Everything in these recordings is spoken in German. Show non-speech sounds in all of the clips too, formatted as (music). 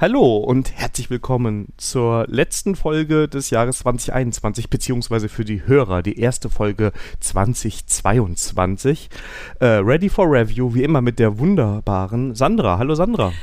Hallo und herzlich willkommen zur letzten Folge des Jahres 2021, beziehungsweise für die Hörer die erste Folge 2022. Äh, ready for Review, wie immer mit der wunderbaren Sandra. Hallo Sandra.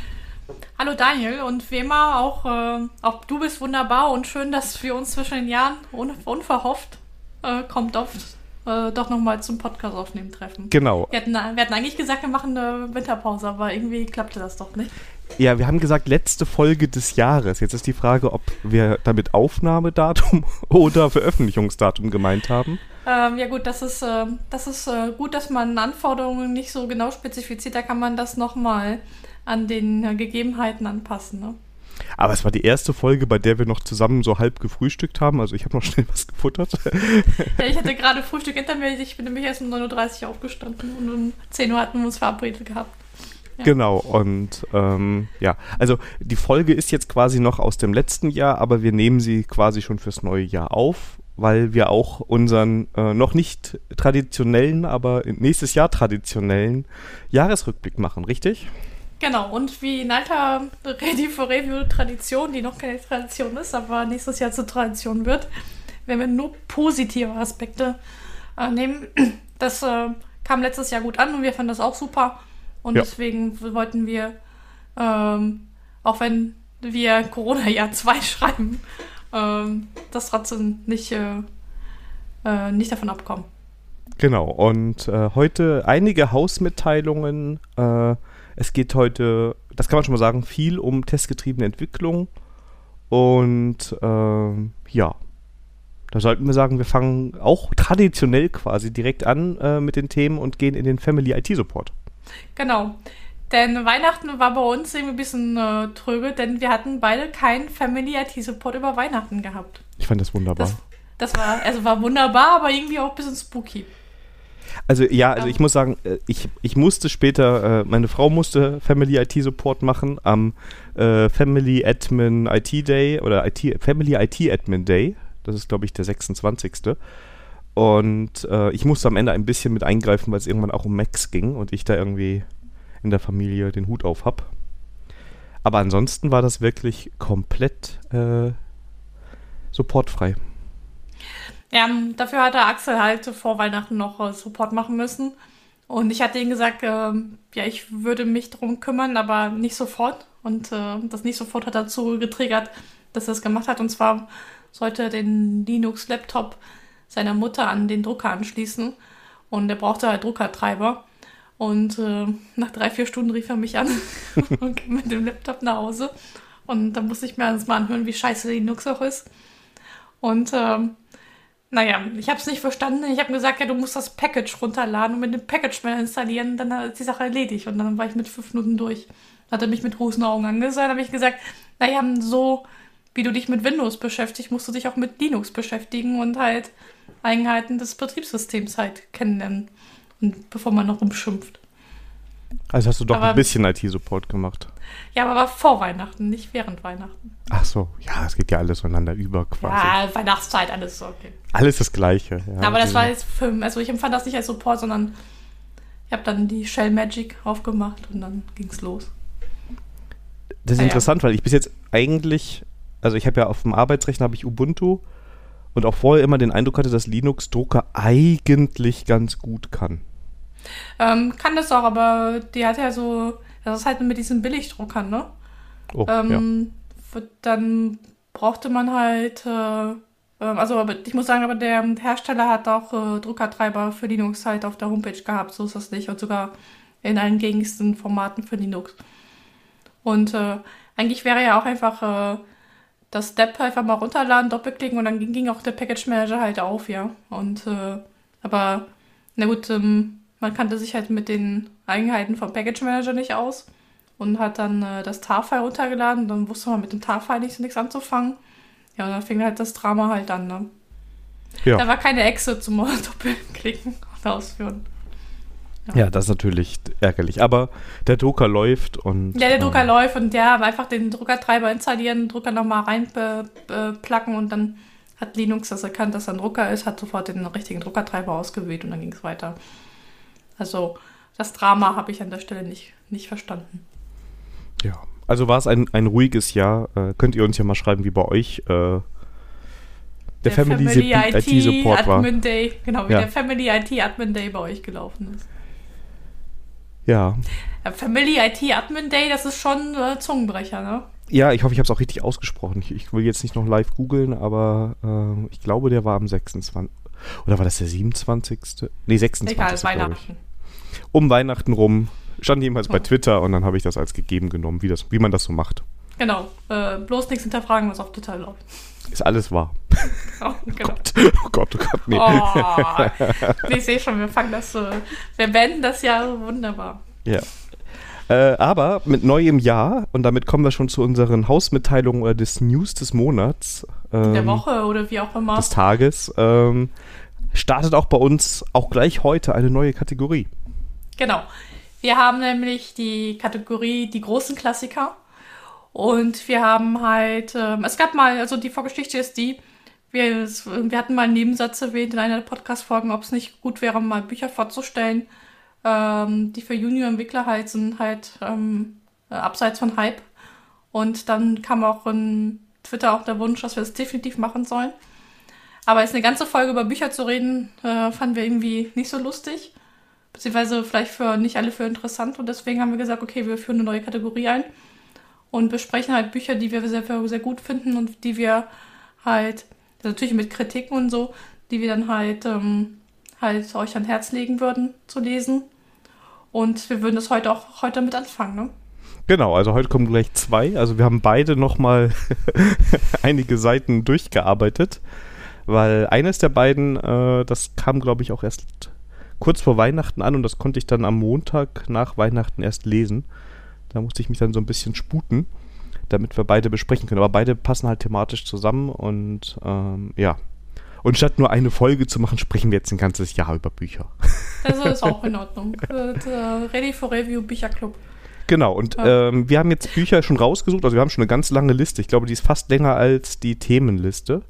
Hallo Daniel und wie immer auch, äh, auch du bist wunderbar und schön, dass wir uns zwischen den Jahren un unverhofft äh, kommt oft äh, doch nochmal zum Podcast aufnehmen treffen. Genau. Wir hatten, wir hatten eigentlich gesagt, wir machen eine Winterpause, aber irgendwie klappte das doch nicht. Ja, wir haben gesagt, letzte Folge des Jahres. Jetzt ist die Frage, ob wir damit Aufnahmedatum (laughs) oder Veröffentlichungsdatum gemeint haben. Ähm, ja gut, das ist, äh, das ist äh, gut, dass man Anforderungen nicht so genau spezifiziert. Da kann man das nochmal an den äh, Gegebenheiten anpassen. Ne? Aber es war die erste Folge, bei der wir noch zusammen so halb gefrühstückt haben. Also ich habe noch schnell was gefuttert. (laughs) ja, ich hatte gerade Frühstück hinter mir. Ich bin nämlich erst um 9.30 Uhr aufgestanden und um 10 Uhr hatten wir uns verabredet gehabt. Genau, und ähm, ja, also die Folge ist jetzt quasi noch aus dem letzten Jahr, aber wir nehmen sie quasi schon fürs neue Jahr auf, weil wir auch unseren äh, noch nicht traditionellen, aber nächstes Jahr traditionellen Jahresrückblick machen, richtig? Genau, und wie in alter Ready for Review Tradition, die noch keine Tradition ist, aber nächstes Jahr zur Tradition wird, werden wir nur positive Aspekte äh, nehmen. Das äh, kam letztes Jahr gut an und wir fanden das auch super. Und ja. deswegen wollten wir, ähm, auch wenn wir Corona-Jahr 2 (laughs) schreiben, ähm, das trotzdem nicht, äh, äh, nicht davon abkommen. Genau, und äh, heute einige Hausmitteilungen. Äh, es geht heute, das kann man schon mal sagen, viel um testgetriebene Entwicklung. Und ähm, ja, da sollten wir sagen, wir fangen auch traditionell quasi direkt an äh, mit den Themen und gehen in den Family IT Support. Genau. Denn Weihnachten war bei uns irgendwie ein bisschen äh, tröge, denn wir hatten beide keinen Family IT Support über Weihnachten gehabt. Ich fand das wunderbar. Das, das war, also war wunderbar, aber irgendwie auch ein bisschen spooky. Also ja, also ich muss sagen, äh, ich, ich musste später, äh, meine Frau musste Family IT Support machen am äh, Family Admin IT Day oder IT, Family IT Admin Day. Das ist, glaube ich, der 26. Und äh, ich musste am Ende ein bisschen mit eingreifen, weil es irgendwann auch um Max ging und ich da irgendwie in der Familie den Hut auf habe. Aber ansonsten war das wirklich komplett äh, supportfrei. Ja, dafür hatte Axel halt vor Weihnachten noch äh, Support machen müssen. Und ich hatte ihm gesagt, äh, ja, ich würde mich darum kümmern, aber nicht sofort. Und äh, das nicht sofort hat dazu getriggert, dass er es gemacht hat. Und zwar sollte er den Linux-Laptop seiner Mutter an den Drucker anschließen. Und er brauchte halt Druckertreiber. Und äh, nach drei, vier Stunden rief er mich an (laughs) und kam mit dem Laptop nach Hause. Und da musste ich mir alles mal anhören, wie scheiße Linux auch ist. Und ähm, naja, ich habe es nicht verstanden. Ich habe gesagt, ja, du musst das Package runterladen und mit dem Package mehr installieren, dann ist die Sache erledigt. Und dann war ich mit fünf Minuten durch. Hat er mich mit großen Augen angesehen, habe ich gesagt, naja, so wie du dich mit Windows beschäftigst, musst du dich auch mit Linux beschäftigen und halt Eigenheiten des Betriebssystems halt kennenlernen. Und bevor man noch rumschimpft. Also hast du doch aber, ein bisschen IT-Support gemacht. Ja, aber vor Weihnachten, nicht während Weihnachten. Ach so, ja, es geht ja alles voneinander über quasi. Ja, Weihnachtszeit, alles so, okay. Alles das Gleiche. Ja, aber das war jetzt für, also ich empfand das nicht als Support, sondern ich habe dann die Shell Magic aufgemacht und dann ging's los. Das ist ah, interessant, ja. weil ich bis jetzt eigentlich, also ich habe ja auf dem Arbeitsrechner habe ich Ubuntu und auch vorher immer den Eindruck hatte, dass Linux Drucker eigentlich ganz gut kann. Ähm, kann das auch, aber die hat ja so, das ist halt mit diesen Billigdruckern, ne? Oh, ähm, ja. Dann brauchte man halt, äh, ähm, also ich muss sagen, aber der Hersteller hat auch äh, Druckertreiber für Linux halt auf der Homepage gehabt, so ist das nicht. Und sogar in allen gängigsten Formaten für Linux. Und äh, eigentlich wäre ja auch einfach äh, das Step einfach mal runterladen, doppelklicken und dann ging, ging auch der Package Manager halt auf, ja. Und äh, aber na gut, ähm, man kannte sich halt mit den Eigenheiten vom Package Manager nicht aus und hat dann äh, das TAR-File runtergeladen. Dann wusste man mit dem TAR-File nichts, nichts anzufangen. Ja, und dann fing halt das Drama halt an. Ne? Ja. Da war keine Exe zum (laughs) Doppelklicken und Ausführen. Ja. ja. das ist natürlich ärgerlich. Aber der Drucker läuft und. Ja, der Drucker ähm, läuft und ja, einfach den Druckertreiber installieren, Drucker nochmal reinplacken und dann hat Linux das erkannt, dass er ein Drucker ist, hat sofort den richtigen Druckertreiber ausgewählt und dann ging es weiter. Also das Drama habe ich an der Stelle nicht, nicht verstanden. Ja, also war es ein, ein ruhiges Jahr. Äh, könnt ihr uns ja mal schreiben, wie bei euch äh, der, Der Family, Family IT, IT Support war. Admin Day, genau, wie Ja. der Family IT Admin Day bei euch gelaufen ist. Ja. Family IT Admin Day, das ist schon äh, Zungenbrecher, ne? Ja, ich hoffe, ich habe es auch richtig ausgesprochen. Ich, ich will jetzt nicht noch live googeln, aber äh, ich glaube, der war am 26. Oder war das der 27.? Nee, 26. Egal. Weihnachten. Um Weihnachten rum. Stand jedenfalls bei. Twitter und dann habe ich das als gegeben genommen, wie, das, wie man das so macht. Genau. Äh, bloß nichts hinterfragen, was auf Twitter läuft. Ist alles wahr. (laughs) Oh, genau. Oh Gott, oh Gott, nee. Oh, ich sehe schon, wir fangen das so. Wir beenden das Jahr wunderbar. Ja. Äh, aber mit neuem Jahr, und damit kommen wir schon zu unseren Hausmitteilungen oder des News des Monats. Ähm, Der Woche oder wie auch immer. Des Tages. Ähm, startet auch bei uns auch gleich heute eine neue Kategorie. Genau. Wir haben nämlich die Kategorie die großen Klassiker. Und wir haben halt, ähm, es gab mal, also die Vorgeschichte ist die, wir, wir hatten mal einen Nebensatz erwähnt in einer der Podcast-Folgen, ob es nicht gut wäre, mal Bücher vorzustellen, ähm, die für Junior-Entwickler halt sind, halt ähm, äh, abseits von Hype. Und dann kam auch in Twitter auch der Wunsch, dass wir das definitiv machen sollen. Aber jetzt eine ganze Folge über Bücher zu reden, äh, fanden wir irgendwie nicht so lustig beziehungsweise vielleicht für nicht alle für interessant und deswegen haben wir gesagt, okay, wir führen eine neue Kategorie ein und besprechen halt Bücher, die wir sehr, sehr gut finden und die wir halt, natürlich mit Kritiken und so, die wir dann halt, ähm, halt euch ans Herz legen würden zu lesen. Und wir würden das heute auch heute mit anfangen, ne? Genau, also heute kommen gleich zwei. Also wir haben beide nochmal (laughs) einige Seiten durchgearbeitet, weil eines der beiden, äh, das kam glaube ich auch erst kurz vor Weihnachten an und das konnte ich dann am Montag nach Weihnachten erst lesen. Da musste ich mich dann so ein bisschen sputen, damit wir beide besprechen können. Aber beide passen halt thematisch zusammen und ähm, ja. Und statt nur eine Folge zu machen, sprechen wir jetzt ein ganzes Jahr über Bücher. (laughs) Also ist auch in Ordnung. Äh, Ready for Review Bücherclub. Genau, und Ja. ähm, wir haben jetzt Bücher schon rausgesucht, also wir haben schon eine ganz lange Liste. Ich glaube, die ist fast länger als die Themenliste,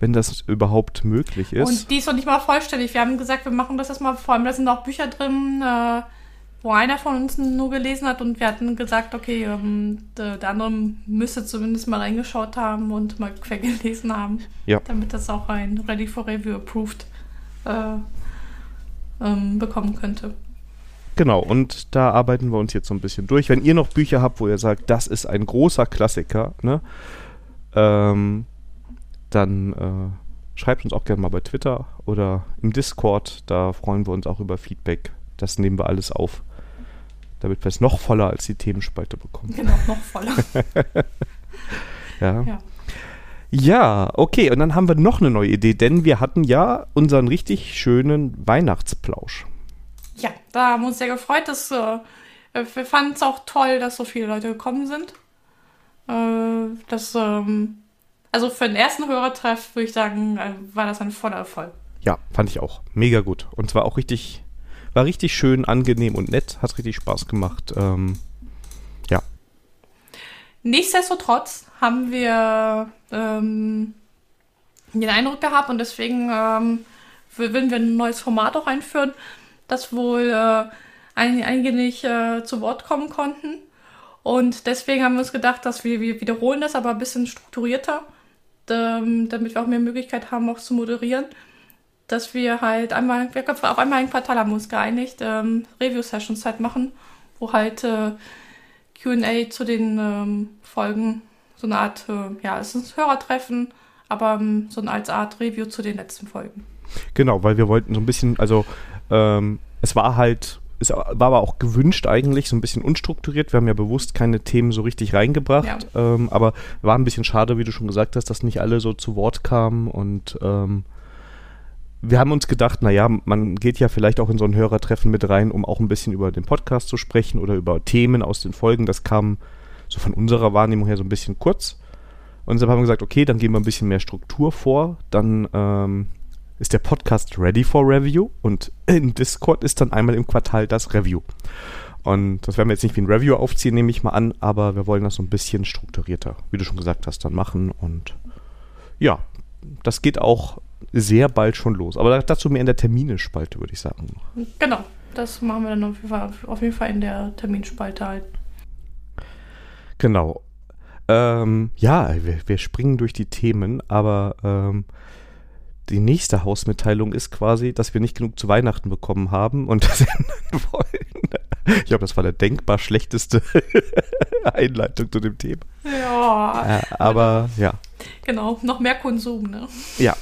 wenn das überhaupt möglich ist. Und die ist noch nicht mal vollständig. Wir haben gesagt, wir machen das erstmal, vor allem da sind auch Bücher drin, äh, wo einer von uns nur gelesen hat und wir hatten gesagt, okay, ähm, der, der andere müsste zumindest mal reingeschaut haben und mal quer gelesen haben. Ja. Damit das auch ein Ready for Review approved äh, ähm, bekommen könnte. Genau, und da arbeiten wir uns jetzt so ein bisschen durch. Wenn ihr noch Bücher habt, wo ihr sagt, das ist ein großer Klassiker, ne, ähm, dann äh, schreibt uns auch gerne mal bei Twitter oder im Discord. Da freuen wir uns auch über Feedback. Das nehmen wir alles auf, damit wir es noch voller als die Themenspalte bekommen. Genau, noch voller. (laughs) Ja. Ja. Ja, okay. Und dann haben wir noch eine neue Idee, denn wir hatten ja unseren richtig schönen Weihnachtsplausch. Ja, da haben wir uns sehr gefreut. Dass, äh, wir fanden es auch toll, dass so viele Leute gekommen sind. Äh, das, ähm, also für den ersten Hörertreff würde ich sagen, äh, war das ein voller Erfolg. Ja, fand ich auch. Mega gut. Und zwar auch richtig, war richtig schön, angenehm und nett. Hat richtig Spaß gemacht. Ähm, ja, Nichtsdestotrotz haben wir ähm, den Eindruck gehabt und deswegen ähm, würden wir ein neues Format auch einführen, dass wohl äh, ein- einige nicht äh, zu Wort kommen konnten. Und deswegen haben wir uns gedacht, dass wir, wir wiederholen das, aber ein bisschen strukturierter, ähm, damit wir auch mehr Möglichkeit haben, auch zu moderieren. Dass wir halt einmal, wir auf einmal ein Quartal haben uns geeinigt, ähm, Review-Sessions halt machen, wo halt äh, QA zu den ähm, Folgen, so eine Art, äh, ja, es ist ein Hörertreffen, aber ähm, so eine als Art Review zu den letzten Folgen. genau, weil wir wollten so ein bisschen, also ähm, es war halt, es war aber auch gewünscht eigentlich, so ein bisschen unstrukturiert. Wir haben ja bewusst keine Themen so richtig reingebracht, ähm, aber war ein bisschen schade, wie du schon gesagt hast, dass nicht alle so zu Wort kamen und ähm, wir haben uns gedacht, naja, man geht ja vielleicht auch in so ein Hörertreffen mit rein, um auch ein bisschen über den Podcast zu sprechen oder über Themen aus den Folgen. Das kam so von unserer Wahrnehmung her so ein bisschen kurz. Und deshalb haben wir gesagt, okay, dann geben wir ein bisschen mehr Struktur vor. Dann ähm, ist der Podcast ready for Review und in Discord ist dann einmal im Quartal das Review. Und das werden wir jetzt nicht wie ein Review aufziehen, nehme ich mal an, aber wir wollen das so ein bisschen strukturierter, wie du schon gesagt hast, dann machen. Und ja, das geht auch sehr bald schon los. Aber dazu mehr in der Terminespalte, würde ich sagen. Genau, das machen wir dann auf jeden Fall, auf jeden Fall in der Terminspalte halt. Genau. Ähm, ja, wir, wir, springen durch die Themen, aber ähm, die nächste Hausmitteilung ist quasi, dass wir nicht genug zu Weihnachten bekommen haben und (laughs) das ändern wollen. Ich glaube, das war der denkbar schlechteste (laughs) Einleitung zu dem Thema. Ja. Äh, aber ja. Genau, noch mehr Konsum, ne? Ja.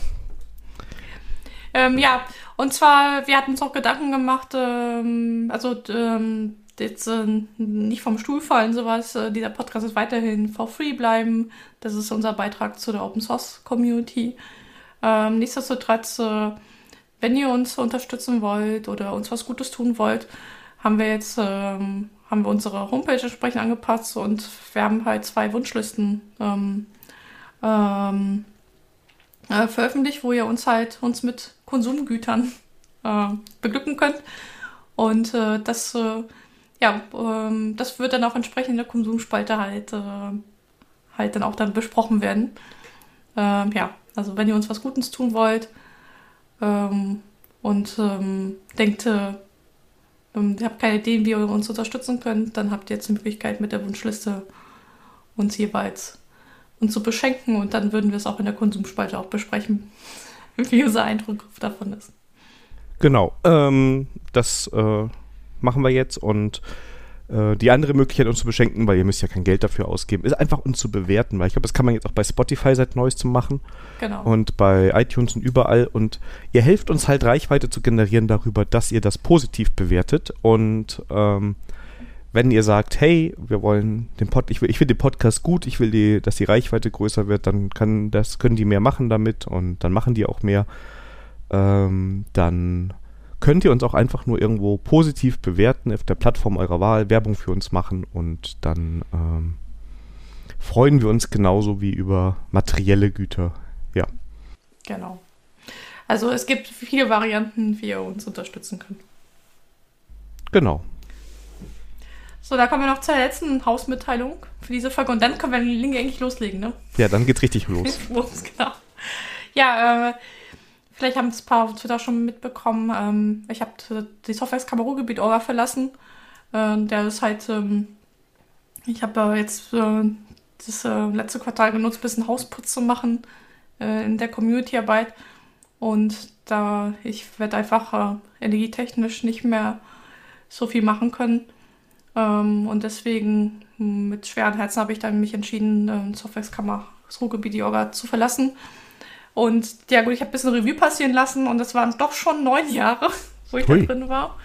Ähm, ja, und zwar, wir hatten uns auch Gedanken gemacht, ähm, also ähm, jetzt äh, nicht vom Stuhl fallen, sowas. Äh, dieser Podcast ist weiterhin for free bleiben. Das ist unser Beitrag zu der Open Source Community. Ähm, nichtsdestotrotz, äh, wenn ihr uns unterstützen wollt oder uns was Gutes tun wollt, haben wir jetzt ähm, haben wir unsere Homepage entsprechend angepasst und wir haben halt zwei Wunschlisten ähm, ähm, äh, veröffentlicht, wo ihr uns halt uns mit Konsumgütern äh, beglücken könnt. Und äh, das, äh, ja, ähm, das wird dann auch entsprechend in der Konsumspalte halt, äh, halt dann auch dann besprochen werden. Ähm, ja, also wenn ihr uns was Gutes tun wollt ähm, und ähm, denkt, äh, ähm, ihr habt keine Ideen, wie ihr uns unterstützen könnt, dann habt ihr jetzt die Möglichkeit mit der Wunschliste uns jeweils uns zu beschenken und dann würden wir es auch in der Konsumspalte auch besprechen, (laughs) wie unser Eindruck davon ist. Genau, ähm, das äh, machen wir jetzt und äh, die andere Möglichkeit, uns zu beschenken, weil ihr müsst ja kein Geld dafür ausgeben, ist einfach uns zu bewerten, weil ich glaube, das kann man jetzt auch bei Spotify seit Neuestem machen. Genau. Und bei iTunes und überall. Und ihr helft uns halt Reichweite zu generieren darüber, dass ihr das positiv bewertet. Und ähm, wenn ihr sagt, hey, wir wollen den Pod, ich will, ich finde den Podcast gut, ich will die, dass die Reichweite größer wird, dann kann das, können die mehr machen damit und dann machen die auch mehr. Ähm, dann könnt ihr uns auch einfach nur irgendwo positiv bewerten auf der Plattform eurer Wahl, Werbung für uns machen und dann ähm, freuen wir uns genauso wie über materielle Güter. Ja. Genau. Also es gibt viele Varianten, wie ihr uns unterstützen könnt. Genau. So, da kommen wir noch zur letzten Hausmitteilung für diese Folge und dann können wir den Link eigentlich loslegen, ne? Ja, dann geht's richtig los. los, genau. Ja, äh, Vielleicht haben es ein paar auf Twitter schon mitbekommen. Ähm, ich habe die Softwarekammer Ruhrgebiet Orga verlassen. Äh, der ist halt, ähm, ich habe äh, jetzt äh, das äh, letzte Quartal genutzt, ein bisschen Hausputz zu machen äh, in der Community-Arbeit. Und da ich werde einfach energietechnisch nicht mehr so viel machen können. Ähm, und deswegen mit schweren Herzen habe ich dann mich entschieden, äh, Softwarekammer Ruhrgebiet Orga zu verlassen und ja gut, ich habe ein bisschen Revue passieren lassen und es waren doch schon neun Jahre, (laughs) wo ich Hui. da drin war.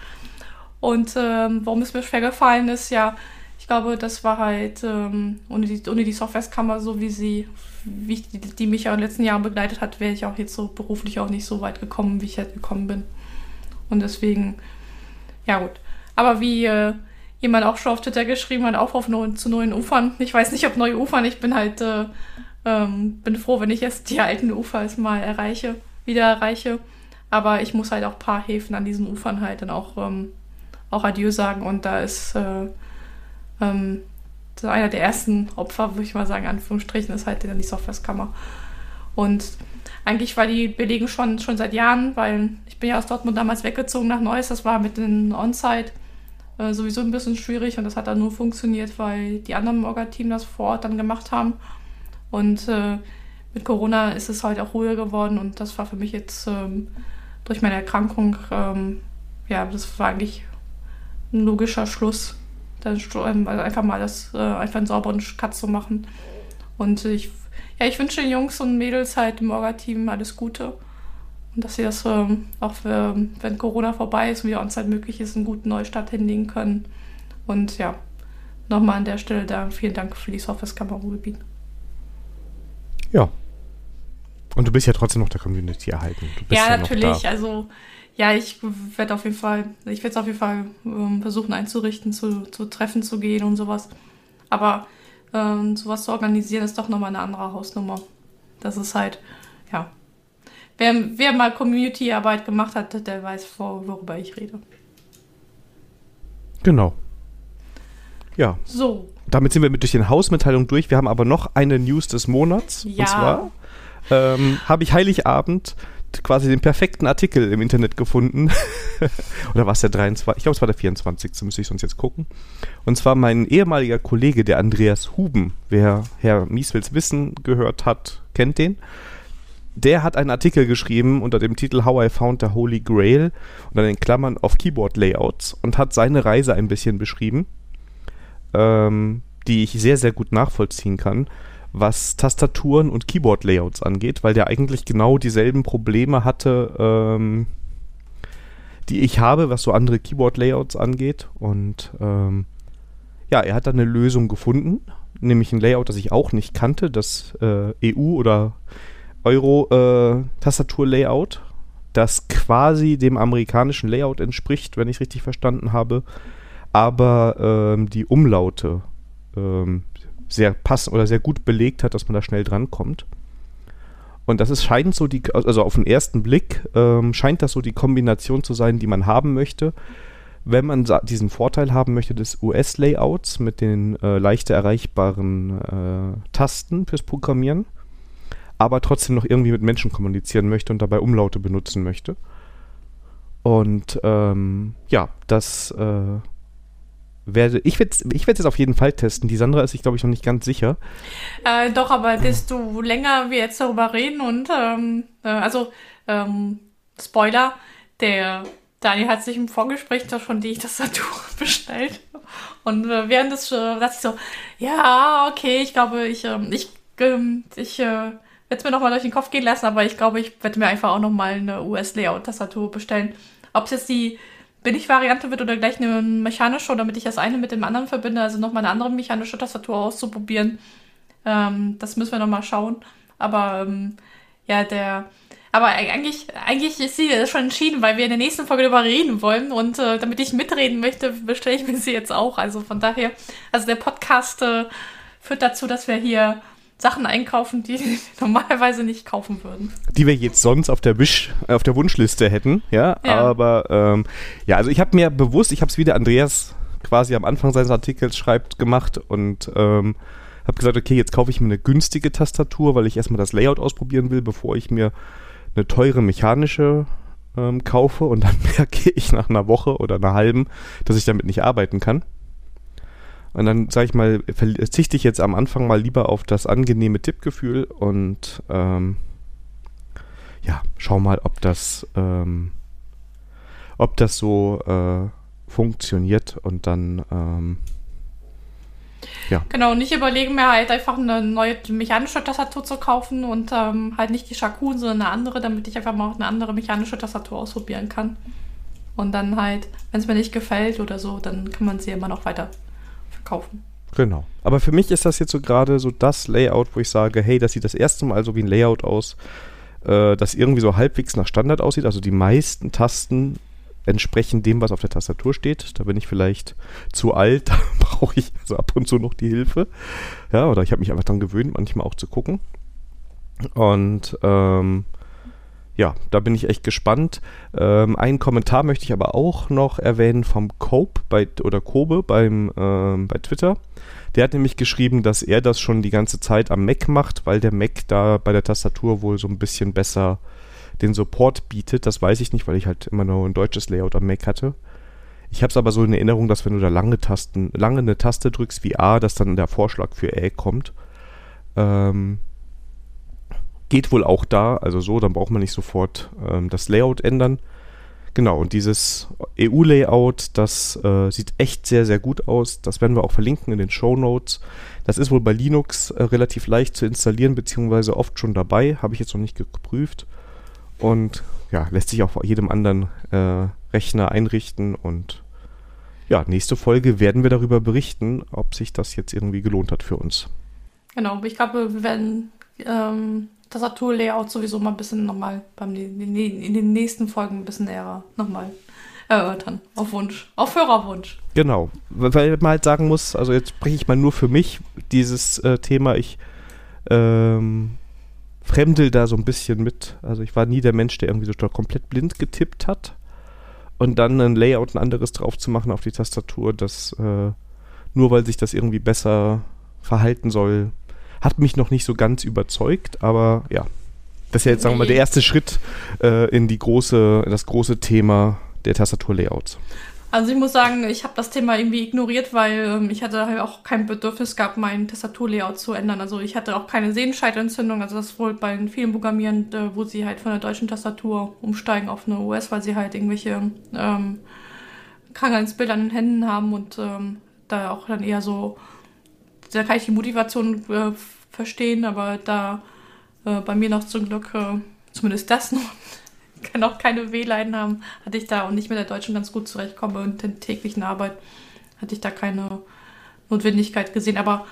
Und ähm, warum es mir schwer gefallen ist, ja, ich glaube, das war halt ähm, ohne, die, ohne die Softwarekammer, so wie sie, wie ich, die, die, mich ja in den letzten Jahren begleitet hat, wäre ich auch jetzt so beruflich auch nicht so weit gekommen, wie ich halt gekommen bin. Und deswegen, ja gut. Aber wie äh, jemand auch schon auf Twitter geschrieben hat, Aufruf zu neuen Ufern. Ich weiß nicht, ob neue Ufern, ich bin halt äh, ähm, bin froh, wenn ich jetzt die alten Ufer mal erreiche, wieder erreiche. Aber ich muss halt auch ein paar Häfen an diesen Ufern halt dann auch, ähm, auch Adieu sagen. Und da ist äh, ähm, einer der ersten Opfer, würde ich mal sagen, Anführungsstrichen, ist halt dann die Softwareskammer. Und eigentlich war die Belegung schon, schon seit Jahren, weil ich bin ja aus Dortmund damals weggezogen nach Neuss. Das war mit den On-Site äh, sowieso ein bisschen schwierig und das hat dann nur funktioniert, weil die anderen Orga-Team das vor Ort dann gemacht haben. Und äh, mit Corona ist es halt auch ruhiger geworden und das war für mich jetzt ähm, durch meine Erkrankung, ähm, ja, das war eigentlich ein logischer Schluss, dann ähm, also einfach mal das, äh, einfach einen sauberen Cut zu machen. Und ich, ja, ich wünsche den Jungs und Mädels halt im Orga-Team alles Gute. Und dass sie das ähm, auch, für, wenn Corona vorbei ist und wieder on möglich ist, einen guten Neustart hinlegen können. Und ja, nochmal an der Stelle da vielen Dank für die Softwareskammer Ruhrgebiet. Ja. Und du bist ja trotzdem noch der Community erhalten. ja, ja natürlich. Also, ja, ich werde auf jeden Fall, ich werde es auf jeden Fall ähm, versuchen einzurichten, zu, zu Treffen zu gehen und sowas. Aber ähm, sowas zu organisieren ist doch nochmal eine andere Hausnummer. Das ist halt, ja. Wer, wer mal Community-Arbeit gemacht hat, der weiß, worüber ich rede. Genau. Ja. So damit sind wir mit durch den Hausmitteilung durch. Wir haben aber noch eine News des Monats. Ja. Und zwar ähm, habe ich Heiligabend quasi den perfekten Artikel im Internet gefunden. (laughs) Oder war es der 23? Ich glaube, es war der 24. Müsste ich sonst jetzt gucken. Und zwar mein ehemaliger Kollege, der Andreas Huben. Wer Herr Mieswils Wissen gehört hat, kennt den. Der hat einen Artikel geschrieben unter dem Titel How I Found the Holy Grail und dann in Klammern auf Keyboard Layouts und hat seine Reise ein bisschen beschrieben, ähm, die ich sehr, sehr gut nachvollziehen kann was Tastaturen und Keyboard-Layouts angeht, weil der eigentlich genau dieselben Probleme hatte, ähm, die ich habe, was so andere Keyboard-Layouts angeht. Und ähm, ja, er hat dann eine Lösung gefunden, nämlich ein Layout, das ich auch nicht kannte, das äh, EU- oder Euro-Tastatur-Layout, äh, das quasi dem amerikanischen Layout entspricht, wenn ich richtig verstanden habe, aber ähm, die Umlaute ähm, sehr passend oder sehr gut belegt hat, dass man da schnell drankommt. Und das ist, scheint so die, also auf den ersten Blick ähm, scheint das so die Kombination zu sein, die man haben möchte, wenn man diesen Vorteil haben möchte des US-Layouts mit den äh, leichter erreichbaren äh, Tasten fürs Programmieren, aber trotzdem noch irgendwie mit Menschen kommunizieren möchte und dabei Umlaute benutzen möchte. Und ähm, ja, das äh, werde, ich werde ich werd es auf jeden Fall testen. Die Sandra ist sich, glaube ich, noch nicht ganz sicher. Äh, doch, aber desto länger wir jetzt darüber reden und ähm, äh, also ähm, Spoiler, der Daniel hat sich im Vorgespräch doch schon die Tastatur (laughs) bestellt. Und äh, während des äh, dachte ich so, ja, okay, ich glaube, ich, ähm, ich, ähm, ich äh, es mir nochmal durch den Kopf gehen lassen, aber ich glaube, ich werde mir einfach auch nochmal eine US-Layout-Tastatur bestellen. Ob es jetzt die Billig-Variante wird oder gleich eine mechanische, damit ich das eine mit dem anderen verbinde, also nochmal eine andere mechanische Tastatur auszuprobieren. Ähm, das müssen wir nochmal schauen. Aber ähm, ja, der. Aber eigentlich, eigentlich ist sie schon entschieden, weil wir in der nächsten Folge darüber reden wollen. Und äh, damit ich mitreden möchte, bestelle ich mir sie jetzt auch. Also von daher, also der Podcast äh, führt dazu, dass wir hier Sachen einkaufen, die wir (laughs) normalerweise nicht kaufen würden. Die wir jetzt sonst auf der Wisch, auf der Wunschliste hätten, ja. ja. Aber ähm, ja, also ich habe mir bewusst, ich habe es wieder Andreas quasi am Anfang seines Artikels schreibt gemacht und ähm, habe gesagt, okay, jetzt kaufe ich mir eine günstige Tastatur, weil ich erstmal das Layout ausprobieren will, bevor ich mir eine teure mechanische ähm, kaufe und dann (laughs) merke ich nach einer Woche oder einer halben, dass ich damit nicht arbeiten kann. Und dann, sage ich mal, verzichte ich jetzt am Anfang mal lieber auf das angenehme Tippgefühl und ähm, ja, schau mal, ob das, ähm, ob das so äh, funktioniert und dann ähm, ja. Genau, nicht überlegen mir halt einfach eine neue mechanische Tastatur zu kaufen und ähm, halt nicht die Shakun, sondern eine andere, damit ich einfach mal auch eine andere mechanische Tastatur ausprobieren kann. Und dann halt, wenn es mir nicht gefällt oder so, dann kann man sie immer noch weiter kaufen. Genau. Aber für mich ist das jetzt so gerade so das Layout, wo ich sage, hey, das sieht das erste Mal so wie ein Layout aus, äh, das irgendwie so halbwegs nach Standard aussieht. Also die meisten Tasten entsprechen dem, was auf der Tastatur steht. Da bin ich vielleicht zu alt, (laughs) da brauche ich also ab und zu noch die Hilfe. Ja, oder ich habe mich einfach daran gewöhnt, manchmal auch zu gucken. Und ähm, ja, da bin ich echt gespannt. Ähm, einen Kommentar möchte ich aber auch noch erwähnen vom Cope bei, oder Kobe beim, ähm, bei Twitter. Der hat nämlich geschrieben, dass er das schon die ganze Zeit am Mac macht, weil der Mac da bei der Tastatur wohl so ein bisschen besser den Support bietet. Das weiß ich nicht, weil ich halt immer nur ein deutsches Layout am Mac hatte. Ich habe es aber so in Erinnerung, dass wenn du da lange Tasten, lange eine Taste drückst wie A, dass dann der Vorschlag für Ä kommt. Ähm, Geht wohl auch da, also so, dann braucht man nicht sofort ähm, das Layout ändern. Genau, und dieses EU-Layout, das äh, sieht echt sehr, sehr gut aus. Das werden wir auch verlinken in den Show Notes. Das ist wohl bei Linux äh, relativ leicht zu installieren, beziehungsweise oft schon dabei. Habe ich jetzt noch nicht geprüft. Und ja, lässt sich auch auf jedem anderen äh, Rechner einrichten. Und ja, nächste Folge werden wir darüber berichten, ob sich das jetzt irgendwie gelohnt hat für uns. Genau, ich glaube, wir werden ähm, Tastatur-Layout sowieso mal ein bisschen nochmal in den nächsten Folgen ein bisschen näher nochmal erörtern. Auf Wunsch. Auf Hörerwunsch. Genau. Weil man halt sagen muss, also jetzt spreche ich mal nur für mich, dieses äh, Thema, ich ähm, fremdel da so ein bisschen mit. Also ich war nie der Mensch, der irgendwie so komplett blind getippt hat. Und dann ein Layout, ein anderes drauf zu machen auf die Tastatur, das äh, nur weil sich das irgendwie besser verhalten soll, hat mich noch nicht so ganz überzeugt, aber ja. Das ist ja jetzt, sagen wir mal, der erste Schritt äh, in die große, das große Thema der Tastaturlayouts. Also ich muss sagen, ich habe das Thema irgendwie ignoriert, weil ähm, ich hatte halt auch kein Bedürfnis gehabt, mein Tastaturlayout zu ändern. Also ich hatte auch keine Sehenscheidentzündung. Also das wohl bei vielen Programmieren, äh, wo sie halt von der deutschen Tastatur umsteigen auf eine US, weil sie halt irgendwelche ähm, Krankheitsbilder an den Händen haben und ähm, da auch dann eher so, da kann ich die Motivation äh, verstehen, aber da äh, bei mir noch zum Glück äh, zumindest das (laughs) noch kann auch keine Wehleiden haben, hatte ich da und nicht mit der Deutschen ganz gut zurechtkomme und in täglichen Arbeit hatte ich da keine Notwendigkeit gesehen. Aber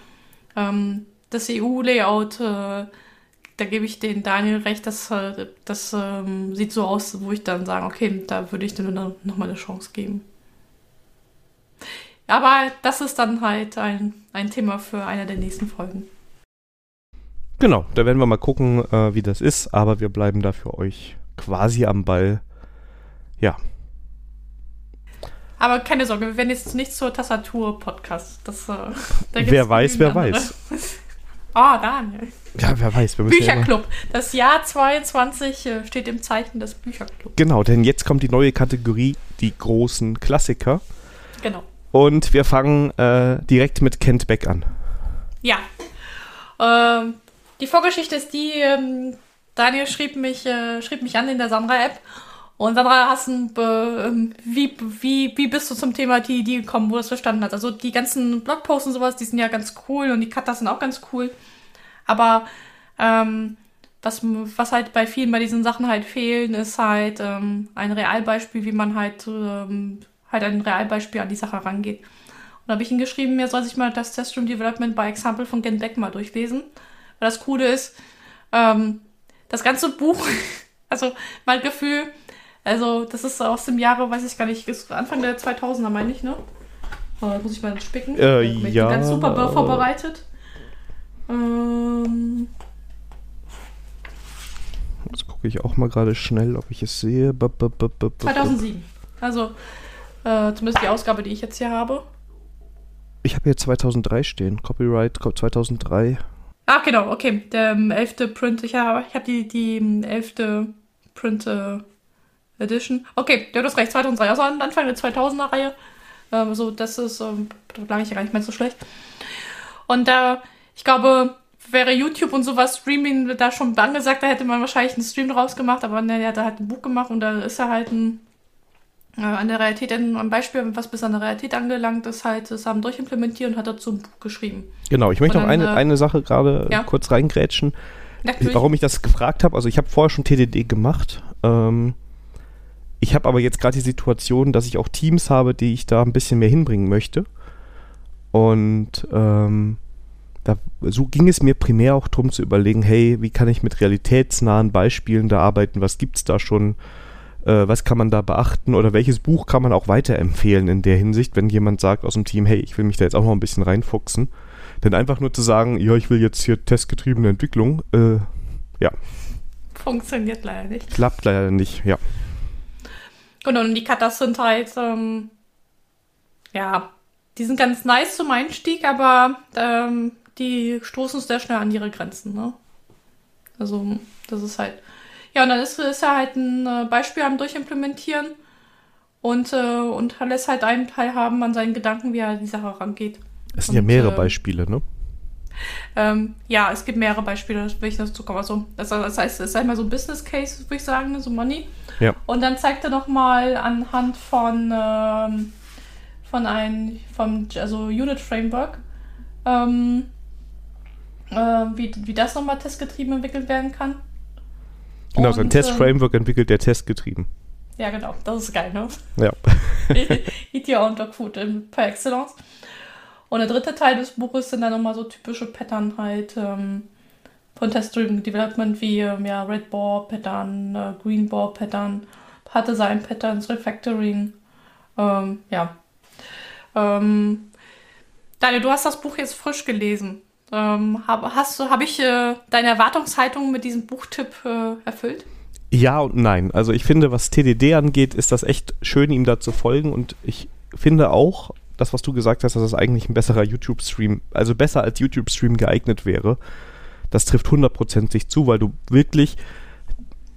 ähm, das EU-Layout, äh, da gebe ich den Daniel recht, das, äh, das ähm, sieht so aus, wo ich dann sage, okay, da würde ich dir nochmal eine Chance geben. Aber das ist dann halt ein, ein Thema für eine der nächsten Folgen. Genau, da werden wir mal gucken, äh, wie das ist, aber wir bleiben da für euch quasi am Ball. Ja. Aber keine Sorge, wir werden jetzt nicht zur Tastatur-Podcast. Das, äh, (laughs) wer weiß, wer andere. weiß. (laughs) Ah, oh, Daniel. Ja, wer weiß. Bücherclub. Ja das Jahr 22 äh, steht im Zeichen des Bücherclubs. Genau, denn jetzt kommt die neue Kategorie, die großen Klassiker. Genau. Und wir fangen äh, direkt mit Kent Beck an. Ja. Ähm, die Vorgeschichte ist die, ähm, Daniel schrieb mich, äh, schrieb mich an in der Sandra-App. Und Sandra, hast ein, äh, wie, wie, wie bist du zum Thema TED gekommen, wo du das verstanden hast? Also die ganzen Blogposts und sowas, die sind ja ganz cool und die Cutters sind auch ganz cool. Aber ähm, was, was halt bei vielen bei diesen Sachen halt fehlen, ist halt ähm, ein Realbeispiel, wie man halt, ähm, halt ein Realbeispiel an die Sache rangeht. Und da habe ich ihn geschrieben, er soll sich mal das Teststream Development by Example von Gen Beck mal durchlesen. Weil das Coole ist, ähm, das ganze Buch, (laughs) also mein Gefühl, also das ist aus dem Jahre, weiß ich gar nicht, Anfang der 2000er meine ich, ne? Oh, muss ich mal spicken. Äh, ich ja. Bin ganz super vorbereitet. Ähm. Jetzt gucke ich auch mal gerade schnell, ob ich es sehe. 2007. Also äh, zumindest die Ausgabe, die ich jetzt hier habe. Ich habe hier 2003 stehen. Copyright 2003. Ah, genau, okay. Der ähm, elfte Print. Ich habe ich hab die, die ähm, elfte Print äh, Edition. Okay, du hast recht, 2003. Also Anfang der 2000er-Reihe. Ähm, so, das ist, ähm, da ich ja gar nicht mehr so schlecht. Und da, äh, ich glaube, wäre YouTube und sowas Streaming da schon angesagt, da hätte man wahrscheinlich einen Stream draus gemacht, aber ne, er hat halt ein Buch gemacht und da ist er halt ein an der Realität, ein Beispiel, was bis an der Realität angelangt ist, halt das haben durchimplementiert und hat dazu ein Buch geschrieben. Genau, ich möchte noch eine, äh, eine Sache gerade ja. kurz reingrätschen. Natürlich. Warum ich das gefragt habe, also ich habe vorher schon TDD gemacht. Ähm, ich habe aber jetzt gerade die Situation, dass ich auch Teams habe, die ich da ein bisschen mehr hinbringen möchte. Und ähm, da, so ging es mir primär auch darum zu überlegen, hey, wie kann ich mit realitätsnahen Beispielen da arbeiten? Was gibt es da schon? Äh, was kann man da beachten oder welches Buch kann man auch weiterempfehlen in der Hinsicht, wenn jemand sagt aus dem Team, hey, ich will mich da jetzt auch noch ein bisschen reinfuchsen. Denn einfach nur zu sagen, ja, ich will jetzt hier testgetriebene Entwicklung, äh, ja. Funktioniert leider nicht. Klappt leider nicht, ja. Genau, und die Katas sind halt, ähm, ja, die sind ganz nice zum Einstieg, aber ähm, die stoßen sehr schnell an ihre Grenzen, ne? Also, das ist halt. Ja, und dann ist, ist er halt ein äh, Beispiel am Durchimplementieren und, äh, und lässt halt einen teilhaben an seinen Gedanken, wie er an die Sache rangeht. Es sind und, ja mehrere äh, Beispiele, ne? Ähm, ja, es gibt mehrere Beispiele, wenn ich dazu komme. Also, das, das heißt, es ist einmal so ein Business Case, würde ich sagen, so Money. Ja. Und dann zeigt er nochmal anhand von, ähm, von einem, vom, also Unit Framework, ähm, äh, wie, wie das nochmal testgetrieben entwickelt werden kann. Genau, so ein Test-Framework ähm, entwickelt, der Test getrieben. Ja, genau. Das ist geil, ne? Ja. (laughs) ETL und Dogfood per Excellence. Und der dritte Teil des Buches sind dann nochmal so typische Pattern halt ähm, von Test-Driven Development wie ähm, ja, Red Ball Pattern, äh, Green Ball Pattern, Hard Design Patterns, Refactoring. Ähm, ja. Ähm, Daniel, du hast das Buch jetzt frisch gelesen. Ähm, Habe hab ich äh, deine Erwartungshaltung mit diesem Buchtipp äh, erfüllt? Ja und nein. Also ich finde, was TDD angeht, ist das echt schön, ihm da zu folgen. Und ich finde auch, das, was du gesagt hast, dass das eigentlich ein besserer YouTube-Stream, also besser als YouTube-Stream geeignet wäre. Das trifft hundertprozentig zu, weil du wirklich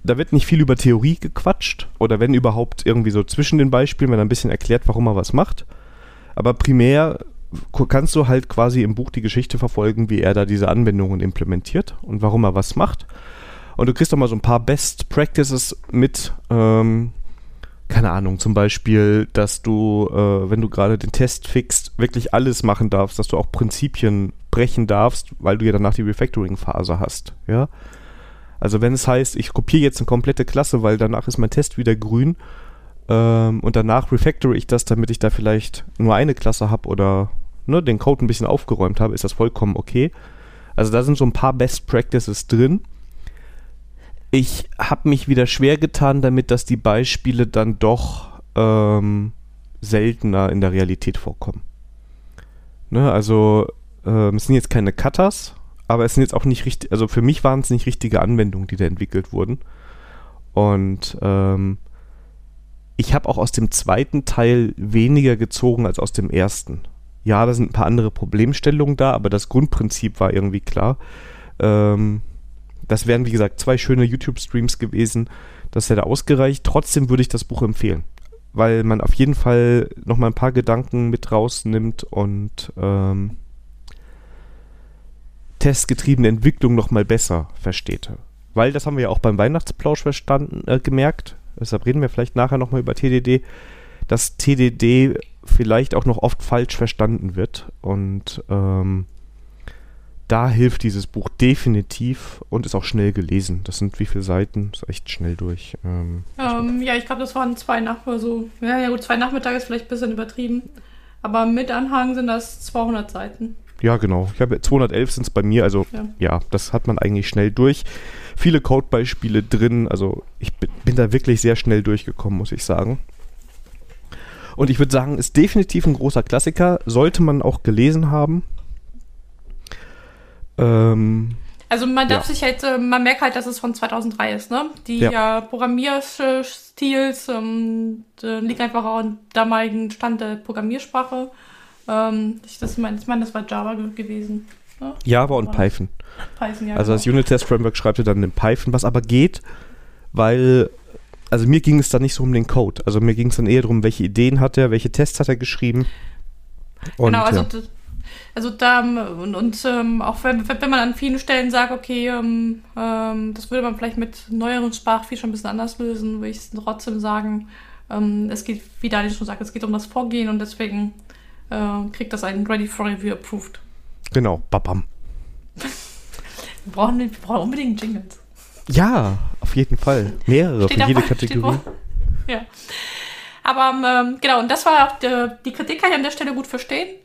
da wird nicht viel über Theorie gequatscht oder wenn überhaupt irgendwie so zwischen den Beispielen, wenn er ein bisschen erklärt, warum er was macht. Aber primär kannst du halt quasi im Buch die Geschichte verfolgen, wie er da diese Anwendungen implementiert und warum er was macht. Und du kriegst auch mal so ein paar Best Practices mit, ähm, keine Ahnung, zum Beispiel, dass du, äh, wenn du gerade den Test fixst, wirklich alles machen darfst, dass du auch Prinzipien brechen darfst, weil du ja danach die Refactoring-Phase hast, ja. Also wenn es heißt, ich kopiere jetzt eine komplette Klasse, weil danach ist mein Test wieder grün ähm, und danach refactore ich das, damit ich da vielleicht nur eine Klasse habe oder ne, den Code ein bisschen aufgeräumt habe, ist das vollkommen okay. Also da sind so ein paar Best Practices drin. Ich habe mich wieder schwer getan damit, dass die Beispiele dann doch ähm, seltener in der Realität vorkommen. Ne, also ähm, es sind jetzt keine Cutters, aber es sind jetzt auch nicht richtig, also für mich waren es nicht richtige Anwendungen, die da entwickelt wurden. Und ähm, ich habe auch aus dem zweiten Teil weniger gezogen als aus dem ersten. Ja, da sind ein paar andere Problemstellungen da, aber das Grundprinzip war irgendwie klar. Ähm, das wären, wie gesagt, zwei schöne YouTube-Streams gewesen. Das hätte ausgereicht. Trotzdem würde ich das Buch empfehlen, weil man auf jeden Fall nochmal ein paar Gedanken mit rausnimmt und ähm, testgetriebene Entwicklung nochmal besser versteht. Weil, das haben wir ja auch beim Weihnachtsplausch verstanden, äh, gemerkt, deshalb reden wir vielleicht nachher nochmal über TDD, dass TDD vielleicht auch noch oft falsch verstanden wird und ähm, da hilft dieses Buch definitiv und ist auch schnell gelesen. Das sind wie viele Seiten? Ist echt schnell durch. Ähm, ähm, ja, ich glaube, das waren zwei Nachmittage. So. Ja, ja, gut, zwei Nachmittage ist vielleicht ein bisschen übertrieben. Aber mit Anhang sind das 200 Seiten. Ja, genau. Ich habe 211 sind es bei mir, also ja. ja. das hat man eigentlich schnell durch. Viele Codebeispiele drin, also ich bin, bin da wirklich sehr schnell durchgekommen, muss ich sagen. Und ich würde sagen, ist definitiv ein großer Klassiker, sollte man auch gelesen haben. Ähm, also man darf ja. sich halt, äh, man merkt halt, dass es von 2003 ist, ne? Die ja. äh, Programmierstils ähm, liegen einfach auch am damaligen Stand der Programmiersprache. Ähm, ich, das mein, ich meine, das war Java gewesen. Ne? Java und Python. Python ja, also genau. das Unit-Test-Framework schreibt ihr dann in Python, was aber geht, weil, also mir ging es dann nicht so um den Code. Also mir ging es dann eher darum, welche Ideen hat er, welche Tests hat er geschrieben. Und, genau, also, ja. also da, und, und ähm, auch wenn, wenn man an vielen Stellen sagt, okay, ähm, ähm, das würde man vielleicht mit neueren Sprachvieh schon ein bisschen anders lösen, würde ich trotzdem sagen, ähm, es geht, wie Daniel schon sagt, es geht um das Vorgehen und deswegen äh, kriegt das einen Ready for Review approved. Genau, babam. wir, brauchen, wir brauchen unbedingt Jingles. Ja, auf jeden Fall. Mehrere steht für jede Kategorie. Ja. Aber ähm, genau, und das war auch die, die, Kritik kann ich an der Stelle gut verstehen.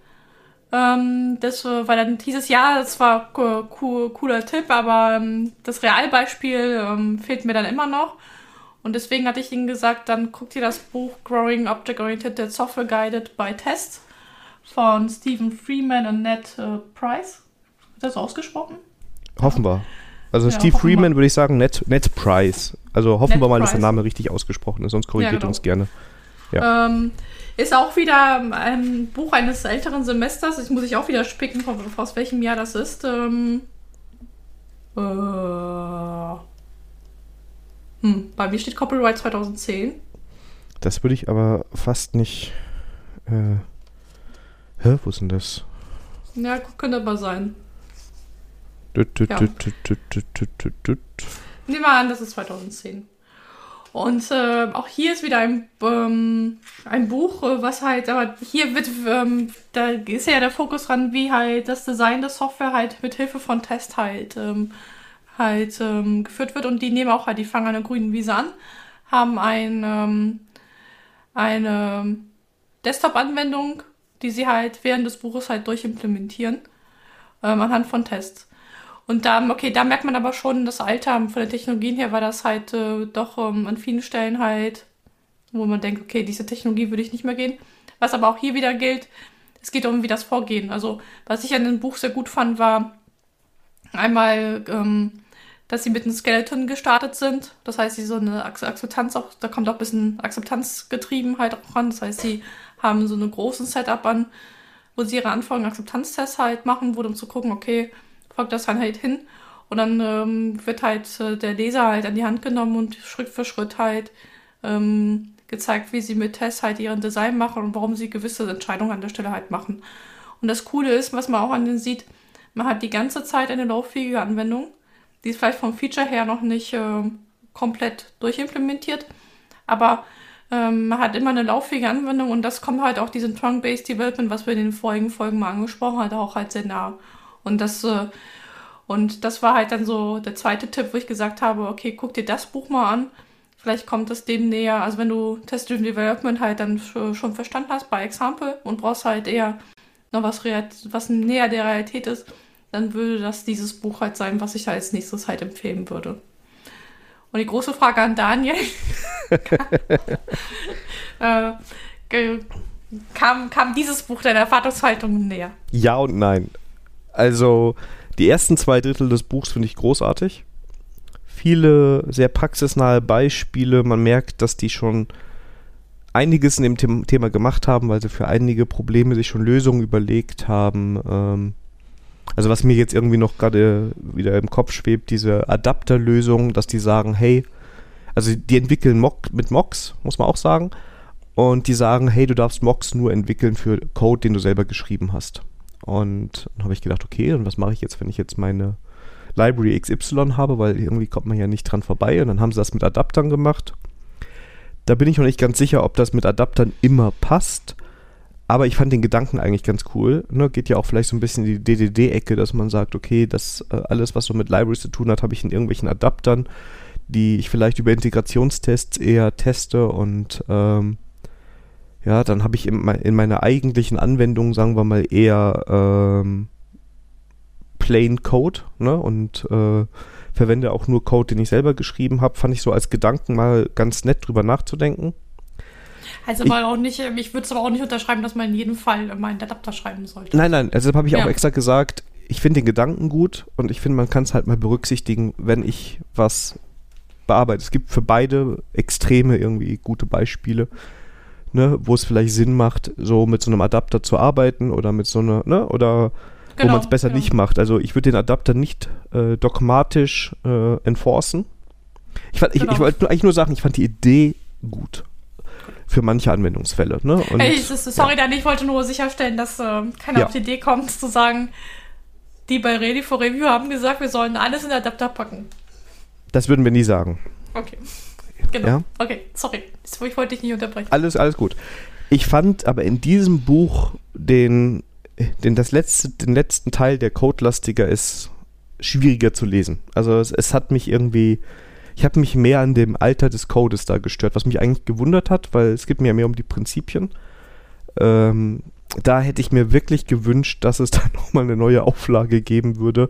Ähm, das, äh, weil dann dieses Jahr, das war cool, cooler Tipp, aber ähm, das Realbeispiel ähm, fehlt mir dann immer noch. Und deswegen hatte ich ihnen gesagt, dann guckt ihr das Buch Growing Object Oriented Software Guided by Tests von Stephen Freeman und Ned äh, Price. Wird das ausgesprochen? Hoffen wir. Also ja, Steve Freeman würde ich sagen, Ned, Ned Price. Also hoffen Ned wir mal, Price. dass der Name richtig ausgesprochen ist, sonst korrigiert ja, genau. uns gerne. Ja. Ähm, ist auch wieder ein Buch eines älteren Semesters. Ich muss ich auch wieder spicken, aus welchem Jahr das ist. Ähm, äh, hm, bei mir steht Copyright 2010. Das würde ich aber fast nicht. Äh, Hä, wo ist denn das? Ja, könnte aber sein. Nehmen wir an, das ist 2010. Und äh, auch hier ist wieder ein, ähm, ein Buch, äh, was halt, aber hier wird, ähm, da ist ja der Fokus dran, wie halt das Design der Software halt mit Hilfe von Test halt, ähm, halt ähm, geführt wird. Und die nehmen auch halt, die fangen an der grünen Wiese an, haben ein, ähm, eine Desktop-Anwendung die sie halt während des Buches halt durchimplementieren, ähm, anhand von Tests. Und da, okay, da merkt man aber schon das Alter von der Technologien her, weil das halt äh, doch ähm, an vielen Stellen halt, wo man denkt, okay, diese Technologie würde ich nicht mehr gehen. Was aber auch hier wieder gilt, es geht um wie das Vorgehen. Also, was ich an dem Buch sehr gut fand, war einmal, ähm, dass sie mit einem Skeleton gestartet sind. Das heißt, sie so eine Akzeptanz auch, da kommt auch ein bisschen Akzeptanzgetriebenheit auch ran. Das heißt, sie haben so eine großen Setup an, wo sie ihre Anforderungen Akzeptanztests halt machen, wo um zu gucken, okay, folgt das dann halt hin. Und dann ähm, wird halt äh, der Leser halt an die Hand genommen und Schritt für Schritt halt ähm, gezeigt, wie sie mit Tess halt ihren Design machen und warum sie gewisse Entscheidungen an der Stelle halt machen. Und das Coole ist, was man auch an den sieht, man hat die ganze Zeit eine lauffähige Anwendung. Die ist vielleicht vom Feature her noch nicht äh, komplett durchimplementiert, aber ähm, man hat immer eine lauffähige Anwendung und das kommt halt auch diesem Trunk-Based Development, was wir in den vorigen Folgen mal angesprochen haben, auch halt sehr nah. Und das, äh, und das war halt dann so der zweite Tipp, wo ich gesagt habe, okay, guck dir das Buch mal an. Vielleicht kommt es dem näher. Also wenn du Test-Driven Development halt dann schon verstanden hast bei Example und brauchst halt eher noch was, was näher der Realität ist, dann würde das dieses Buch halt sein, was ich als nächstes halt empfehlen würde. Und die große Frage an Daniel. (laughs) äh, kam, kam dieses Buch deiner Erwartungshaltung näher? Ja und nein. Also, die ersten zwei Drittel des Buchs finde ich großartig. Viele sehr praxisnahe Beispiele. Man merkt, dass die schon einiges in dem Thema gemacht haben, weil sie für einige Probleme sich schon Lösungen überlegt haben. Ähm, also was mir jetzt irgendwie noch gerade wieder im Kopf schwebt, diese Adapterlösung, dass die sagen, hey, also die entwickeln Mock mit Mocks, muss man auch sagen. Und die sagen, hey, du darfst Mocks nur entwickeln für Code, den du selber geschrieben hast. Und dann habe ich gedacht, okay, und was mache ich jetzt, wenn ich jetzt meine Library XY habe, weil irgendwie kommt man ja nicht dran vorbei. Und dann haben sie das mit Adaptern gemacht. Da bin ich noch nicht ganz sicher, ob das mit Adaptern immer passt. Aber ich fand den Gedanken eigentlich ganz cool. Ne? Geht ja auch vielleicht so ein bisschen in die DDD-Ecke, dass man sagt, okay, das äh, alles, was so mit Libraries zu tun hat, habe ich in irgendwelchen Adaptern, die ich vielleicht über Integrationstests eher teste und ähm, ja, dann habe ich in, in, meiner eigentlichen Anwendung, sagen wir mal, eher ähm, Plain Code ne? und äh, verwende auch nur Code, den ich selber geschrieben habe. Fand ich so als Gedanken mal ganz nett drüber nachzudenken. Also ich, auch nicht, ich würde es aber auch nicht unterschreiben, dass man in jedem Fall immer einen Adapter schreiben sollte. Nein, nein, also habe ich ja. auch extra gesagt, ich finde den Gedanken gut und ich finde, man kann es halt mal berücksichtigen, wenn ich was bearbeite. Es gibt für beide Extreme irgendwie gute Beispiele ne, wo es vielleicht Sinn macht, so mit so einem Adapter zu arbeiten oder mit so einer, ne, oder genau, wo man es besser ja. nicht macht. Also ich würde den Adapter nicht äh, dogmatisch äh, enforcen. Ich, fand, genau. ich, ich wollte eigentlich nur sagen, ich fand die Idee gut für manche Anwendungsfälle. Ne? Und, hey, ist, sorry, ja. dann ich wollte nur sicherstellen, dass äh, keiner ja. auf die Idee kommt, zu sagen, die bei Ready for Review haben gesagt, wir sollen alles in den Adapter packen. Das würden wir nie sagen. Okay. Genau. Ja? Okay, sorry. Ich wollte dich nicht unterbrechen. Alles, alles gut. Ich fand aber in diesem Buch den, den, das letzte, den letzten Teil, der codelastiger ist, schwieriger zu lesen. Also es, es hat mich irgendwie, ich habe mich mehr an dem Alter des Codes da gestört, was mich eigentlich gewundert hat, weil es geht mir ja mehr um die Prinzipien. Ähm, da hätte ich mir wirklich gewünscht, dass es (laughs) da nochmal eine neue Auflage geben würde,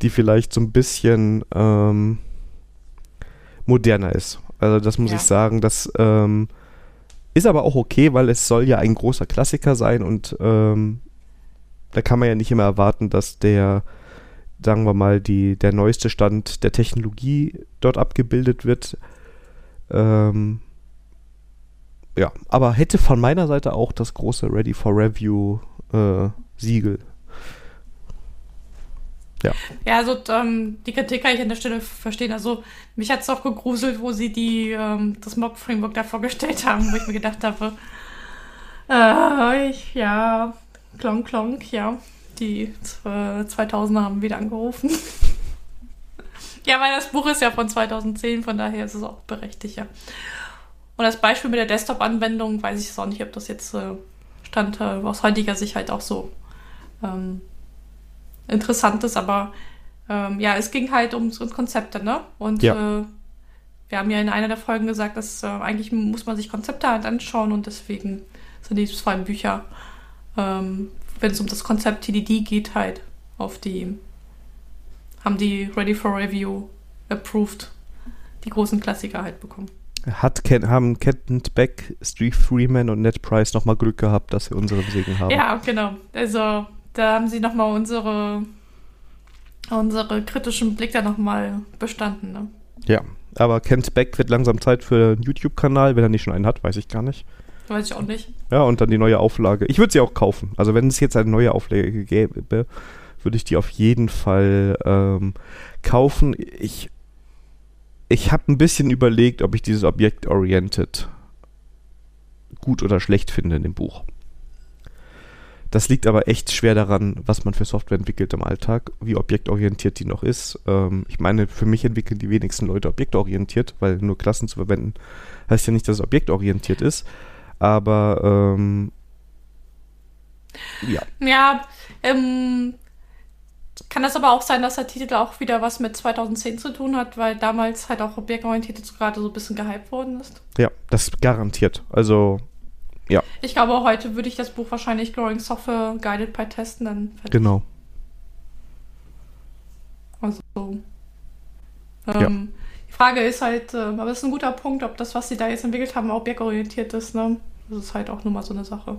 die vielleicht so ein bisschen ähm, moderner ist. Also das muss ja. ich sagen, das ähm, ist aber auch okay, weil es soll ja ein großer Klassiker sein und ähm, da kann man ja nicht immer erwarten, dass der, sagen wir mal, die, der neueste Stand der Technologie dort abgebildet wird. Ähm, ja, aber hätte von meiner Seite auch das große Ready for Review äh, Siegel ja. Ja, also ähm, die Kritik kann ich an der Stelle verstehen. Also mich hat es auch gegruselt, wo sie die, ähm, das Mock-Framework da vorgestellt haben, wo ich mir gedacht habe, äh, ich, ja, klonk, klonk, ja. Die äh, 2000er haben wieder angerufen. (laughs) ja, weil das Buch ist ja von 2010, von daher ist es auch berechtigt, ja. Und das Beispiel mit der Desktop-Anwendung, weiß ich auch nicht, ob das jetzt äh, Stand äh, aus heutiger Sicht halt auch so ähm, Interessantes, aber ähm, ja, es ging halt um, Konzepte, ne? Und ja. äh, wir haben ja in einer der Folgen gesagt, dass äh, eigentlich muss man sich Konzepte halt anschauen und deswegen sind die zwei Bücher, ähm, wenn es um das Konzept TDD geht, halt auf die, haben die Ready for Review approved, die großen Klassiker halt bekommen. Hat Ken, haben Kent Beck, Steve Freeman und Ned Price nochmal Glück gehabt, dass wir unseren Segen haben. Ja, genau. Also da haben sie nochmal unsere, unsere kritischen Blick da nochmal bestanden. Ne? Ja, aber Kent Beck wird langsam Zeit für einen YouTube-Kanal. Wenn er nicht schon einen hat, weiß ich gar nicht. Weiß ich auch nicht. Ja, und dann die neue Auflage. Ich würde sie auch kaufen. Also wenn es jetzt eine neue Auflage gäbe, würde ich die auf jeden Fall ähm, kaufen. Ich, ich habe ein bisschen überlegt, ob ich dieses Object-Oriented gut oder schlecht finde in dem Buch. Das liegt aber echt schwer daran, was man für Software entwickelt im Alltag, wie objektorientiert die noch ist. Ähm, ich meine, für mich entwickeln die wenigsten Leute objektorientiert, weil nur Klassen zu verwenden heißt ja nicht, dass es objektorientiert ist. Aber ähm, ja. Ja, ähm, kann das aber auch sein, dass der Titel auch wieder was mit 2010 zu tun hat, weil damals halt auch objektorientiert gerade so ein bisschen gehypt worden ist? Ja, das garantiert. Also ja. Ich glaube, heute würde ich das Buch wahrscheinlich Growing Software Guided by Testen dann fertig. Genau. Also. Ähm, ja. Die Frage ist halt, äh, aber es ist ein guter Punkt, ob das, was sie da jetzt entwickelt haben, objektorientiert ist. Ne? Das ist halt auch nur mal so eine Sache.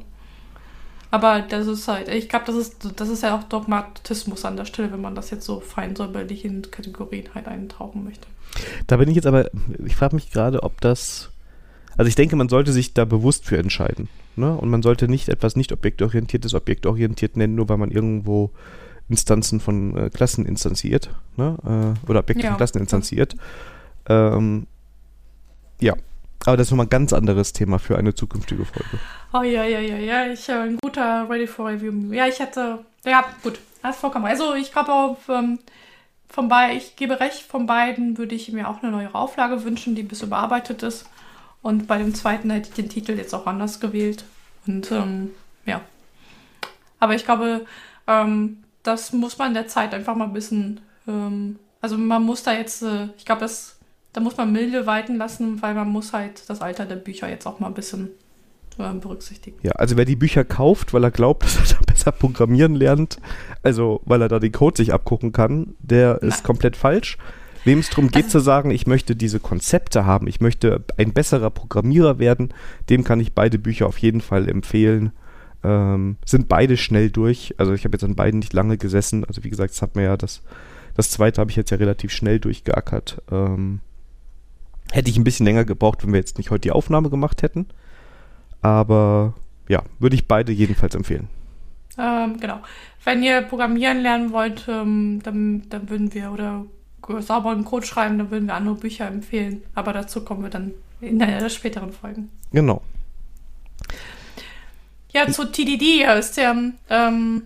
Aber das ist halt, ich glaube, das ist, das ist ja auch Dogmatismus an der Stelle, wenn man das jetzt so fein säuberlich in Kategorien halt eintauchen möchte. Da bin ich jetzt aber, ich frage mich gerade, ob das also ich denke, man sollte sich da bewusst für entscheiden. Ne? Und man sollte nicht etwas nicht objektorientiertes objektorientiert nennen, nur weil man irgendwo Instanzen von äh, Klassen instanziert. Ne? Äh, oder Objekte ja. von Klassen instanziert. Ähm, ja. Aber das ist nochmal ein ganz anderes Thema für eine zukünftige Folge. Oh ja, ja, ja, ja. Ich habe äh, ein guter Ready for Review. Ja, ich hätte. Ja, gut. Hast vollkommen. Also ich glaube auch, ähm, von beiden, ich gebe recht, von beiden würde ich mir auch eine neue Auflage wünschen, die ein bisschen überarbeitet ist. Und bei dem zweiten hätte ich den Titel jetzt auch anders gewählt. Und ähm, ja. Aber ich glaube, ähm, das muss man in der Zeit einfach mal ein bisschen. Ähm, also man muss da jetzt, äh, ich glaube, das, da muss man milde walten lassen, weil man muss halt das Alter der Bücher jetzt auch mal ein bisschen äh, berücksichtigen. Ja, also wer die Bücher kauft, weil er glaubt, (laughs) dass er da besser programmieren lernt, also weil er da den Code sich abgucken kann, der Nein. ist komplett falsch. Wem es darum geht also, zu sagen, ich möchte diese Konzepte haben, ich möchte ein besserer Programmierer werden, dem kann ich beide Bücher auf jeden Fall empfehlen. Ähm, sind beide schnell durch. Also ich habe jetzt an beiden nicht lange gesessen. Also wie gesagt, das hat mir ja das, das zweite habe ich jetzt ja relativ schnell durchgeackert. Ähm, hätte ich ein bisschen länger gebraucht, wenn wir jetzt nicht heute die Aufnahme gemacht hätten. Aber ja, würde ich beide jedenfalls empfehlen. Ähm, genau. Wenn ihr programmieren lernen wollt, ähm, dann, dann würden wir oder sauberen Code schreiben, dann würden wir andere Bücher empfehlen. Aber dazu kommen wir dann in einer der späteren Folgen. Genau. Ja, zu TDD ist ja, ähm,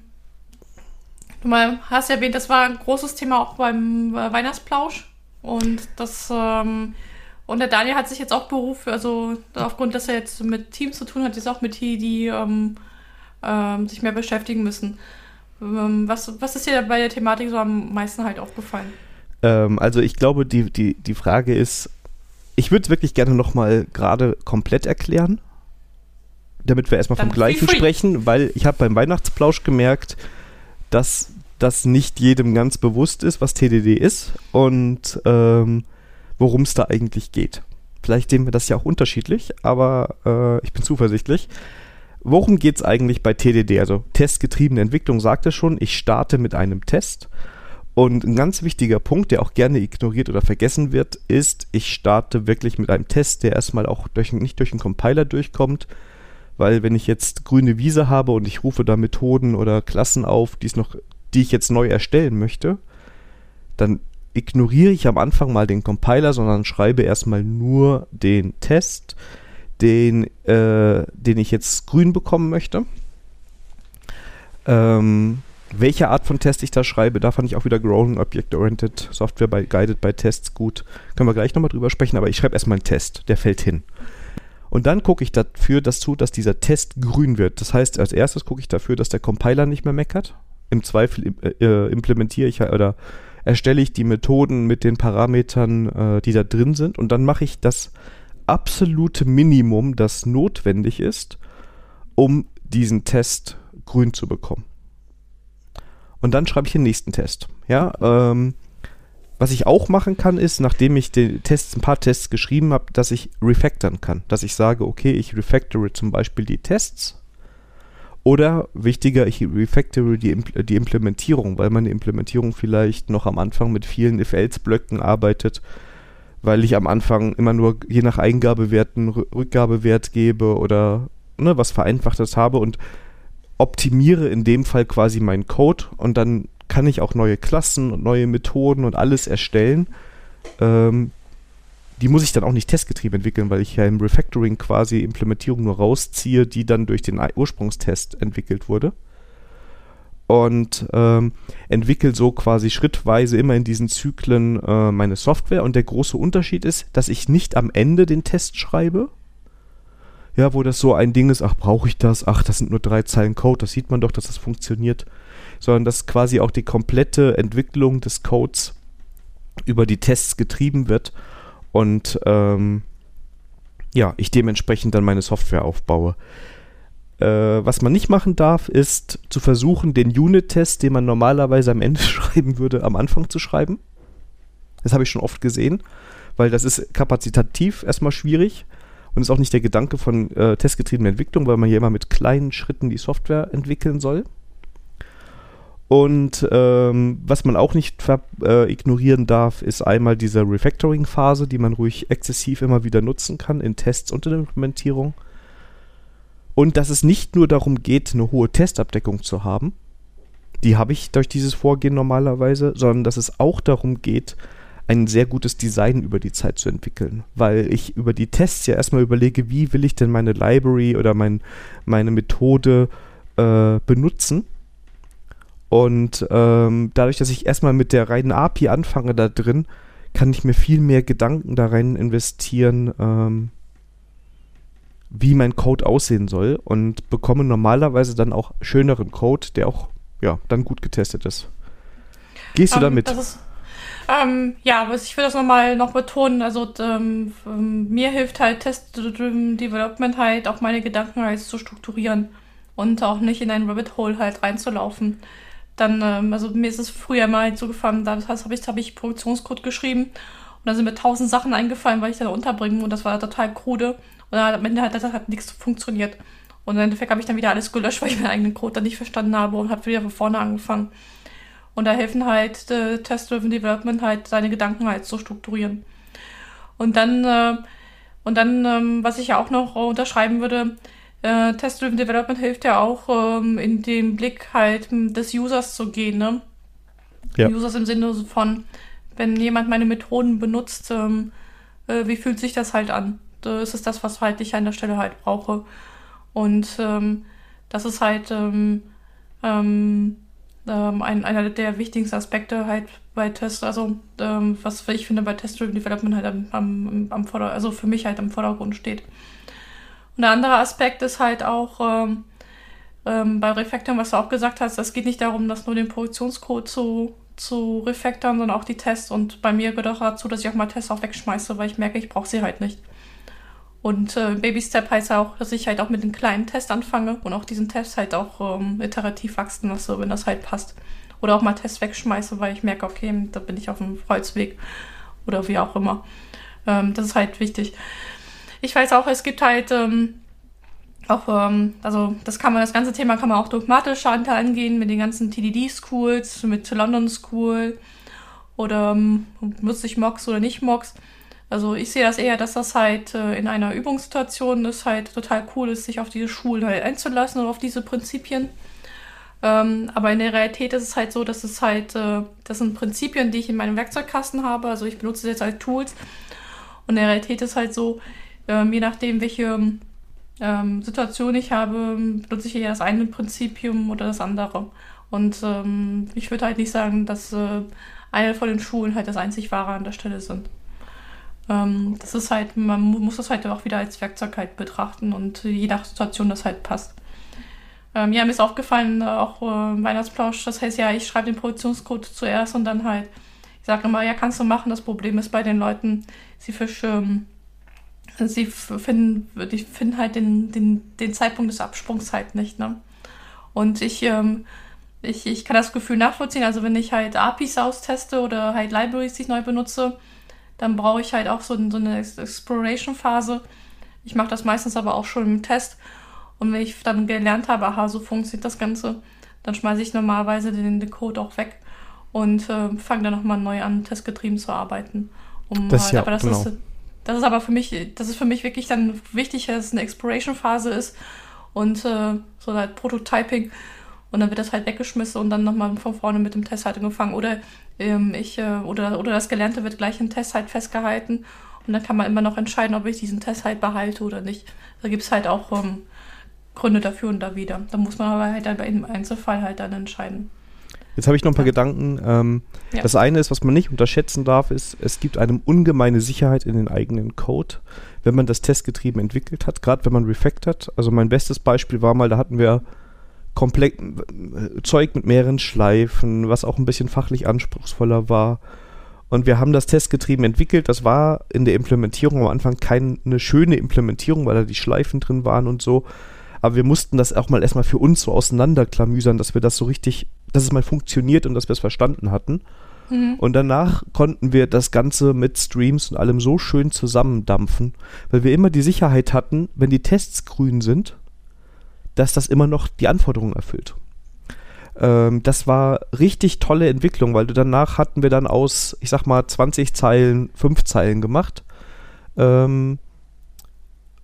du mal hast erwähnt, das war ein großes Thema auch beim äh, Weihnachtsplausch. Und das, ähm, und der Daniel hat sich jetzt auch berufen, also aufgrund, dass er jetzt mit Teams zu tun hat, jetzt auch mit TDD ähm, ähm, sich mehr beschäftigen müssen. Ähm, was, was ist dir bei der Thematik so am meisten halt aufgefallen? Ähm, also ich glaube, die, die, die Frage ist, ich würde es wirklich gerne nochmal gerade komplett erklären, damit wir erstmal vom Gleichen sprechen, weil ich habe beim Weihnachtsplausch gemerkt, dass das nicht jedem ganz bewusst ist, was TDD ist und ähm, worum es da eigentlich geht. Vielleicht sehen wir das ja auch unterschiedlich, aber äh, ich bin zuversichtlich. Worum geht es eigentlich bei TDD? Also testgetriebene Entwicklung sagt es schon, ich starte mit einem Test und ein ganz wichtiger Punkt, der auch gerne ignoriert oder vergessen wird, ist, ich starte wirklich mit einem Test, der erstmal auch durch, nicht durch einen Compiler durchkommt, weil wenn ich jetzt grüne Wiese habe und ich rufe da Methoden oder Klassen auf, die, noch, die ich jetzt neu erstellen möchte, dann ignoriere ich am Anfang mal den Compiler, sondern schreibe erstmal nur den Test, den, äh, den ich jetzt grün bekommen möchte. Ähm, welche Art von Test ich da schreibe, da fand ich auch wieder Growing Object-Oriented Software bei Guided by Tests gut. Können wir gleich nochmal drüber sprechen, aber ich schreibe erstmal einen Test, der fällt hin. Und dann gucke ich dafür dazu, dass dieser Test grün wird. Das heißt, als erstes gucke ich dafür, dass der Compiler nicht mehr meckert. Im Zweifel äh, äh implementiere ich oder erstelle ich die Methoden mit den Parametern, äh, die da drin sind. Und dann mache ich das absolute Minimum, das notwendig ist, um diesen Test grün zu bekommen und dann schreibe ich den nächsten Test. Ja, ähm, was ich auch machen kann, ist, nachdem ich den Tests, ein paar Tests geschrieben habe, dass ich refactoren kann. Dass ich sage, okay, ich refactore zum Beispiel die Tests. Oder wichtiger, ich refactore die, die Implementierung, weil meine Implementierung vielleicht noch am Anfang mit vielen If-Else-Blöcken arbeitet, weil ich am Anfang immer nur je nach Eingabewerten Rückgabewert gebe oder ne, was Vereinfachtes habe und optimiere in dem Fall quasi meinen Code und dann kann ich auch neue Klassen und neue Methoden und alles erstellen. Ähm, die muss ich dann auch nicht testgetrieben entwickeln, weil ich ja im Refactoring quasi Implementierung nur rausziehe, die dann durch den Ursprungstest entwickelt wurde. Und ähm, entwickle so quasi schrittweise immer in diesen Zyklen äh, meine Software. Und der große Unterschied ist, dass ich nicht am Ende den Test schreibe. Ja, wo das so ein Ding ist, ach, brauche ich das? Ach, das sind nur drei Zeilen Code, das sieht man doch, dass das funktioniert. Sondern dass quasi auch die komplette Entwicklung des Codes über die Tests getrieben wird und ähm, ja, ich dementsprechend dann meine Software aufbaue. Äh, was man nicht machen darf, ist zu versuchen, den Unit-Test, den man normalerweise am Ende (laughs) schreiben würde, am Anfang zu schreiben. Das habe ich schon oft gesehen, weil das ist kapazitativ erstmal schwierig und ist auch nicht der Gedanke von äh, testgetriebener Entwicklung, weil man hier immer mit kleinen Schritten die Software entwickeln soll. Und ähm, was man auch nicht äh, ignorieren darf, ist einmal diese Refactoring-Phase, die man ruhig exzessiv immer wieder nutzen kann in Tests und in Implementierung. Und dass es nicht nur darum geht, eine hohe Testabdeckung zu haben, die habe ich durch dieses Vorgehen normalerweise, sondern dass es auch darum geht, ein sehr gutes Design über die Zeit zu entwickeln. Weil ich über die Tests ja erstmal überlege, wie will ich denn meine Library oder mein, meine Methode äh, benutzen und ähm, dadurch, dass ich erstmal mit der reinen API anfange da drin, kann ich mir viel mehr Gedanken da rein investieren, ähm, wie mein Code aussehen soll und bekomme normalerweise dann auch schöneren Code, der auch ja, dann gut getestet ist. Gehst du um, ähm, damit? Ist, ähm, ja, aber ich will das nochmal noch betonen. Also ähm, ähm, mir hilft halt Test-Driven Development halt auch meine Gedanken halt zu strukturieren und auch nicht in ein Rabbit Hole halt reinzulaufen dann, ähm, also mir ist es früher mal so gefallen, da habe ich, hab ich Produktionscode geschrieben und da sind mir tausend Sachen eingefallen, weil ich da unterbringen und das war total krude und am Ende hat das hat nichts funktioniert. Und im Endeffekt habe ich dann wieder alles gelöscht, (laughs) weil ich meinen eigenen Code dann nicht verstanden habe und habe wieder von vorne angefangen. Und da helfen halt äh, Test-Driven Development halt, seine Gedanken halt zu strukturieren. Und dann, äh, und dann, ähm, was ich ja auch noch unterschreiben würde, äh, Test-Driven Development hilft ja auch, ähm, in den Blick halt des Users zu gehen, ne? Ja. Users im Sinne von, wenn jemand meine Methoden benutzt, ähm, äh, wie fühlt sich das halt an? Das ist das, was halt ich an der Stelle halt brauche. Und ähm, das ist halt ähm, ähm, ähm ein, einer der wichtigsten Aspekte halt bei Test, also ähm, was ich finde bei Test-Driven Development halt am, am, am Vorder-, also für mich halt im Vordergrund steht. Und der andere Aspekt ist halt auch ähm, ähm, bei Refactoren, was du auch gesagt hast, es geht nicht darum, dass nur den Produktionscode zu, zu refactoren, sondern auch die Tests. Und bei mir gehört auch dazu, dass ich auch mal Tests auch wegschmeiße, weil ich merke, ich brauche sie halt nicht. Und äh, Baby Step heißt auch, dass ich halt auch mit den kleinen Tests anfange und auch diesen Test halt auch ähm, iterativ wachsen lasse, wenn das halt passt. Oder auch mal Tests wegschmeiße, weil ich merke, okay, da bin ich auf dem Kreuzweg oder wie auch immer. Ähm, das ist halt wichtig. Ich weiß auch, es gibt halt ähm, auch, ähm, also das kann man, das ganze Thema kann man auch dogmatisch angehen mit den ganzen TDD-Schools, mit London School oder ähm, nutze ich Mox oder nicht Mox. Also ich sehe das eher, dass das halt äh, in einer Übungssituation ist halt total cool ist, sich auf diese Schulen halt einzulassen und auf diese Prinzipien. Ähm, aber in der Realität ist es halt so, dass es halt, äh, das sind Prinzipien, die ich in meinem Werkzeugkasten habe. Also ich benutze sie jetzt als Tools. Und in der Realität ist halt so, ähm, je nachdem, welche ähm, Situation ich habe, benutze ich eher das eine Prinzipium oder das andere. Und ähm, ich würde halt nicht sagen, dass äh, eine von den Schulen halt das einzig wahre an der Stelle sind. Ähm, das ist halt, man muss das halt auch wieder als Werkzeug halt betrachten und je nach Situation das halt passt. Ähm, ja, mir ist aufgefallen, auch äh, Weihnachtsplausch, das heißt ja, ich schreibe den Produktionscode zuerst und dann halt, ich sage immer, ja, kannst du machen. Das Problem ist bei den Leuten, sie fischen sie finden, die finden halt den, den, den Zeitpunkt des Absprungs halt nicht, ne? Und ich, ähm, ich, ich kann das Gefühl nachvollziehen. Also wenn ich halt APIs austeste oder halt Libraries, die ich neu benutze, dann brauche ich halt auch so, so eine Exploration-Phase. Ich mache das meistens aber auch schon im Test. Und wenn ich dann gelernt habe, aha, so funktioniert das Ganze, dann schmeiße ich normalerweise den, den Code auch weg und äh, fange dann nochmal neu an, testgetrieben zu arbeiten. Um das halt, ja, aber das genau. ist das ist aber für mich, das ist für mich wirklich dann wichtig, dass es eine Exploration-Phase ist und äh, so halt Prototyping und dann wird das halt weggeschmissen und dann nochmal von vorne mit dem Test halt angefangen. Oder ähm, ich, äh, oder, oder das Gelernte wird gleich im Test halt festgehalten und dann kann man immer noch entscheiden, ob ich diesen Test halt behalte oder nicht. Da gibt es halt auch ähm, Gründe dafür und da wieder. Da muss man aber halt dann im Einzelfall halt dann entscheiden. Jetzt habe ich noch ein paar ja. Gedanken. Ähm, ja. Das eine ist, was man nicht unterschätzen darf, ist, es gibt eine ungemeine Sicherheit in den eigenen Code, wenn man das testgetrieben entwickelt hat, gerade wenn man refactort. Also mein bestes Beispiel war mal, da hatten wir komplett äh, Zeug mit mehreren Schleifen, was auch ein bisschen fachlich anspruchsvoller war. Und wir haben das testgetrieben entwickelt. Das war in der Implementierung am Anfang keine schöne Implementierung, weil da die Schleifen drin waren und so. Aber wir mussten das auch mal erstmal für uns so auseinanderklamüsern, dass wir das so richtig, dass es mal funktioniert und dass wir es verstanden hatten. Mhm. Und danach konnten wir das Ganze mit Streams und allem so schön zusammendampfen, weil wir immer die Sicherheit hatten, wenn die Tests grün sind, dass das immer noch die Anforderungen erfüllt. Ähm, das war richtig tolle Entwicklung, weil danach hatten wir dann aus, ich sag mal, 20 Zeilen, 5 Zeilen gemacht, ähm,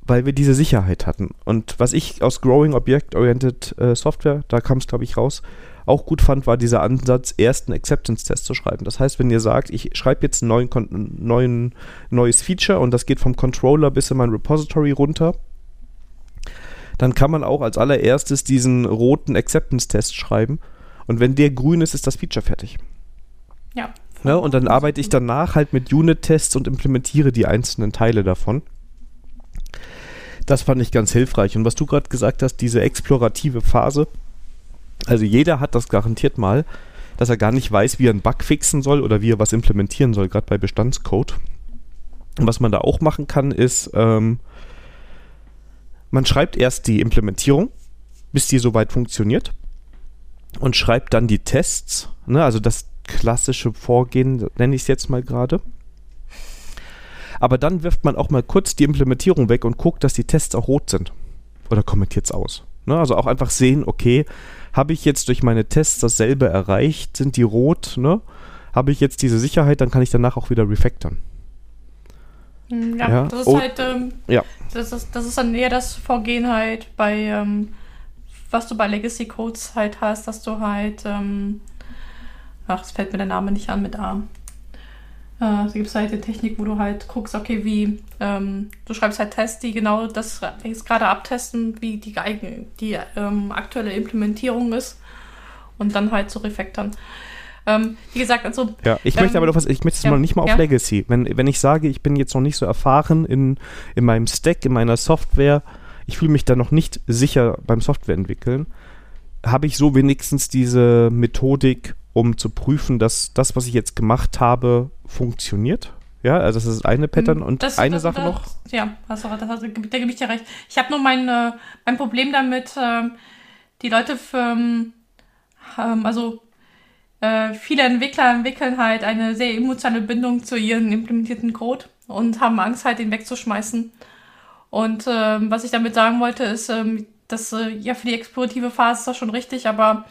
weil wir diese Sicherheit hatten. Und was ich aus Growing Object-Oriented äh, Software, da kam es, glaube ich, raus, auch gut fand, war dieser Ansatz, erst einen Acceptance-Test zu schreiben. Das heißt, wenn ihr sagt, ich schreibe jetzt ein neuen, neuen, neues Feature und das geht vom Controller bis in mein Repository runter, dann kann man auch als allererstes diesen roten Acceptance-Test schreiben. Und wenn der grün ist, ist das Feature fertig. Ja. Ne? Und dann arbeite ich danach halt mit Unit-Tests und implementiere die einzelnen Teile davon. Das fand ich ganz hilfreich. Und was du gerade gesagt hast, diese explorative Phase, also jeder hat das garantiert mal, dass er gar nicht weiß, wie er einen Bug fixen soll oder wie er was implementieren soll, gerade bei Bestandscode. Und was man da auch machen kann, ist, ähm, man schreibt erst die Implementierung, bis die soweit funktioniert und schreibt dann die Tests, ne, also das klassische Vorgehen, nenne ich es jetzt mal gerade. Aber dann wirft man auch mal kurz die Implementierung weg und guckt, dass die Tests auch rot sind. Oder kommentiert es aus. Ne, also auch einfach sehen, okay, habe ich jetzt durch meine Tests dasselbe erreicht? Sind die rot? Ne? Habe ich jetzt diese Sicherheit, dann kann ich danach auch wieder refactoren. Hm, ja, ja, das ist oh, halt, ähm, ja. Das ist, das ist dann eher das Vorgehen halt bei, ähm, was du bei Legacy Codes halt hast, dass du halt, ähm, ach, es fällt mir der Name nicht an mit A. Äh, gibt es halt die Technik, wo du halt guckst, okay, wie, ähm, du schreibst halt Tests, die genau das jetzt gerade abtesten, wie die, die ähm, aktuelle Implementierung ist und dann halt so refactoren. Ähm, wie gesagt, also. Ja, ich möchte aber noch was, ich möchte es ja, mal nicht mal auf ja. Legacy. Wenn, wenn ich sage, ich bin jetzt noch nicht so erfahren in, in meinem Stack, in meiner Software, ich fühle mich da noch nicht sicher beim Software entwickeln, habe ich so wenigstens diese Methodik, um zu prüfen, dass das, was ich jetzt gemacht habe, funktioniert. Ja, also das ist eine Pattern hm, und das, eine das, Sache das, noch. Ja, hast du, das, da gebe ich dir recht. Ich habe nur mein, äh, mein Problem damit, äh, die Leute für, ähm, also äh, viele Entwickler entwickeln halt eine sehr emotionale Bindung zu ihren implementierten Code und haben Angst, halt den wegzuschmeißen. Und ähm, was ich damit sagen wollte, ist, ähm, dass äh, ja für die explorative Phase ist das schon richtig, aber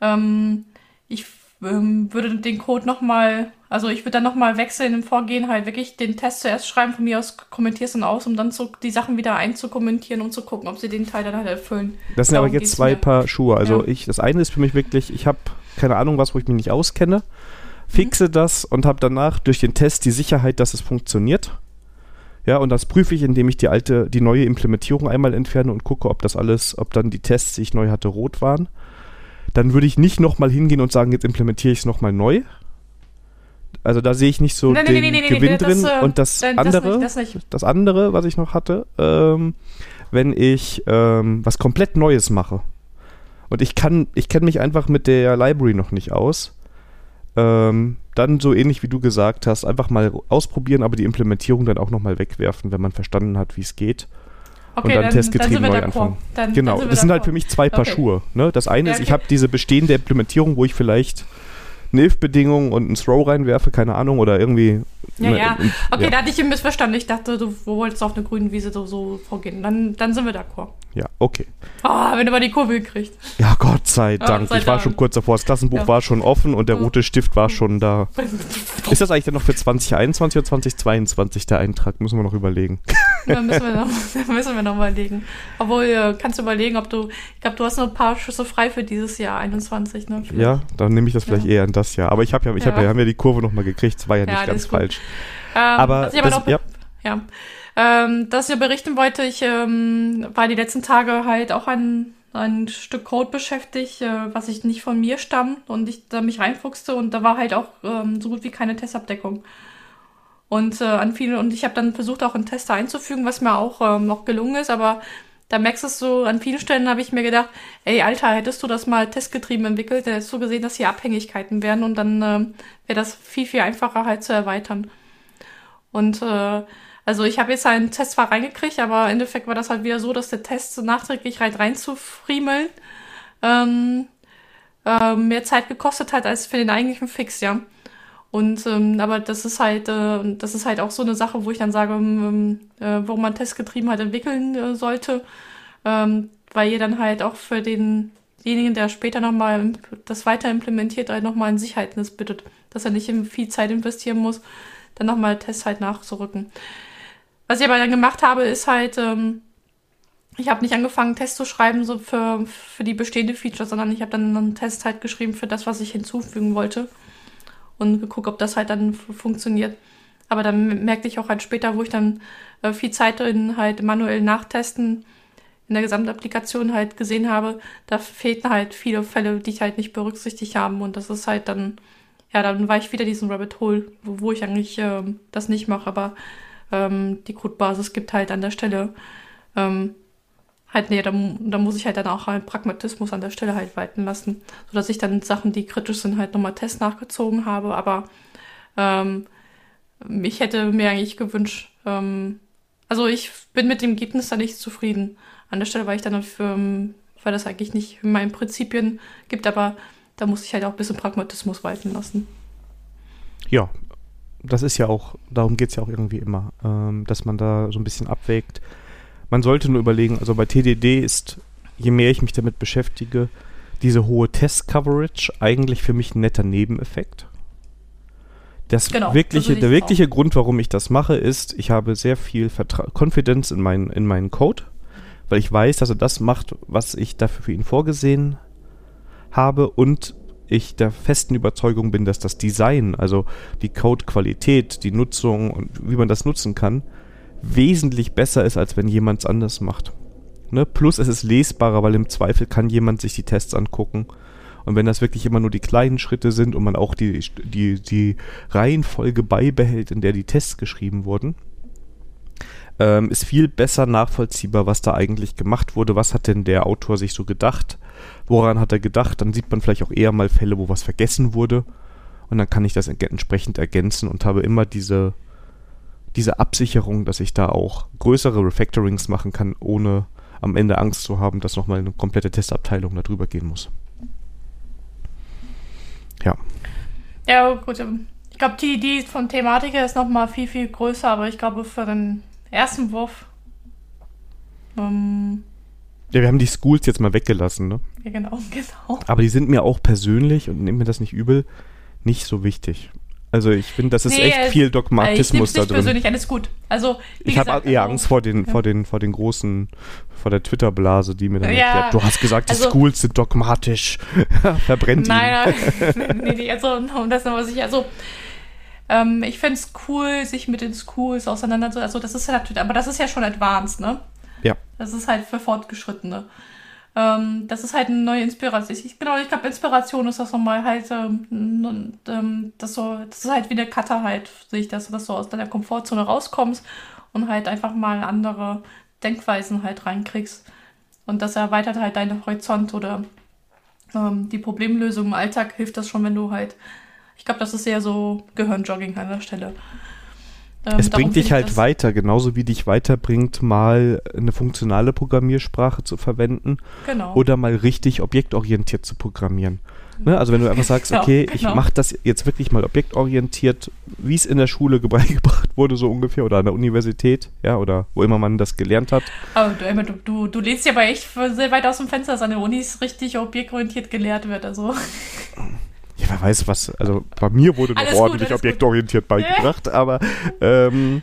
ähm, ich ähm, würde den Code nochmal, also ich würde dann nochmal wechseln im Vorgehen, halt wirklich den Test zuerst schreiben, von mir aus kommentierst dann aus, um dann zu, die Sachen wieder einzukommentieren und zu gucken, ob sie den Teil dann halt erfüllen. Das sind Darum aber jetzt zwei mir. Paar Schuhe. Also ja. ich, das eine ist für mich wirklich, ich habe keine Ahnung was, wo ich mich nicht auskenne, fixe mhm. das und habe danach durch den Test die Sicherheit, dass es funktioniert. Ja, und das prüfe ich, indem ich die alte, die neue Implementierung einmal entferne und gucke, ob das alles, ob dann die Tests, die ich neu hatte, rot waren. Dann würde ich nicht nochmal hingehen und sagen, jetzt implementiere ich es nochmal neu. Also da sehe ich nicht so nein, den nein, nein, Gewinn drin. Das, äh, und das andere, das, nicht, das, das, andere, was ich noch hatte, ähm, wenn ich ähm, was komplett Neues mache, und ich kann, ich kenne mich einfach mit der Library noch nicht aus. Ähm, dann so ähnlich wie du gesagt hast, einfach mal ausprobieren, aber die Implementierung dann auch nochmal wegwerfen, wenn man verstanden hat, wie es geht. Okay, und dann, dann testgetrieben dann neu anfangen. Dann, genau, das sind halt für mich zwei Paar okay. Schuhe. Ne? Das eine ja, ist, ich habe diese bestehende Implementierung, wo ich vielleicht eine If-Bedingung und ein Throw reinwerfe, keine Ahnung, oder irgendwie. Ja, ne, ja. Okay, ja. da hatte ich ihn missverstanden. Ich dachte, du wolltest auf eine grüne Wiese so, so vorgehen. Dann, dann sind wir d'accord. Ja, okay. Ah, wenn du mal die Kurve gekriegt. Ja, Gott sei Dank. sei ich war Dank. schon kurz davor. Das Klassenbuch Ja. war schon offen und der rote Stift war schon da. (laughs) Ist das eigentlich dann noch für 2021 oder 2022 der Eintrag? Müssen wir noch überlegen. (laughs) Da müssen wir noch, müssen wir noch mal überlegen. Obwohl, äh, kannst du überlegen, ob du, ich glaube, du hast noch ein paar Schüsse frei für dieses Jahr 21, ne? Vielleicht. Ja, dann nehme ich das vielleicht Ja. eher in das Jahr. Aber ich habe ja, ich Ja. hab ja, haben ja die Kurve nochmal gekriegt. Das war ja nicht Ja, das ganz falsch. Ähm, Aber ich aber das- noch, ja. ja. Ähm, dass ich berichten wollte, ich ähm, war die letzten Tage halt auch an ein Stück Code beschäftigt, äh, was ich nicht von mir stammt und ich da mich reinfuchste und da war halt auch ähm, so gut wie keine Testabdeckung. Und äh, an viele, und ich habe dann versucht, auch einen Tester einzufügen, was mir auch ähm, noch gelungen ist, aber da merkst du es so, an vielen Stellen habe ich mir gedacht, ey, Alter, hättest du das mal testgetrieben entwickelt, dann hättest du gesehen, dass hier Abhängigkeiten wären und dann ähm, wäre das viel, viel einfacher halt zu erweitern. Und äh, also ich habe jetzt einen Test zwar reingekriegt, aber im Endeffekt war das halt wieder so, dass der Test so nachträglich rein reinzufriemeln ähm, ähm, mehr Zeit gekostet hat als für den eigentlichen Fix, ja. Und ähm, aber das ist halt, äh, das ist halt auch so eine Sache, wo ich dann sage, ähm, äh, wo man Testgetrieben halt entwickeln äh, sollte, ähm, weil ihr dann halt auch für denjenigen, der später nochmal das weiter implementiert, halt nochmal ein Sicherheitsnetz bittet, dass er nicht viel Zeit investieren muss, dann nochmal Tests halt nachzurücken. Was ich aber dann gemacht habe, ist halt, ähm, ich habe nicht angefangen, Tests zu schreiben, so für, für die bestehende Feature, sondern ich habe dann einen Test halt geschrieben für das, was ich hinzufügen wollte. Und geguckt, ob das halt dann funktioniert. Aber dann merkte ich auch halt später, wo ich dann äh, viel Zeit in halt manuell nachtesten in der Gesamtapplikation halt gesehen habe, da fehlten halt viele Fälle, die ich halt nicht berücksichtigt haben. Und das ist halt dann, ja, dann war ich wieder diesen Rabbit Hole, wo, wo ich eigentlich ähm, das nicht mache, aber ähm, die Codebasis gibt halt an der Stelle ähm, halt, nee, da, da muss ich halt dann auch halt Pragmatismus an der Stelle halt walten lassen, sodass ich dann Sachen, die kritisch sind, halt nochmal Tests nachgezogen habe, aber ähm, ich hätte mir eigentlich gewünscht, ähm, also ich bin mit dem Ergebnis da nicht zufrieden. An der Stelle, weil ich dann, dafür, ähm, weil das eigentlich nicht in meinen Prinzipien gibt, aber da muss ich halt auch ein bisschen Pragmatismus walten lassen. Ja, das ist ja auch, darum geht es ja auch irgendwie immer, ähm, dass man da so ein bisschen abwägt. Man sollte nur überlegen, also bei TDD ist, je mehr ich mich damit beschäftige, diese hohe Test-Coverage eigentlich für mich ein netter Nebeneffekt. Das Genau, wirkliche, der wirkliche Grund, warum ich das mache, ist, ich habe sehr viel Vertra Confidence in meinen, in meinen Code, weil ich weiß, dass er das macht, was ich dafür für ihn vorgesehen habe und ich der festen Überzeugung bin, dass das Design, also die Codequalität, die Nutzung und wie man das nutzen kann, wesentlich besser ist, als wenn jemand es anders macht. Ne? Plus es ist lesbarer, weil im Zweifel kann jemand sich die Tests angucken. Und wenn das wirklich immer nur die kleinen Schritte sind und man auch die, die, die Reihenfolge beibehält, in der die Tests geschrieben wurden, ähm, ist viel besser nachvollziehbar, was da eigentlich gemacht wurde. Was hat denn der Autor sich so gedacht? Woran hat er gedacht? Dann sieht man vielleicht auch eher mal Fälle, wo was vergessen wurde. Und dann kann ich das ent- entsprechend ergänzen und habe immer diese, diese Absicherung, dass ich da auch größere Refactorings machen kann, ohne am Ende Angst zu haben, dass nochmal eine komplette Testabteilung darüber gehen muss. Ja. Ja, gut. ähm, Ich glaube, die Idee von Thematik ist noch mal viel, viel größer, aber ich glaube, für den ersten Wurf. Ähm, Ja, wir haben die Schools jetzt mal weggelassen, ne? ja, genau, (laughs) genau. Aber die sind mir auch persönlich, und nehmt mir das nicht übel, nicht so wichtig. Also ich finde, das ist Nee, echt äh, viel ich Dogmatismus es da drin. persönlich, alles gut. Also, Ich habe eher also- Angst vor den, ja. vor den, vor den großen, vor der Twitter-Blase, die mir dann Ja, erklärt, du hast gesagt, die also- Schools sind dogmatisch. (laughs) Verbrennt ihn. Nein, nein, (laughs) (laughs) nee, nee, also, um das noch was ich, also, ähm, ich finde es cool, sich mit den Schools auseinanderzusetzen. Also, das ist ja natürlich, aber das ist ja schon advanced, ne? Ja. Das ist halt für Fortgeschrittene. Ähm, das ist halt eine neue Inspiration. Ich, genau, ich glaube, Inspiration ist das nochmal halt, ähm, ähm, das so, das ist halt wie der Cutter halt, sehe ich das, dass du aus deiner Komfortzone rauskommst und halt einfach mal andere Denkweisen halt reinkriegst. Und das erweitert halt deinen Horizont oder ähm, die Problemlösung im Alltag hilft das schon, wenn du halt, ich glaube, das ist eher so Gehirnjogging an der Stelle. Ähm, Es bringt dich ich halt weiter, genauso wie dich weiterbringt, mal eine funktionale Programmiersprache zu verwenden Genau. oder mal richtig objektorientiert zu programmieren. Ne? Also wenn du einfach sagst, (laughs) Ja, okay, ich genau. mache das jetzt wirklich mal objektorientiert, wie es in der Schule (laughs) beigebracht wurde, so ungefähr, oder an der Universität, ja, oder wo immer man das gelernt hat. Aber du, du, du, du lehnst ja aber echt sehr weit aus dem Fenster, dass an der Uni richtig objektorientiert gelehrt wird, also. (laughs) Ja, wer weiß was, also bei mir wurde noch ordentlich objektorientiert gut. beigebracht, aber ähm,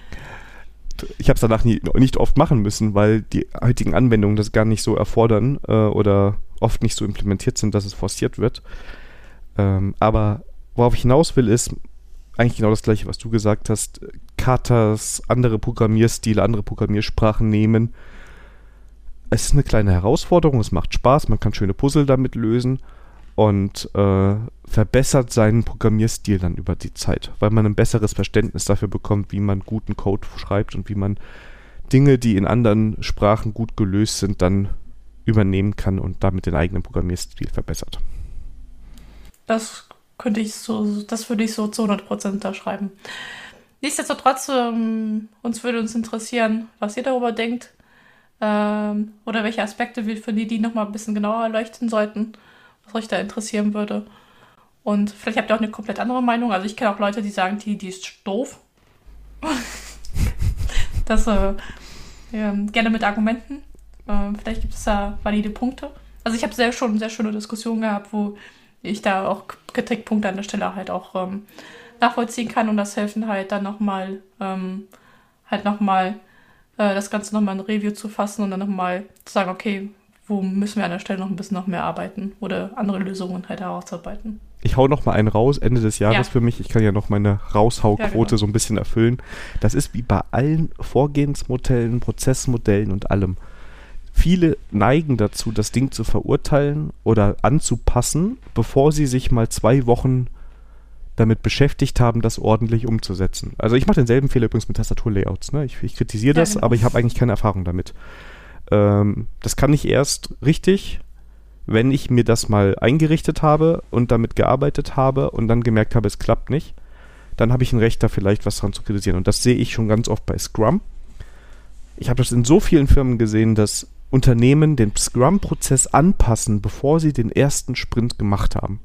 ich habe es danach nie, nicht oft machen müssen, weil die heutigen Anwendungen das gar nicht so erfordern äh, oder oft nicht so implementiert sind, dass es forciert wird. Ähm, aber worauf ich hinaus will, ist eigentlich genau das gleiche, was du gesagt hast. Katas, andere Programmierstile, andere Programmiersprachen nehmen. Es ist eine kleine Herausforderung, es macht Spaß, man kann schöne Puzzle damit lösen und äh, verbessert seinen Programmierstil dann über die Zeit, weil man ein besseres Verständnis dafür bekommt, wie man guten Code schreibt und wie man Dinge, die in anderen Sprachen gut gelöst sind, dann übernehmen kann und damit den eigenen Programmierstil verbessert. Das könnte ich so, das würde ich so zu 100% unterschreiben. Nichtsdestotrotz, ähm, uns würde uns interessieren, was ihr darüber denkt ähm, oder welche Aspekte wir für die, die nochmal ein bisschen genauer erleuchten sollten was euch da interessieren würde. Und vielleicht habt ihr auch eine komplett andere Meinung. Also ich kenne auch Leute, die sagen, die, die ist doof. (laughs) das äh, äh, gerne mit Argumenten. Äh, vielleicht gibt es da valide Punkte. Also ich habe sehr schon sehr schöne Diskussionen gehabt, wo ich da auch Kritikpunkte an der Stelle halt auch ähm, nachvollziehen kann und das helfen halt dann nochmal ähm, halt nochmal äh, das Ganze nochmal in Review zu fassen und dann nochmal zu sagen, okay, wo müssen wir an der Stelle noch ein bisschen noch mehr arbeiten oder andere Lösungen halt herausarbeiten. Ich hau noch mal einen raus, Ende des Jahres ja. für mich. Ich kann ja noch meine Raushauquote ja, genau. so ein bisschen erfüllen. Das ist wie bei allen Vorgehensmodellen, Prozessmodellen und allem. Viele neigen dazu, das Ding zu verurteilen oder anzupassen, bevor sie sich mal zwei Wochen damit beschäftigt haben, das ordentlich umzusetzen. Also ich mache denselben Fehler übrigens mit Tastaturlayouts. Ne? Ich, ich kritisiere das, genau. aber ich habe eigentlich keine Erfahrung damit. Ähm, das kann ich erst richtig, wenn ich mir das mal eingerichtet habe und damit gearbeitet habe und dann gemerkt habe, es klappt nicht. Dann habe ich ein Recht, da vielleicht was dran zu kritisieren. Und das sehe ich schon ganz oft bei Scrum. Ich habe das in so vielen Firmen gesehen, dass Unternehmen den Scrum-Prozess anpassen, bevor sie den ersten Sprint gemacht haben.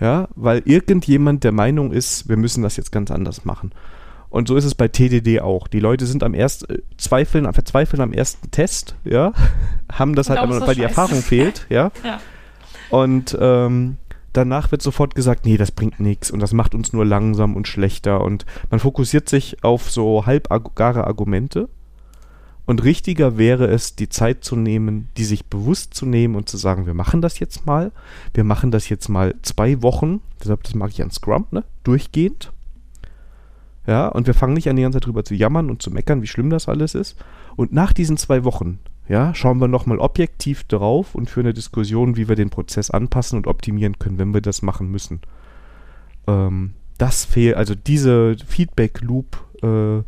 Ja, weil irgendjemand der Meinung ist, wir müssen das jetzt ganz anders machen. Und so ist es bei TDD auch. Die Leute sind am ersten, äh, zweifeln, verzweifeln am ersten Test, ja, (laughs) haben das halt, aber, weil die Erfahrung fehlt, (laughs) ja. ja. Und ähm, danach wird sofort gesagt, nee, das bringt nichts und das macht uns nur langsam und schlechter und man fokussiert sich auf so halbgare Argumente. Und richtiger wäre es, die Zeit zu nehmen, die sich bewusst zu nehmen und zu sagen, wir machen das jetzt mal. Wir machen das jetzt mal zwei Wochen. Deshalb, das mag ich an Scrum, ne? Durchgehend. Ja, und wir fangen nicht an, die ganze Zeit drüber zu jammern und zu meckern, wie schlimm das alles ist. Und nach diesen zwei Wochen, ja, schauen wir nochmal objektiv drauf und führen eine Diskussion, wie wir den Prozess anpassen und optimieren können, wenn wir das machen müssen. Ähm, das fehlt, also diese Feedback-Loop, äh,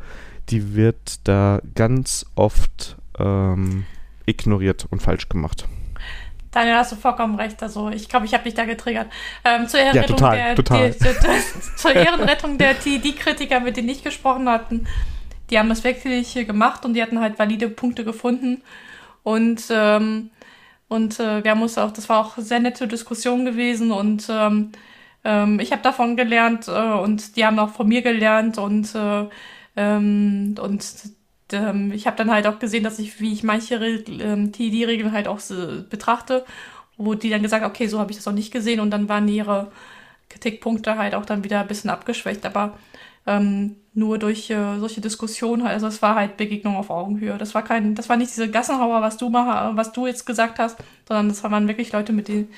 die wird da ganz oft ähm, ignoriert und falsch gemacht. Daniel, hast du vollkommen recht. Also ich glaube, ich habe dich da getriggert. Ähm, zur Ehrenrettung ja, total, der, total. Die, die, (laughs) zur Ehrenrettung der die Kritiker, mit denen ich gesprochen hatten, die haben das wirklich gemacht und die hatten halt valide Punkte gefunden. Und ähm, und äh, wir haben uns auch, das war auch sehr nette Diskussion gewesen und ähm, ähm, ich habe davon gelernt äh, und die haben auch von mir gelernt und äh, ähm, und ähm, ich habe dann halt auch gesehen, dass ich, wie ich manche ähm, TD-Regeln halt auch so betrachte, wo die dann gesagt, okay, so habe ich das auch nicht gesehen und dann waren ihre Kritikpunkte halt auch dann wieder ein bisschen abgeschwächt, aber ähm, nur durch äh, solche Diskussionen, also es war halt Begegnung auf Augenhöhe. Das war kein, das war nicht diese Gassenhauer, was du mach, was du jetzt gesagt hast, sondern das waren wirklich Leute, mit denen,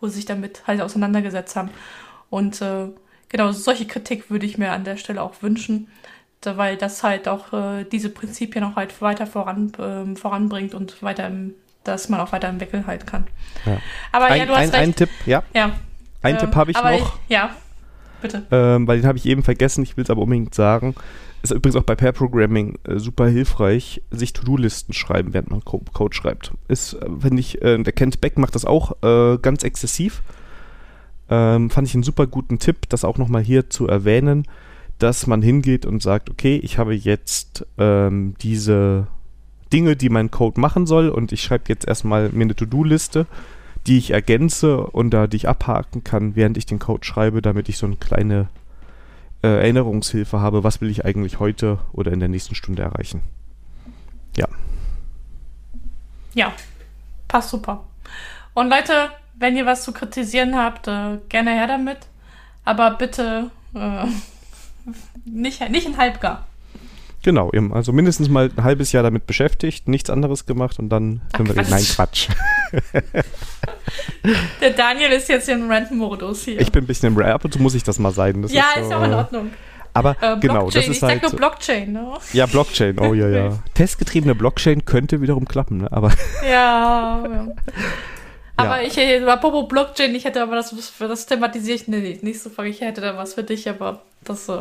wo sie sich damit halt auseinandergesetzt haben. Und äh, genau, solche Kritik würde ich mir an der Stelle auch wünschen weil das halt auch äh, diese Prinzipien auch halt weiter voran, äh, voranbringt und weiter, dass man auch weiter entwickeln halt kann. Ja. Aber ein, ja, du hast ein, recht. Ein Tipp, ja. ja. Ein ähm, Tipp habe ich noch. Ich, ja, bitte. Ähm, weil den habe ich eben vergessen, ich will es aber unbedingt sagen. Ist übrigens auch bei Pair Programming äh, super hilfreich, sich To-Do-Listen schreiben, während man Co Code schreibt. Ist, äh, finde ich, äh, der Kent Beck macht das auch äh, ganz exzessiv. Ähm, fand ich einen super guten Tipp, das auch nochmal hier zu erwähnen dass man hingeht und sagt, okay, ich habe jetzt ähm, diese Dinge, die mein Code machen soll und ich schreibe jetzt erstmal mir eine To-Do-Liste, die ich ergänze und da die ich abhaken kann, während ich den Code schreibe, damit ich so eine kleine äh, Erinnerungshilfe habe, was will ich eigentlich heute oder in der nächsten Stunde erreichen. Ja. Ja, passt super. Und Leute, wenn ihr was zu kritisieren habt, äh, gerne her damit. Aber bitte äh, nicht, nicht in halbgar. Genau, also mindestens mal ein halbes Jahr damit beschäftigt, nichts anderes gemacht und dann Ach, können wir Quatsch. Nein, Quatsch. (laughs) Der Daniel ist jetzt im Rant-Modus hier. Ich bin ein bisschen im Rap, ab und zu muss ich das mal sein. Das ja, ist, ist auch in Ordnung. Aber Äh, genau, das ist ich sag halt. nur so- Blockchain, ne? Ja, Blockchain, oh ja, ja. (laughs) Testgetriebene Blockchain könnte wiederum klappen, ne? Aber Ja, (laughs) ja. Aber Ja. ich, äh, apropos Blockchain, ich hätte aber das, das thematisiere ich nee, nächste Folge. Ich hätte da was für dich, aber das äh,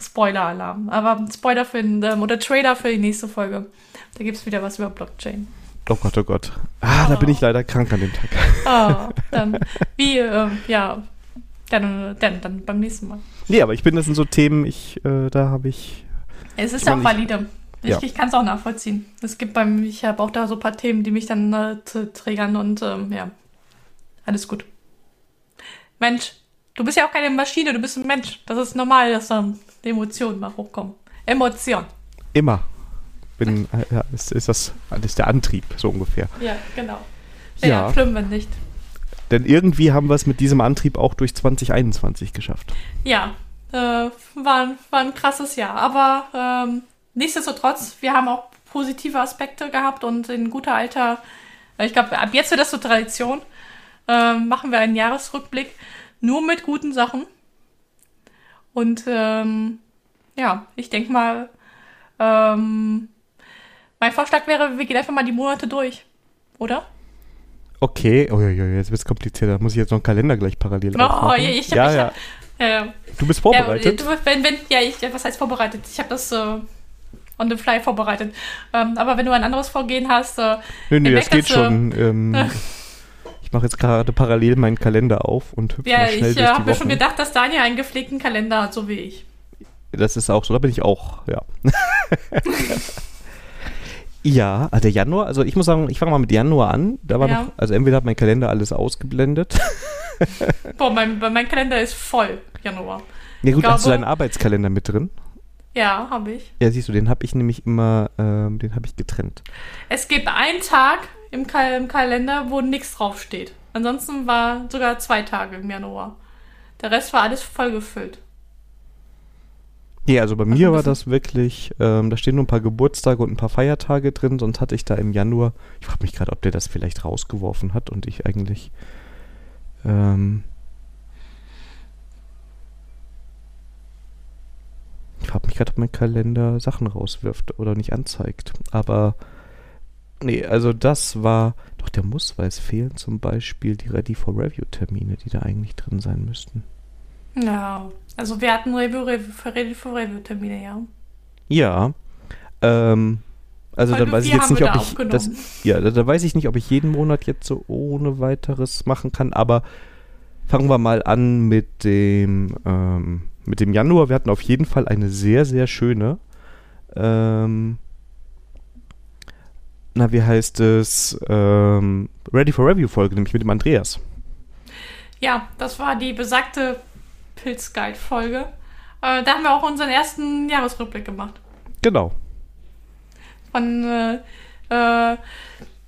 Spoiler-Alarm. Aber Spoiler für den, ähm, oder Trailer für die nächste Folge. Da gibt es wieder was über Blockchain. oh Gott, oh Gott. Ah, da bin ich leider krank an dem Tag. Ah, dann, wie, äh, ja, dann, dann, dann beim nächsten Mal. Nee, aber ich bin, das sind so Themen, ich, äh, da habe ich. Es ist Ich ja auch valide. Ich, Ja. ich kann es auch nachvollziehen. Es gibt beim, ich habe auch da so ein paar Themen, die mich dann äh, triggern und ähm, ja, alles gut. Mensch, du bist ja auch keine Maschine, du bist ein Mensch. Das ist normal, dass dann die Emotionen mal hochkommen. Emotion. Immer. Bin, äh, ja, ist, ist das, ist der Antrieb, so ungefähr. Ja, genau. Ja. Ja, schlimm, wenn nicht. Denn irgendwie haben wir es mit diesem Antrieb auch durch 2021 geschafft. Ja, äh, war, ein- war ein krasses Jahr. Aber ähm, nichtsdestotrotz, wir haben auch positive Aspekte gehabt und in guter alter, äh, ich glaube, ab jetzt wird das so Tradition, ähm, machen wir einen Jahresrückblick nur mit guten Sachen. Und ähm, ja, ich denke mal, ähm, mein Vorschlag wäre, wir gehen einfach mal die Monate durch. Oder? Okay, oh, jetzt wird es komplizierter. Muss ich jetzt noch einen Kalender gleich parallel Oh, aufmachen? ja, ich ja, ich ja. Äh, Du bist vorbereitet? Ja, du, wenn, wenn, ja, ich, was heißt vorbereitet? Ich habe das äh, on the fly vorbereitet. Ähm, aber wenn du ein anderes Vorgehen hast, äh, nö, nö, ich das geht äh, schon. Ähm, (laughs) ich mache jetzt gerade parallel meinen Kalender auf und hüpfe ja, mal schnell ich äh, durch habe die mir schon gedacht, dass Daniel einen gepflegten Kalender hat, so wie ich. Das ist auch so, da bin ich auch, ja. (laughs) ja, ah, der Januar, also ich muss sagen, ich fange mal mit Januar an. Da war Ja. noch, also entweder hat mein Kalender alles ausgeblendet. Boah, mein, mein Kalender ist voll, Januar. Ja gut, Ich hast du glaube- deinen Arbeitskalender mit drin? Ja, habe ich. Ja, siehst du, den habe ich nämlich immer, ähm, den habe ich getrennt. Es gibt einen Tag im, Kal im Kalender, wo nichts draufsteht. Ansonsten war sogar zwei Tage im Januar. Der Rest war alles vollgefüllt. Ja, also bei Also mir war das wirklich, ähm, da stehen nur ein paar Geburtstage und ein paar Feiertage drin, sonst hatte ich da im Januar, ich frage mich gerade, ob der das vielleicht rausgeworfen hat und ich eigentlich, ähm, frage mich gerade, ob mein Kalender Sachen rauswirft oder nicht anzeigt, aber nee, also das war, doch der muss, weil es fehlen zum Beispiel die Ready for Review Termine, die da eigentlich drin sein müssten. Ja, also wir hatten Review, Review, Review, Review-Termine, ja. Ja. Ähm, also Folge dann weiß ich jetzt nicht, ob da ich das, ja, da, da weiß ich nicht, ob ich jeden Monat jetzt so ohne weiteres machen kann, aber fangen wir mal an mit dem ähm, mit dem Januar. Wir hatten auf jeden Fall eine sehr sehr schöne ähm, na wie heißt es ähm, Ready for Review Folge, nämlich mit dem Andreas. Ja, das war die besagte Pilzguide-Folge. Äh, da haben wir auch unseren ersten Jahresrückblick gemacht. Genau. Von, äh, äh,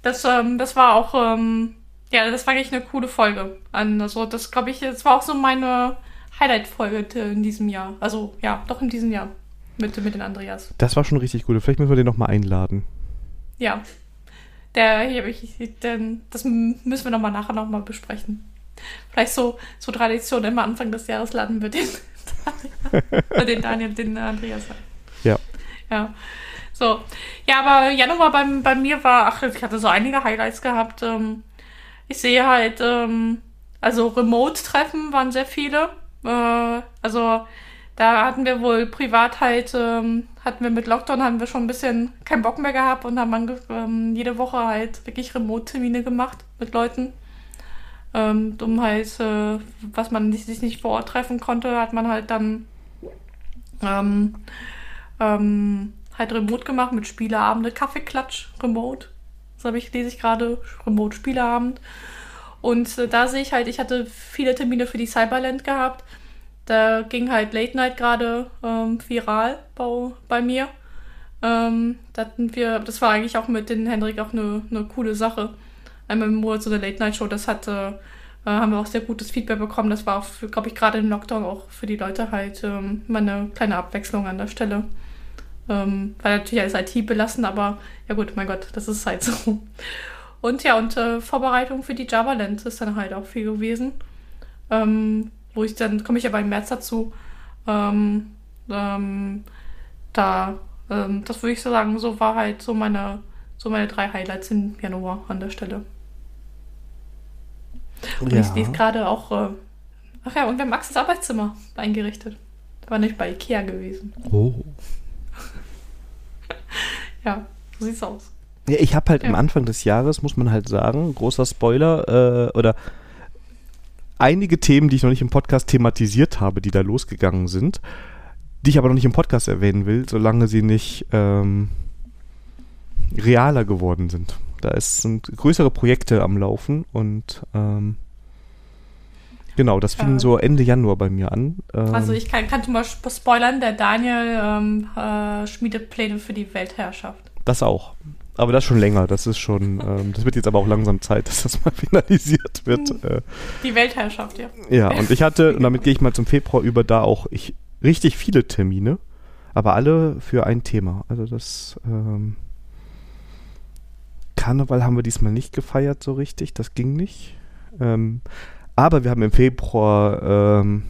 das, ähm, das war auch, ähm, ja, das war eigentlich eine coole Folge. Also, das glaube ich, das war auch so meine Highlight-Folge in diesem Jahr. Also, ja, doch in diesem Jahr. Mit, mit den Andreas. Das war schon richtig gut. Vielleicht müssen wir den nochmal einladen. Ja. Der, hier, ich, den, das müssen wir nochmal nachher nochmal besprechen. Vielleicht so, so Tradition, immer Anfang des Jahres laden wir den, Daniel- (laughs) den Daniel, den Andreas ein. Ja. Ja. So. Ja, aber Januar bei, bei mir war, ach, ich hatte so einige Highlights gehabt. Ähm, ich sehe halt, ähm, also Remote-Treffen waren sehr viele. Äh, also da hatten wir wohl privat halt, ähm, hatten wir mit Lockdown, haben wir schon ein bisschen keinen Bock mehr gehabt und haben ähm, jede Woche halt wirklich Remote-Termine gemacht mit Leuten. Ähm, um halt, äh, was man sich nicht vor Ort treffen konnte, hat man halt dann ähm, ähm, halt remote gemacht mit Spieleabende, Kaffeeklatsch, remote. Das habe ich, lese ich gerade, remote Spieleabend. Und äh, da sehe ich halt, ich hatte viele Termine für die Cyberland gehabt. da ging halt Late Night gerade ähm, viral bei, bei mir. Ähm, da hatten wir, das war eigentlich auch mit den Hendrik auch eine, eine coole Sache. Einmal im Monat so eine Late Night Show, das hatte, äh, haben wir auch sehr gutes Feedback bekommen. Das war auch, glaube ich, gerade im Lockdown auch für die Leute halt ähm, mal eine kleine Abwechslung an der Stelle. Ähm, war natürlich als IT belassen, aber ja gut, mein Gott, das ist halt so. Und ja, und äh, Vorbereitung für die Java Land ist dann halt auch viel gewesen. Ähm, wo ich dann, komme ich aber im März dazu, ähm, ähm, da, ähm, das würde ich so sagen, so war halt so meine, so meine drei Highlights im Januar an der Stelle. Und ja. ich lese gerade auch, äh, ach ja, und wir haben Maxes Arbeitszimmer eingerichtet. Da war nicht bei Ikea gewesen. Oh. (laughs) ja, so sieht's aus. Ja, ich habe halt ja. am Anfang des Jahres, muss man halt sagen, großer Spoiler, äh, oder einige Themen, die ich noch nicht im Podcast thematisiert habe, die da losgegangen sind, die ich aber noch nicht im Podcast erwähnen will, solange sie nicht ähm, realer geworden sind. Da ist, sind größere Projekte am Laufen und ähm, genau, das fing äh, so Ende Januar bei mir an. Ähm, also ich kann, kann zum Beispiel spoilern, der Daniel ähm, äh, schmiedet Pläne für die Weltherrschaft. Das auch. Aber das schon länger. Das ist schon, ähm, das wird jetzt aber auch langsam Zeit, (laughs) dass das mal finalisiert wird. Hm. Äh, Die Weltherrschaft, ja. Ja, und ich hatte, und damit gehe ich mal zum Februar über, da auch ich, richtig viele Termine, aber alle für ein Thema. Also das ähm, Karneval haben wir diesmal nicht gefeiert so richtig, das ging nicht. Ähm, aber wir haben im Februar ähm,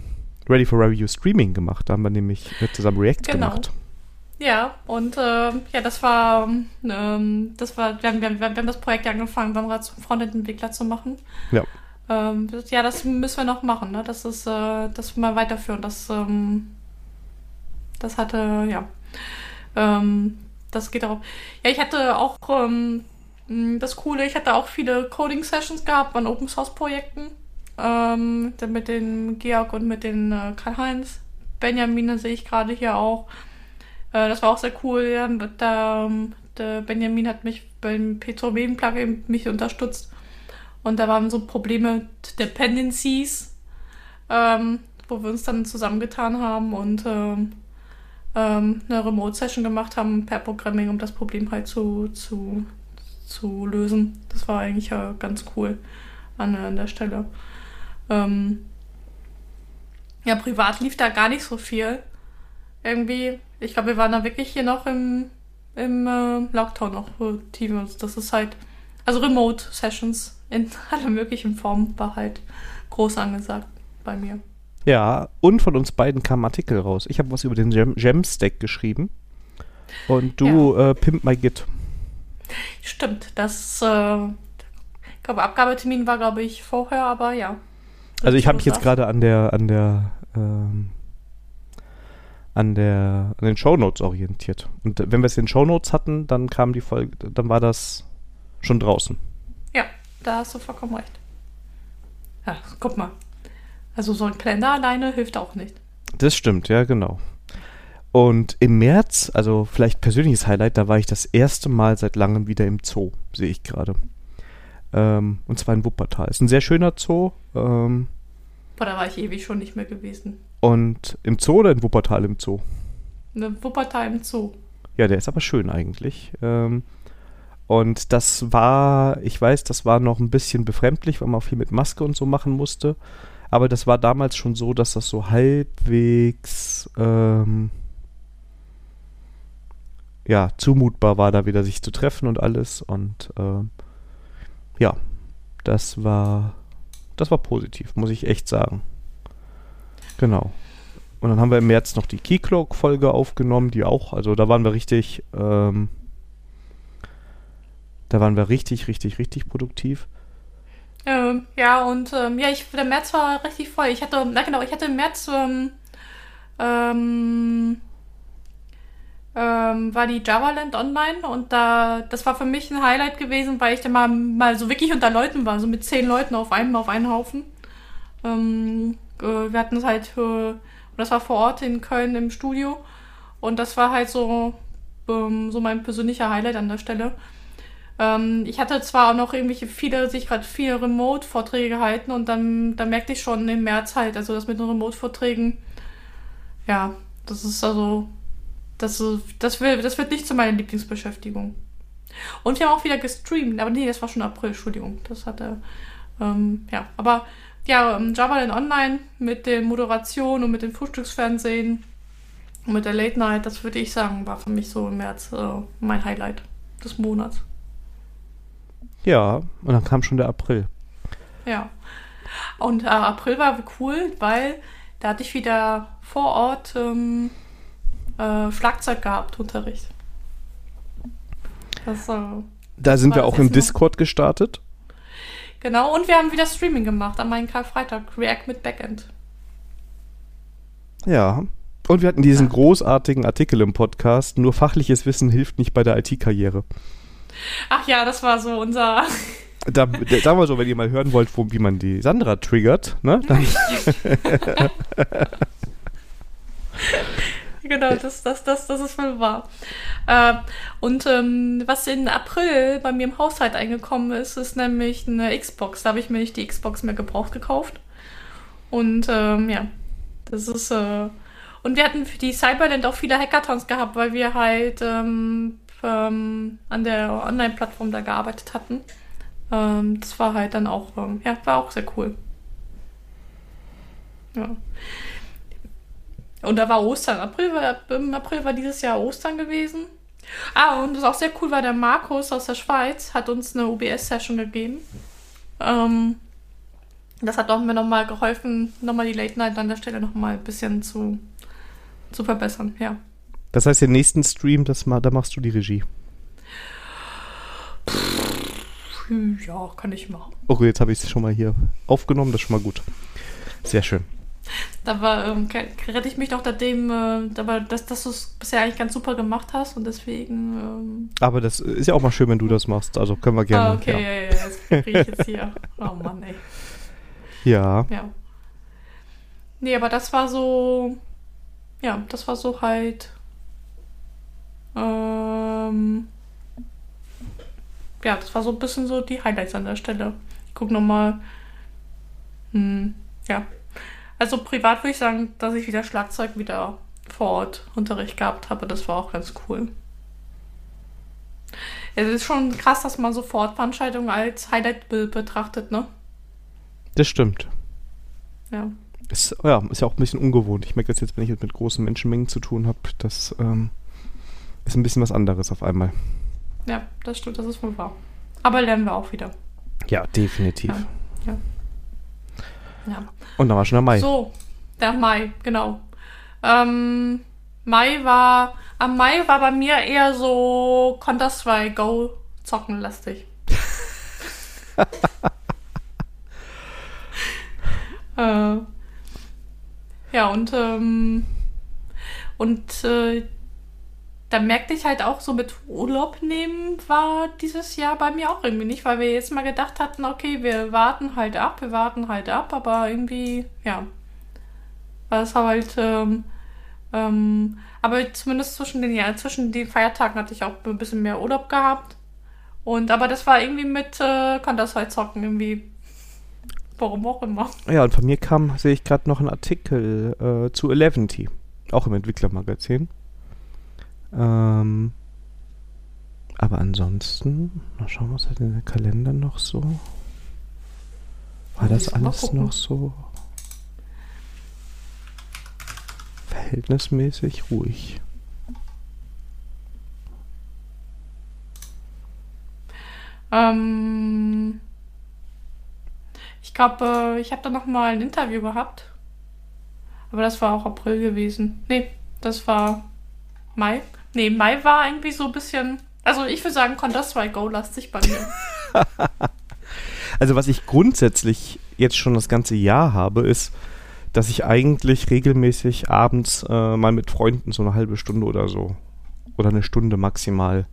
Ready for Review Streaming gemacht. Da haben wir nämlich zusammen React genau. gemacht. Ja, und äh, ja, das war, ähm, das war, wir haben, wir, haben, wir haben das Projekt angefangen, Sandra zum Frontend-Entwickler zu machen. Ja. Ähm, ja, das müssen wir noch machen, ne? Das ist, äh, das mal weiterführen. Das, ähm, das hatte, ja. Ähm, das geht auch. Ja, ich hatte auch ähm, das Coole, ich hatte auch viele Coding-Sessions gehabt an Open-Source-Projekten. Ähm, mit den Georg und mit den äh, Karl-Heinz. Benjamin sehe ich gerade hier auch. Äh, das war auch sehr cool. Ja. Da, der Benjamin hat mich beim P2B-Plugin mich unterstützt. Und da waren so Probleme Dependencies, ähm, wo wir uns dann zusammengetan haben und ähm, ähm, eine Remote-Session gemacht haben per Programming, um das Problem halt zu, zu, zu lösen. Das war eigentlich äh, ganz cool an, an der Stelle. Ähm, ja, privat lief da gar nicht so viel. Irgendwie ich glaube, wir waren da wirklich hier noch im, im äh, Lockdown noch Teams. Das ist halt, also Remote Sessions in (laughs) aller möglichen Formen war halt groß angesagt bei mir. Ja, und von uns beiden kam ein Artikel raus. Ich habe was über den Gem, Gem Stack geschrieben und du ja. äh, Pimp My Git. Stimmt, das, äh, ich glaube, Abgabetermin war, glaube ich, vorher, aber ja. Also ich habe mich jetzt gerade an der, an der ähm, an, der, an den Shownotes orientiert. Und wenn wir es in den Shownotes hatten, dann kam die Folge, dann war das schon draußen. Ja, da hast du vollkommen recht. Ja, guck mal. Also so ein Kalender alleine hilft auch nicht. Das stimmt, ja, genau. Und im März, also vielleicht persönliches Highlight, da war ich das erste Mal seit langem wieder im Zoo, sehe ich gerade. Ähm, und zwar in Wuppertal. Ist ein sehr schöner Zoo. Ähm, Boah, da war ich ewig schon nicht mehr gewesen. Und im Zoo oder in Wuppertal im Zoo? In Wuppertal im Zoo. Ja, der ist aber schön eigentlich. Ähm, und das war, ich weiß, das war noch ein bisschen befremdlich, weil man viel mit Maske und so machen musste. Aber das war damals schon so, dass das so halbwegs ähm, ja, zumutbar war, da wieder sich zu treffen und alles. Und äh, ja, das war das war positiv, muss ich echt sagen. Genau. Und dann haben wir im März noch die Keycloak-Folge aufgenommen, die auch, also da waren wir richtig, ähm, da waren wir richtig, richtig, richtig produktiv. Ähm, ja, und ähm, ja, ich, der März war richtig voll. Ich hatte, na genau, ich hatte im März ähm, ähm, ähm, war die JavaLand online und da, das war für mich ein Highlight gewesen, weil ich da mal, mal so wirklich unter Leuten war, so mit zehn Leuten auf einem, auf einen Haufen. Ähm, äh, wir hatten es halt, äh, das war vor Ort in Köln im Studio und das war halt so, ähm, so mein persönlicher Highlight an der Stelle. Ähm, ich hatte zwar auch noch irgendwelche viele, sich gerade viele Remote-Vorträge gehalten und dann, dann merkte ich schon im März halt, also das mit den Remote-Vorträgen, ja, das ist also, das, das, will, das wird nicht zu meiner Lieblingsbeschäftigung. Und wir haben auch wieder gestreamt, aber nee, das war schon April, Entschuldigung. Das hatte, ähm, ja, aber ja, Java dann Online mit der Moderation und mit dem Frühstücksfernsehen und mit der Late Night, das würde ich sagen, war für mich so im März äh, mein Highlight des Monats. Ja, und dann kam schon der April. Ja. Und äh, April war cool, weil da hatte ich wieder vor Ort ähm, äh, Schlagzeug gehabt, Unterricht. Das, äh, da sind wir auch im Discord gestartet. Genau, und wir haben wieder Streaming gemacht an meinem Karfreitag. React mit Backend. Ja. Und wir hatten diesen ja. großartigen Artikel im Podcast. Nur fachliches Wissen hilft nicht bei der IT-Karriere. Ach ja, das war so unser. (laughs) Da, da, sagen wir so, wenn ihr mal hören wollt, wo, wie man die Sandra triggert, ne? Dann (laughs) (laughs) genau, das, das, das, das ist wohl wahr. Äh, und ähm, was in April bei mir im Haushalt eingekommen ist, ist nämlich eine Xbox. Da habe ich mir nicht die Xbox mehr gebraucht gekauft. Und ähm, ja, das ist. Äh, und wir hatten für die Cyberland auch viele Hackathons gehabt, weil wir halt ähm, ähm, an der Online-Plattform da gearbeitet hatten. Ähm, das war halt dann auch, ähm, ja, war auch sehr cool. Ja. Und da war Ostern. April war, Im April war dieses Jahr Ostern gewesen. Ah, und was auch sehr cool war, der Markus aus der Schweiz hat uns eine OBS-Session gegeben. Ähm, das hat auch mir nochmal geholfen, nochmal die Late Night an der Stelle nochmal ein bisschen zu, zu verbessern, ja. Das heißt, den nächsten Stream, das, da machst du die Regie. Ja, kann ich machen. Okay, jetzt habe ich es schon mal hier aufgenommen, das ist schon mal gut. Sehr schön. Da war, ähm, rette ich mich doch dem, äh, da dass, dass du es bisher eigentlich ganz super gemacht hast und deswegen. Ähm aber das ist ja auch mal schön, wenn du das machst. Also können wir gerne. Ah, okay, ja, ja, ja, das kriege ich jetzt hier. (laughs) Oh Mann, ey. Ja. Ja. Nee, aber das war so. Ja, das war so halt. Ähm, ja, das war so ein bisschen so die Highlights an der Stelle. Ich guck nochmal. Hm, ja, also privat würde ich sagen, dass ich wieder Schlagzeug wieder vor Ort Unterricht gehabt habe. Das war auch ganz cool. Es ist schon krass, dass man so Veranstaltungen als Highlight betrachtet, ne? Das stimmt. Ja. Ist, ja, ist ja auch ein bisschen ungewohnt. Ich merke das jetzt, wenn ich mit großen Menschenmengen zu tun habe, das ähm, ist ein bisschen was anderes auf einmal. Ja, das stimmt, das ist wohl wahr. Aber lernen wir auch wieder. Ja, definitiv. Ja, ja. Und dann war schon der Mai. So, der Mai, genau. Ähm, Mai war, am Mai war bei mir eher so Counter-Strike Go zocken lastig. (laughs) äh, ja, und, ähm, und äh, da merkte ich halt auch so mit Urlaub nehmen war dieses Jahr bei mir auch irgendwie nicht, weil wir jetzt mal gedacht hatten, okay, wir warten halt ab, wir warten halt ab, aber irgendwie, ja, war es halt, ähm, ähm, aber zumindest zwischen den, ja, zwischen den Feiertagen hatte ich auch ein bisschen mehr Urlaub gehabt. Und, aber das war irgendwie mit äh, Counter-Strike zocken irgendwie. Warum auch immer. Ja, und von mir kam, sehe ich gerade noch einen Artikel äh, zu Eleventy, auch im Entwicklermagazin. Ähm, aber ansonsten, mal schauen, was hat denn der Kalender noch so? War das alles noch so verhältnismäßig ruhig? Ähm, ich glaube, ich habe da noch mal ein Interview gehabt. Aber das war auch April gewesen. Nee, das war Mai. Nee, Mai war irgendwie so ein bisschen. Also ich würde sagen, Counter-Strike Go lastig bei mir. (laughs) also was ich grundsätzlich jetzt schon das ganze Jahr habe, ist, dass ich eigentlich regelmäßig abends äh, mal mit Freunden so eine halbe Stunde oder so oder eine Stunde maximal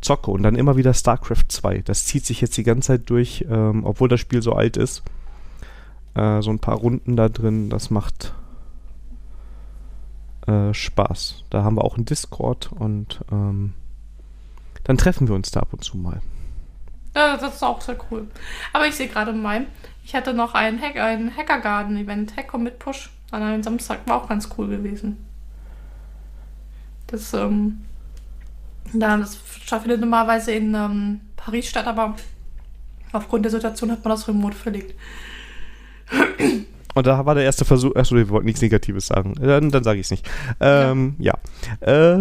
zocke und dann immer wieder StarCraft 2. Das zieht sich jetzt die ganze Zeit durch, ähm, obwohl das Spiel so alt ist. Äh, so ein paar Runden da drin, das macht äh, Spaß. Da haben wir auch einen Discord und ähm, dann treffen wir uns da ab und zu mal. Ja, das ist auch sehr cool. Aber ich sehe gerade mal, ich hatte noch ein, Hack, ein Hackergarden-Event, Hacker mit Push, an einem Samstag, war auch ganz cool gewesen. Das, ähm, das findet normalerweise in ähm, Paris statt, aber aufgrund der Situation hat man das remote verlegt. Und da war der erste Versuch. Achso, wir wollten nichts Negatives sagen. Dann, dann sage ich es nicht. Ähm, ja. Ja.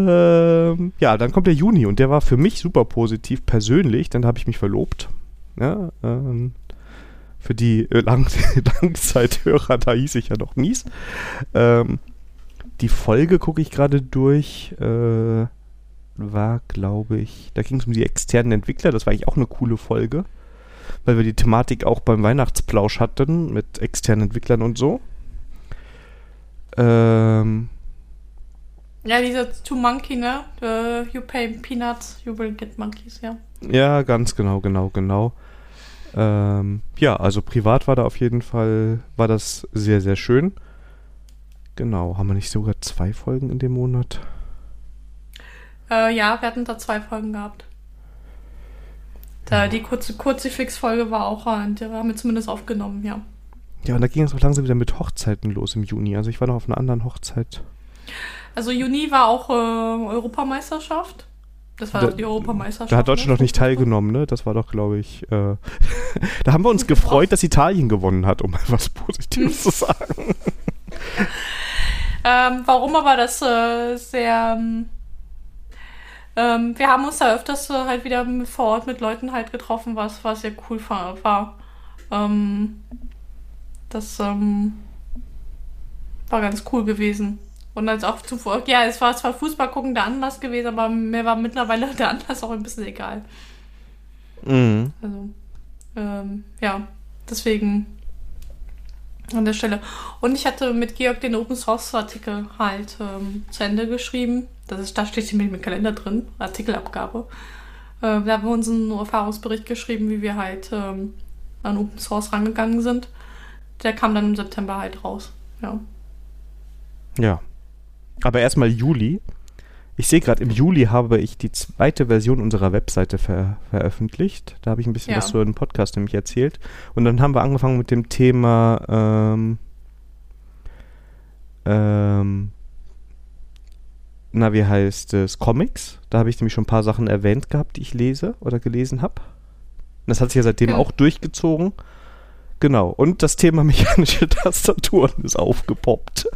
Ähm, ja, dann kommt der Juni und der war für mich super positiv persönlich. Dann habe ich mich verlobt. Ja, ähm, für die (laughs) Lang Langzeithörer, da hieß ich ja noch Mies. Ähm, die Folge gucke ich gerade durch. Äh, war, glaube ich, da ging es um die externen Entwickler. Das war eigentlich auch eine coole Folge weil wir die Thematik auch beim Weihnachtsplausch hatten mit externen Entwicklern und so. Ähm, ja, dieser To Monkey, ne? Uh, you pay peanuts, you will get monkeys, ja. Ja, ganz genau, genau, genau. Ähm, ja, also privat war da auf jeden Fall, war das sehr, sehr schön. Genau, haben wir nicht sogar zwei Folgen in dem Monat? Äh, ja, wir hatten da zwei Folgen gehabt. Da, die kurze Kurzifix-Folge war auch, äh, die haben wir zumindest aufgenommen, ja. Ja, und da ging es auch langsam wieder mit Hochzeiten los im Juni. Also ich war noch auf einer anderen Hochzeit. Also Juni war auch äh, Europameisterschaft. Das war da, die Europameisterschaft. Da hat Deutschland ne? noch nicht teilgenommen, ne? Das war doch, glaube ich. Äh, (laughs) da haben wir uns gefreut, dass Italien gewonnen hat, um mal was Positives zu (laughs) sagen. ähm, warum aber das äh, sehr ähm, ähm, wir haben uns da öfters äh, halt wieder vor Ort mit Leuten halt getroffen, was, was sehr cool war. Ähm, das ähm, war ganz cool gewesen. Und als auch zuvor, ja, es war zwar Fußball gucken der Anlass gewesen, aber mir war mittlerweile (laughs) der Anlass auch ein bisschen egal. Mhm. Also, ähm, ja, deswegen an der Stelle. Und ich hatte mit Georg den Open Source Artikel halt ähm, zu Ende geschrieben. Das ist, da steht nämlich im Kalender drin, Artikelabgabe. Äh, da haben wir uns einen Erfahrungsbericht geschrieben, wie wir halt ähm, an Open Source rangegangen sind. Der kam dann im September halt raus. Ja. Ja. Aber erstmal Juli. Ich sehe gerade, im Juli habe ich die zweite Version unserer Webseite ver veröffentlicht. Da habe ich ein bisschen ja. was zu einem Podcast nämlich erzählt. Und dann haben wir angefangen mit dem Thema ähm, ähm, na, wie heißt es, Comics. Da habe ich nämlich schon ein paar Sachen erwähnt gehabt, die ich lese oder gelesen habe. Das hat sich ja seitdem ja. auch durchgezogen. Genau. Und das Thema (laughs) mechanische Tastaturen ist aufgepoppt.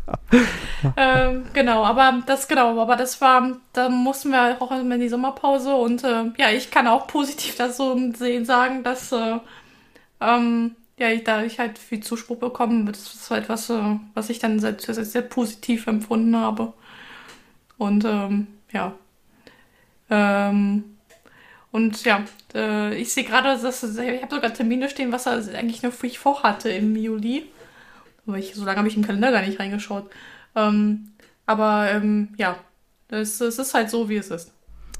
(laughs) ähm, genau, aber das genau, aber das war, da mussten wir auch in die Sommerpause und äh, ja, ich kann auch positiv das so sehen, sagen, dass äh, ähm, ja, ich, da ich halt viel Zuspruch bekommen, das ist halt was, äh, was ich dann sehr, sehr, sehr positiv empfunden habe. Und ähm, ja. Ähm, und ja, äh, ich sehe gerade, dass ich habe sogar Termine stehen, was er eigentlich noch für ich vorhatte im Juli. Aber ich, so lange habe ich im Kalender gar nicht reingeschaut. Ähm, aber ähm, ja, es, es, ist halt so, wie es ist.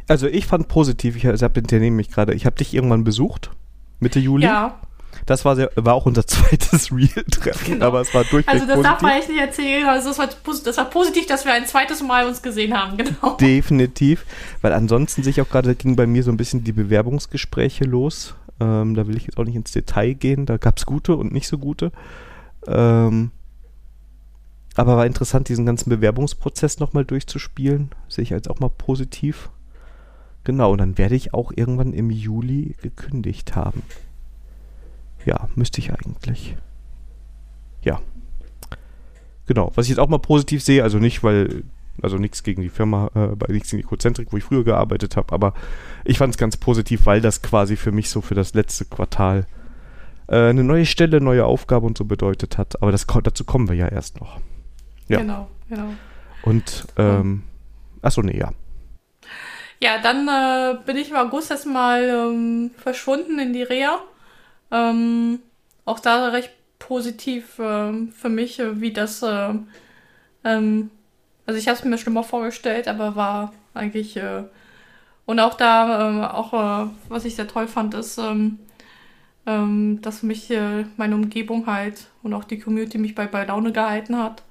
Also ich fand positiv, ich, also habe den Termin mich gerade, ich habe dich irgendwann besucht, Mitte Juli. Ja. Das war, sehr, war auch unser (laughs) zweites Real-Treffen, genau. aber es war durchweg Also das positiv. darf man echt nicht erzählen. Also das war, das war positiv, dass wir ein zweites Mal uns gesehen haben, (laughs) genau. Definitiv, weil ansonsten sich auch gerade ging bei mir so ein bisschen die Bewerbungsgespräche los. Ähm, da will ich jetzt auch nicht ins Detail gehen. Da gab es gute und nicht so gute. Ähm, aber war interessant, diesen ganzen Bewerbungsprozess nochmal durchzuspielen. Sehe ich als auch mal positiv. Genau, und dann werde ich auch irgendwann im Juli gekündigt haben. Ja, müsste ich eigentlich. Ja. Genau. Was ich jetzt auch mal positiv sehe, also nicht, weil, also nichts gegen die Firma, äh, bei nichts gegen die Cozentrik, wo ich früher gearbeitet habe, aber ich fand es ganz positiv, weil das quasi für mich so für das letzte Quartal äh, eine neue Stelle, neue Aufgabe und so bedeutet hat. Aber das, dazu kommen wir ja erst noch. Ja. Genau, genau. Und, ähm, achso, nee, ja. Ja, dann äh, bin ich im August erstmal ähm, verschwunden in die Reha. Ähm, auch da recht positiv äh, für mich, äh, wie das. Äh, ähm, also ich habe es mir schlimmer vorgestellt, aber war eigentlich. Äh, und auch da, ähm, auch äh, was ich sehr toll fand, ist, ähm, ähm, dass mich meine Umgebung halt und auch die Community mich bei, bei Laune gehalten hat.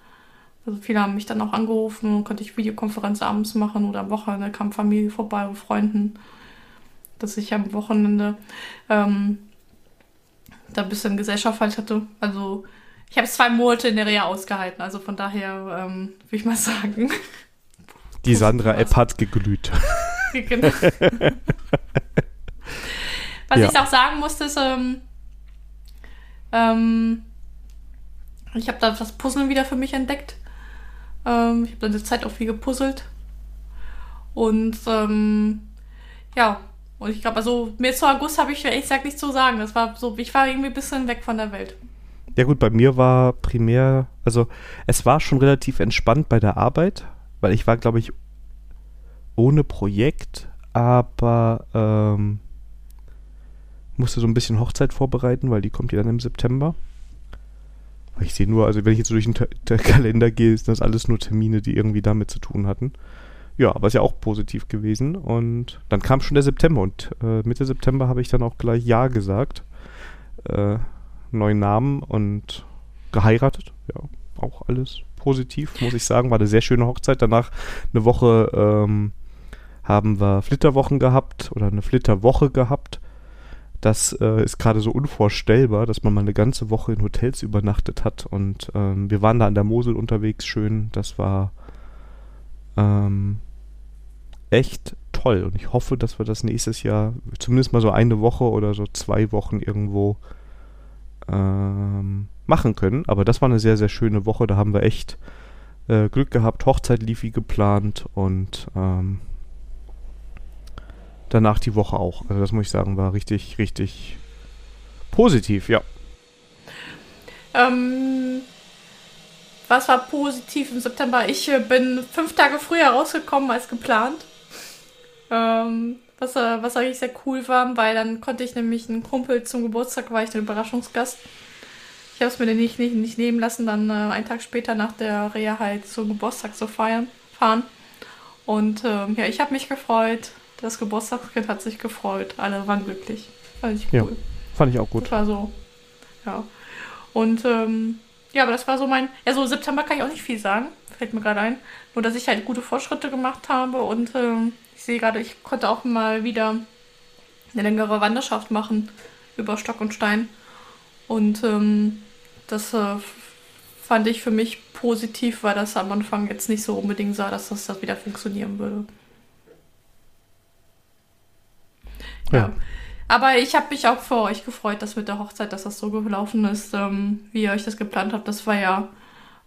Also viele haben mich dann auch angerufen und konnte ich Videokonferenz abends machen oder am Wochenende kam Familie vorbei und Freunden, dass ich am Wochenende ähm, da ein bisschen Gesellschaft halt hatte. Also ich habe zwei Monate in der Reha ausgehalten, also von daher ähm, würde ich mal sagen. Die Sandra-App hat geglüht. (laughs) genau. Was ja. ich auch sagen musste, ist, ähm, ähm, ich habe da das Puzzeln wieder für mich entdeckt. Ähm, ich habe dann die Zeit auch viel gepuzzelt. Und ähm, ja, und ich glaube, also mir zu August habe ich ehrlich gesagt nichts zu sagen. Das war so, ich war irgendwie ein bisschen weg von der Welt. Ja gut, bei mir war primär, also es war schon relativ entspannt bei der Arbeit, weil ich war, glaube ich, ohne Projekt, aber ähm, musste so ein bisschen Hochzeit vorbereiten, weil die kommt ja dann im September. Ich sehe nur, also wenn ich jetzt durch den Kalender gehe, ist das alles nur Termine, die irgendwie damit zu tun hatten. Ja, aber ist ja auch positiv gewesen. Und dann kam schon der September und äh, Mitte September habe ich dann auch gleich Ja gesagt. Äh, neuen Namen und geheiratet. Ja, auch alles positiv, muss ich sagen. War eine sehr schöne Hochzeit. Danach eine Woche ähm, haben wir Flitterwochen gehabt oder eine Flitterwoche gehabt. Das äh, ist gerade so unvorstellbar, dass man mal eine ganze Woche in Hotels übernachtet hat. Und ähm, wir waren da an der Mosel unterwegs, schön. Das war ähm, echt toll. Und ich hoffe, dass wir das nächstes Jahr zumindest mal so eine Woche oder so zwei Wochen irgendwo ähm, machen können. Aber das war eine sehr, sehr schöne Woche. Da haben wir echt äh, Glück gehabt. Hochzeit lief wie geplant und ähm, danach die Woche auch. Also das muss ich sagen, war richtig, richtig positiv, ja. Ähm, was war positiv im September? Ich äh, bin fünf Tage früher rausgekommen als geplant. Ähm, was, äh, was eigentlich sehr cool war, weil dann konnte ich nämlich einen Kumpel zum Geburtstag, war ich der Überraschungsgast. Ich habe es mir nicht, nicht, nicht nehmen lassen, dann äh, einen Tag später nach der Reha halt zum Geburtstag zu feiern, fahren. Und ähm, ja, ich habe mich gefreut. Das Geburtstagskind hat sich gefreut. Alle waren glücklich. Fand ich cool. Ja, fand ich auch gut. Das war so. Ja. Und ähm, ja, aber das war so mein. Ja, so September kann ich auch nicht viel sagen. Fällt mir gerade ein. Nur, dass ich halt gute Fortschritte gemacht habe und ähm, sehe gerade, ich konnte auch mal wieder eine längere Wanderschaft machen über Stock und Stein. Und ähm, das äh, fand ich für mich positiv, weil das am Anfang jetzt nicht so unbedingt sah, dass das, das wieder funktionieren würde. Ja. ja. Aber ich habe mich auch für euch gefreut, dass mit der Hochzeit, dass das so gelaufen ist, ähm, wie ihr euch das geplant habt. Das war ja,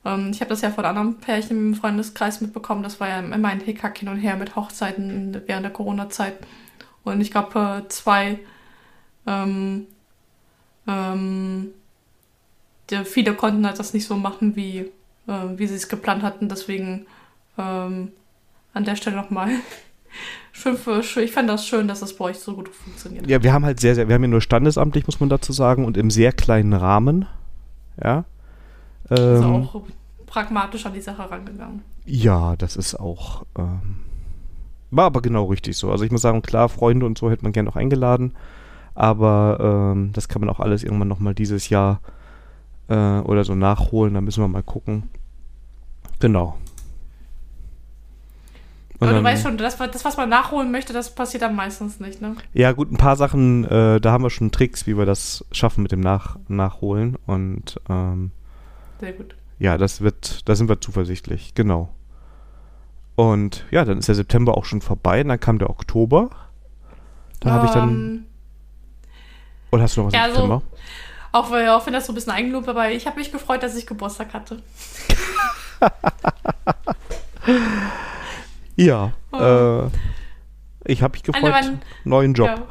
ähm, ich habe das ja von anderen Pärchen im Freundeskreis mitbekommen. Das war ja immer ein Hickhack hin und her mit Hochzeiten während der Corona-Zeit. Und ich glaube, äh, zwei, ähm, ähm, die, viele konnten halt das nicht so machen, wie, äh, wie sie es geplant hatten. Deswegen ähm, an der Stelle nochmal (laughs) schön für, ich fand das schön, dass das bei euch so gut funktioniert. Ja, wir haben halt sehr, sehr, wir haben ja nur standesamtlich, muss man dazu sagen, und im sehr kleinen Rahmen. Ja. Ähm, ist auch pragmatisch an die Sache rangegangen. Ja, das ist auch. Ähm, war aber genau richtig so. Also ich muss sagen, klar, Freunde und so hätte man gerne noch eingeladen. Aber ähm, das kann man auch alles irgendwann nochmal dieses Jahr äh, oder so nachholen. Da müssen wir mal gucken. Genau. Aber du weißt schon, das, das, was man nachholen möchte, das passiert dann meistens nicht, ne? Ja, gut, ein paar Sachen, äh, da haben wir schon Tricks, wie wir das schaffen mit dem Nach Nachholen. Und ähm, sehr gut. Ja, das wird, da sind wir zuversichtlich, genau. Und ja, dann ist der September auch schon vorbei, und dann kam der Oktober. Da um, habe ich dann. Ähm, Oder hast du noch was ja, im September? Also, auch, auch wenn das so ein bisschen Eigenlob dabei, ich habe mich gefreut, dass ich Geburtstag hatte. (laughs) Ja. Oh. Äh, ich habe mich gefreut. Meine, neuen Job.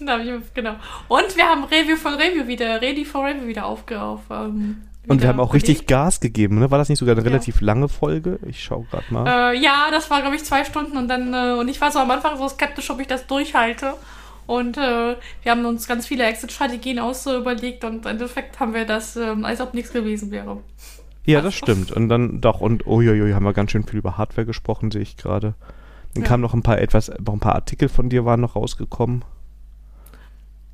Ja. (laughs) genau. Und wir haben Review von Review wieder, Ready for Review wieder aufgerufen. Ähm, und wir haben auch richtig Gas gegeben, ne? War das nicht sogar eine relativ ja. lange Folge? Ich schaue gerade mal. Äh, ja, das war, glaube ich, zwei Stunden und dann, äh, und ich war so am Anfang so skeptisch, ob ich das durchhalte. Und äh, wir haben uns ganz viele Exit-Strategien aus überlegt und im Endeffekt haben wir das, ähm, als ob nichts gewesen wäre. Ja, das stimmt. Und dann doch, und uiuiui, haben wir ganz schön viel über Hardware gesprochen, sehe ich gerade. Dann ja. kamen noch ein paar etwas, noch ein paar Artikel von dir waren noch rausgekommen.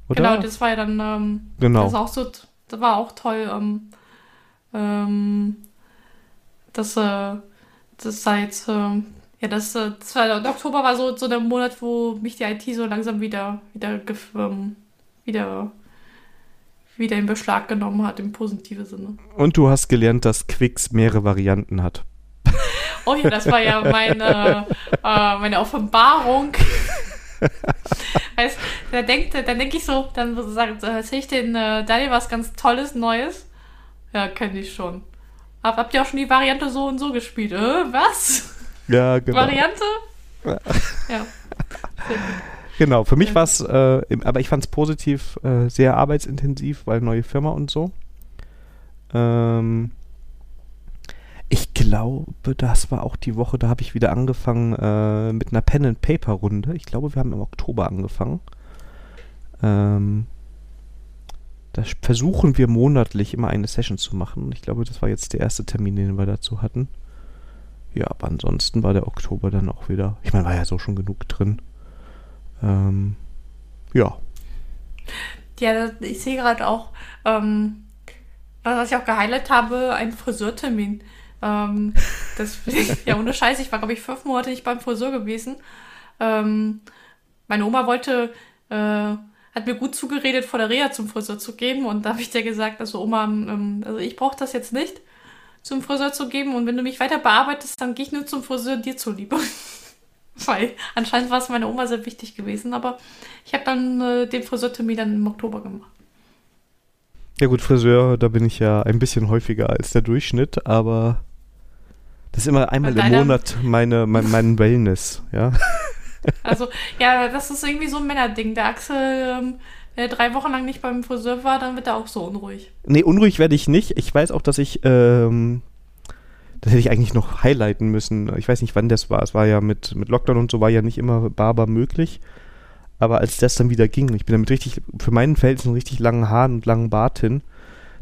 Oder? Genau, das war ja dann, ähm, genau. das auch so, das war auch toll, ähm, ähm, dass, äh, das seit, äh, ja, das, äh, das war, Oktober war so, so der Monat, wo mich die IT so langsam wieder, wieder, ähm, wieder wieder in Beschlag genommen hat, im positiven Sinne. Und du hast gelernt, dass Quicks mehrere Varianten hat. oh ja, das war ja meine, äh, meine Offenbarung. weißt, da denkt, dann denke ich so, dann erzähle ich den äh, Daniel was ganz Tolles, Neues. Ja, kenne ich schon. Aber habt ihr auch schon die Variante so und so gespielt? Äh, was? Ja, genau. Variante? Ja. ja. Genau, für mich war es, äh, aber ich fand es positiv, äh, sehr arbeitsintensiv, weil neue Firma und so. Ähm, ich glaube, das war auch die Woche, da habe ich wieder angefangen äh, mit einer Pen-and-Paper-Runde. Ich glaube, wir haben im Oktober angefangen. Ähm, da versuchen wir monatlich immer eine Session zu machen. Ich glaube, das war jetzt der erste Termin, den wir dazu hatten. Ja, aber ansonsten war der Oktober dann auch wieder. Ich meine, war ja so schon genug drin. Ähm, ja. Ja, ich sehe gerade auch, ähm, was ich auch gehighlightet habe, ein Friseurtermin. Ähm, (laughs) das, (laughs) ja, ohne Scheiß, ich war, glaube ich, fünf Monate nicht beim Friseur gewesen. Ähm, meine Oma wollte, äh, hat mir gut zugeredet, vor der Reha zum Friseur zu geben. Und da habe ich dir gesagt, also Oma, ähm, also ich brauche das jetzt nicht, zum Friseur zu geben. Und wenn du mich weiter bearbeitest, dann gehe ich nur zum Friseur dir zuliebe. (laughs) Weil anscheinend war es meiner Oma sehr wichtig gewesen. Aber ich habe dann äh, den Friseurtermin dann im Oktober gemacht. Ja gut, Friseur, da bin ich ja ein bisschen häufiger als der Durchschnitt, aber das ist immer einmal im Monat meine, mein, mein Wellness, ja. (laughs) Also, ja, das ist irgendwie so ein Männerding. Der Axel, ähm, der drei Wochen lang nicht beim Friseur war, dann wird er auch so unruhig. Nee, unruhig werde ich nicht. Ich weiß auch, dass ich, ähm, das hätte ich eigentlich noch highlighten müssen. Ich weiß nicht, wann das war. Es war ja mit, mit Lockdown und so war ja nicht immer Barber möglich. Aber als das dann wieder ging, ich bin damit richtig, für meinen Verhältnissen richtig langen Haaren und langen Bart hin,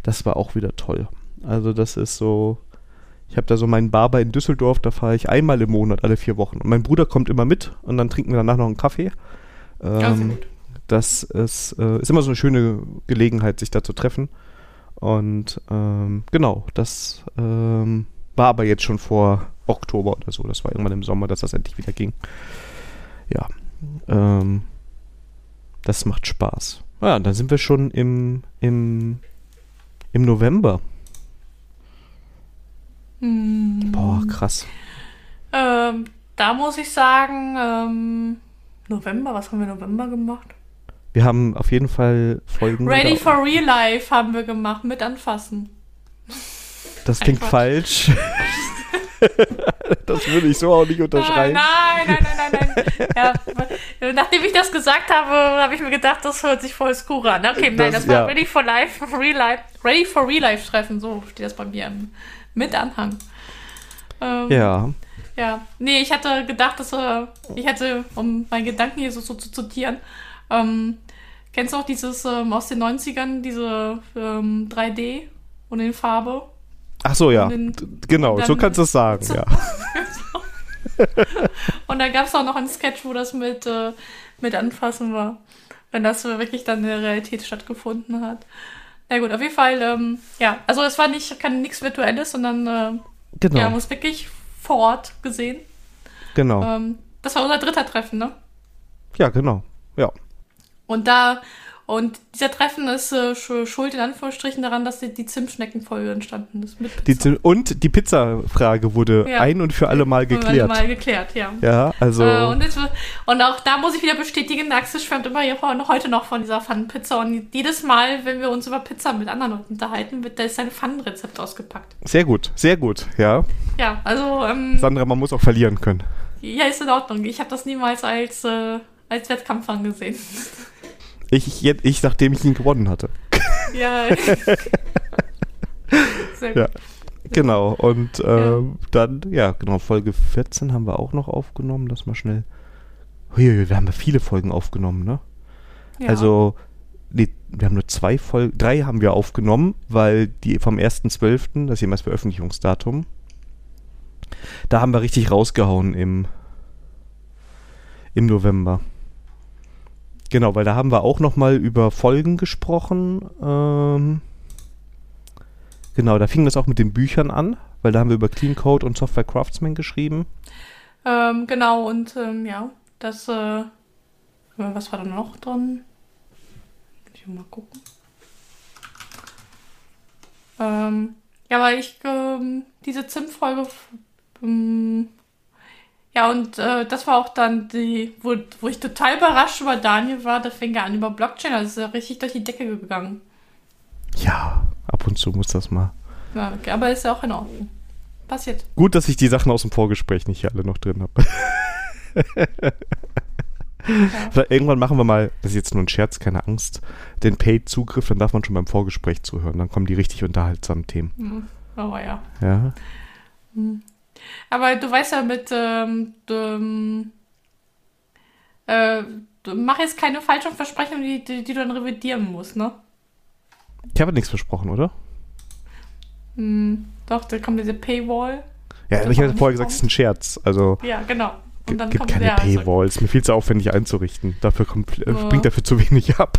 das war auch wieder toll. Also das ist so, ich habe da so meinen Barber in Düsseldorf, da fahre ich einmal im Monat, alle vier Wochen. Und mein Bruder kommt immer mit und dann trinken wir danach noch einen Kaffee. Ähm, das ist, äh, ist immer so eine schöne Gelegenheit, sich da zu treffen. Und ähm, genau, das ähm, war aber jetzt schon vor Oktober oder so. Das war irgendwann im Sommer, dass das endlich wieder ging. Ja. Ähm, das macht Spaß. Ja, dann sind wir schon im, im, im November. Hm. Boah, krass. Ähm, da muss ich sagen, ähm, November, was haben wir November gemacht? Wir haben auf jeden Fall Folgen. Ready for Real Life haben wir gemacht, mit anfassen. Das klingt falsch. (laughs) das würde ich so auch nicht unterschreiben. Nein, nein, nein, nein, nein. Ja, nachdem ich das gesagt habe, habe ich mir gedacht, das hört sich voll skur an. Okay, nein, das, das war ja. Ready for Life, Real Life, Ready for Real Life Treffen, so steht das bei mir mit Anhang. Ähm, ja. Ja, nee, ich hatte gedacht, dass äh, ich hätte, um meinen Gedanken hier so, so zu zitieren, ähm, kennst du auch dieses ähm, aus den 90ern, diese ähm, 3D und in Farbe? Ach so, ja. Den, genau, dann, so kannst du es sagen, so, ja. (laughs) und da gab es auch noch einen Sketch, wo das mit, äh, mit Anfassen war. Wenn das wirklich dann in der Realität stattgefunden hat. Na gut, auf jeden Fall, ähm, ja, also es war nicht kein nichts Virtuelles, sondern äh, genau. wir haben uns wirklich vor Ort gesehen. Genau. Ähm, das war unser dritter Treffen, ne? Ja, genau. Ja. Und da und dieser Treffen ist äh, schuld in Anführungsstrichen daran, dass die, die Zimtschneckenfolge entstanden ist. Die und die Pizza-Frage wurde ja. ein und für alle Mal geklärt. Alle Mal geklärt, ja. Ja, also. Äh, und, jetzt, und, auch da muss ich wieder bestätigen, Axel schwärmt immer heute noch von dieser Pfannenpizza. Und jedes Mal, wenn wir uns über Pizza mit anderen Leuten unterhalten, wird da ist sein Pfannenrezept ausgepackt. Sehr gut, sehr gut, ja. Ja, also. Ähm, Sandra, man muss auch verlieren können. Ja, ist in Ordnung. Ich habe das niemals als, äh, als Wettkampf angesehen. (laughs) Ich, ich, ich, nachdem ich ihn gewonnen hatte. (laughs) Ja. Sehr gut. Ja. Genau, und äh, ja. dann, ja, genau, Folge 14 haben wir auch noch aufgenommen. Lass mal schnell. Hui, wir haben ja viele Folgen aufgenommen, ne? Ja. Also, nee, wir haben nur zwei Folgen, drei haben wir aufgenommen, weil die vom 1.12., das ist jemals Veröffentlichungsdatum, da haben wir richtig rausgehauen im, im November. Genau, weil da haben wir auch noch mal über Folgen gesprochen. Ähm, genau, da fing das auch mit den Büchern an, weil da haben wir über Clean Code und Software Craftsman geschrieben. Ähm, genau, und ähm, ja, das, äh, was war da noch drin? Ich mal gucken. Ähm, ja, weil ich, ähm, diese Zimt-Folge Ähm, ja, und äh, das war auch dann die, wo, wo ich total überrascht über Daniel war, da fing er an über Blockchain, also ist er richtig durch die Decke gegangen. Ja, ab und zu muss das mal. Ja, okay, aber ist ja auch in Ordnung. Passiert. Gut, dass ich die Sachen aus dem Vorgespräch nicht hier alle noch drin habe. (laughs) ja. Irgendwann machen wir mal, das ist jetzt nur ein Scherz, keine Angst, den Paid-Zugriff, dann darf man schon beim Vorgespräch zuhören. Dann kommen die richtig unterhaltsamen Themen. Mhm. Oh ja. Ja. Mhm. Aber du weißt ja mit, ähm, ähm, äh, mach jetzt keine falschen Versprechungen, die, die, die, du dann revidieren musst, ne? Ich habe nichts versprochen, oder? Hm, doch, da kommt diese Paywall. Ja, ich habe vorher gesagt, es ist ein Scherz. Also ja, genau. Und dann gibt keine Paywalls. Mir viel zu aufwendig einzurichten. Dafür kommt, äh, oh. bringt dafür zu wenig ab.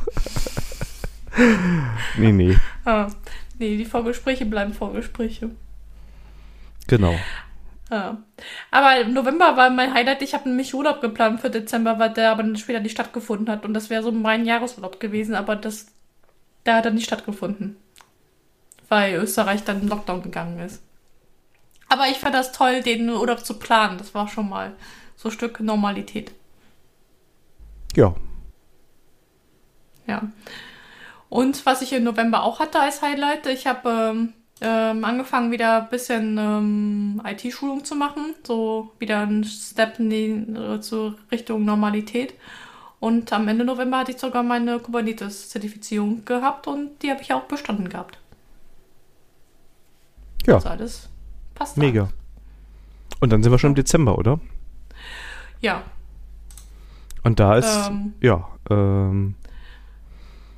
(laughs) nee, nee. Ah, nee, die Vorgespräche bleiben Vorgespräche. Genau. Ja. Aber im November war mein Highlight, ich habe nämlich Urlaub geplant für Dezember, weil der aber später nicht stattgefunden hat. Und das wäre so mein Jahresurlaub gewesen, aber das, der hat dann nicht stattgefunden. Weil Österreich dann in Lockdown gegangen ist. Aber ich fand das toll, den Urlaub zu planen. Das war schon mal so ein Stück Normalität. Ja. Ja. Und was ich im November auch hatte als Highlight, ich habe ähm, ähm, angefangen, wieder ein bisschen ähm, IT-Schulung zu machen. So wieder ein Step in die, äh, zur Richtung Normalität. Und am Ende November hatte ich sogar meine Kubernetes-Zertifizierung gehabt und die habe ich auch bestanden gehabt. Ja. Also alles passt. Mega. Dann. Und dann sind wir schon im Dezember, oder? Ja. Und da ist, ähm, ja, ähm,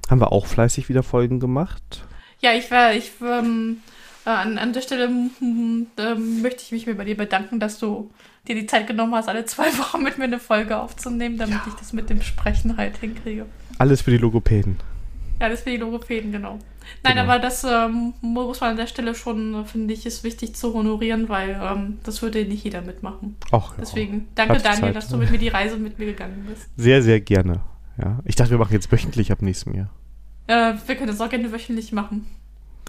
haben wir auch fleißig wieder Folgen gemacht. Ja, ich war, ich ähm, äh, an, an der Stelle äh, möchte ich mich bei dir bedanken, dass du dir die Zeit genommen hast, alle zwei (laughs) Wochen mit mir eine Folge aufzunehmen, damit ja. ich das mit dem Sprechen halt hinkriege. Alles für die Logopäden. Ja, alles für die Logopäden, genau. Nein, genau. aber das ähm, muss man an der Stelle schon, finde ich, ist wichtig zu honorieren, weil ähm, das würde nicht jeder mitmachen. Ach, Deswegen, danke Daniel, Zeit, dass du mit mir die Reise mit mir gegangen bist. Sehr, sehr gerne. Ja. Ich dachte, wir machen jetzt wöchentlich ab nächstem Jahr. Äh, wir können das auch gerne wöchentlich machen.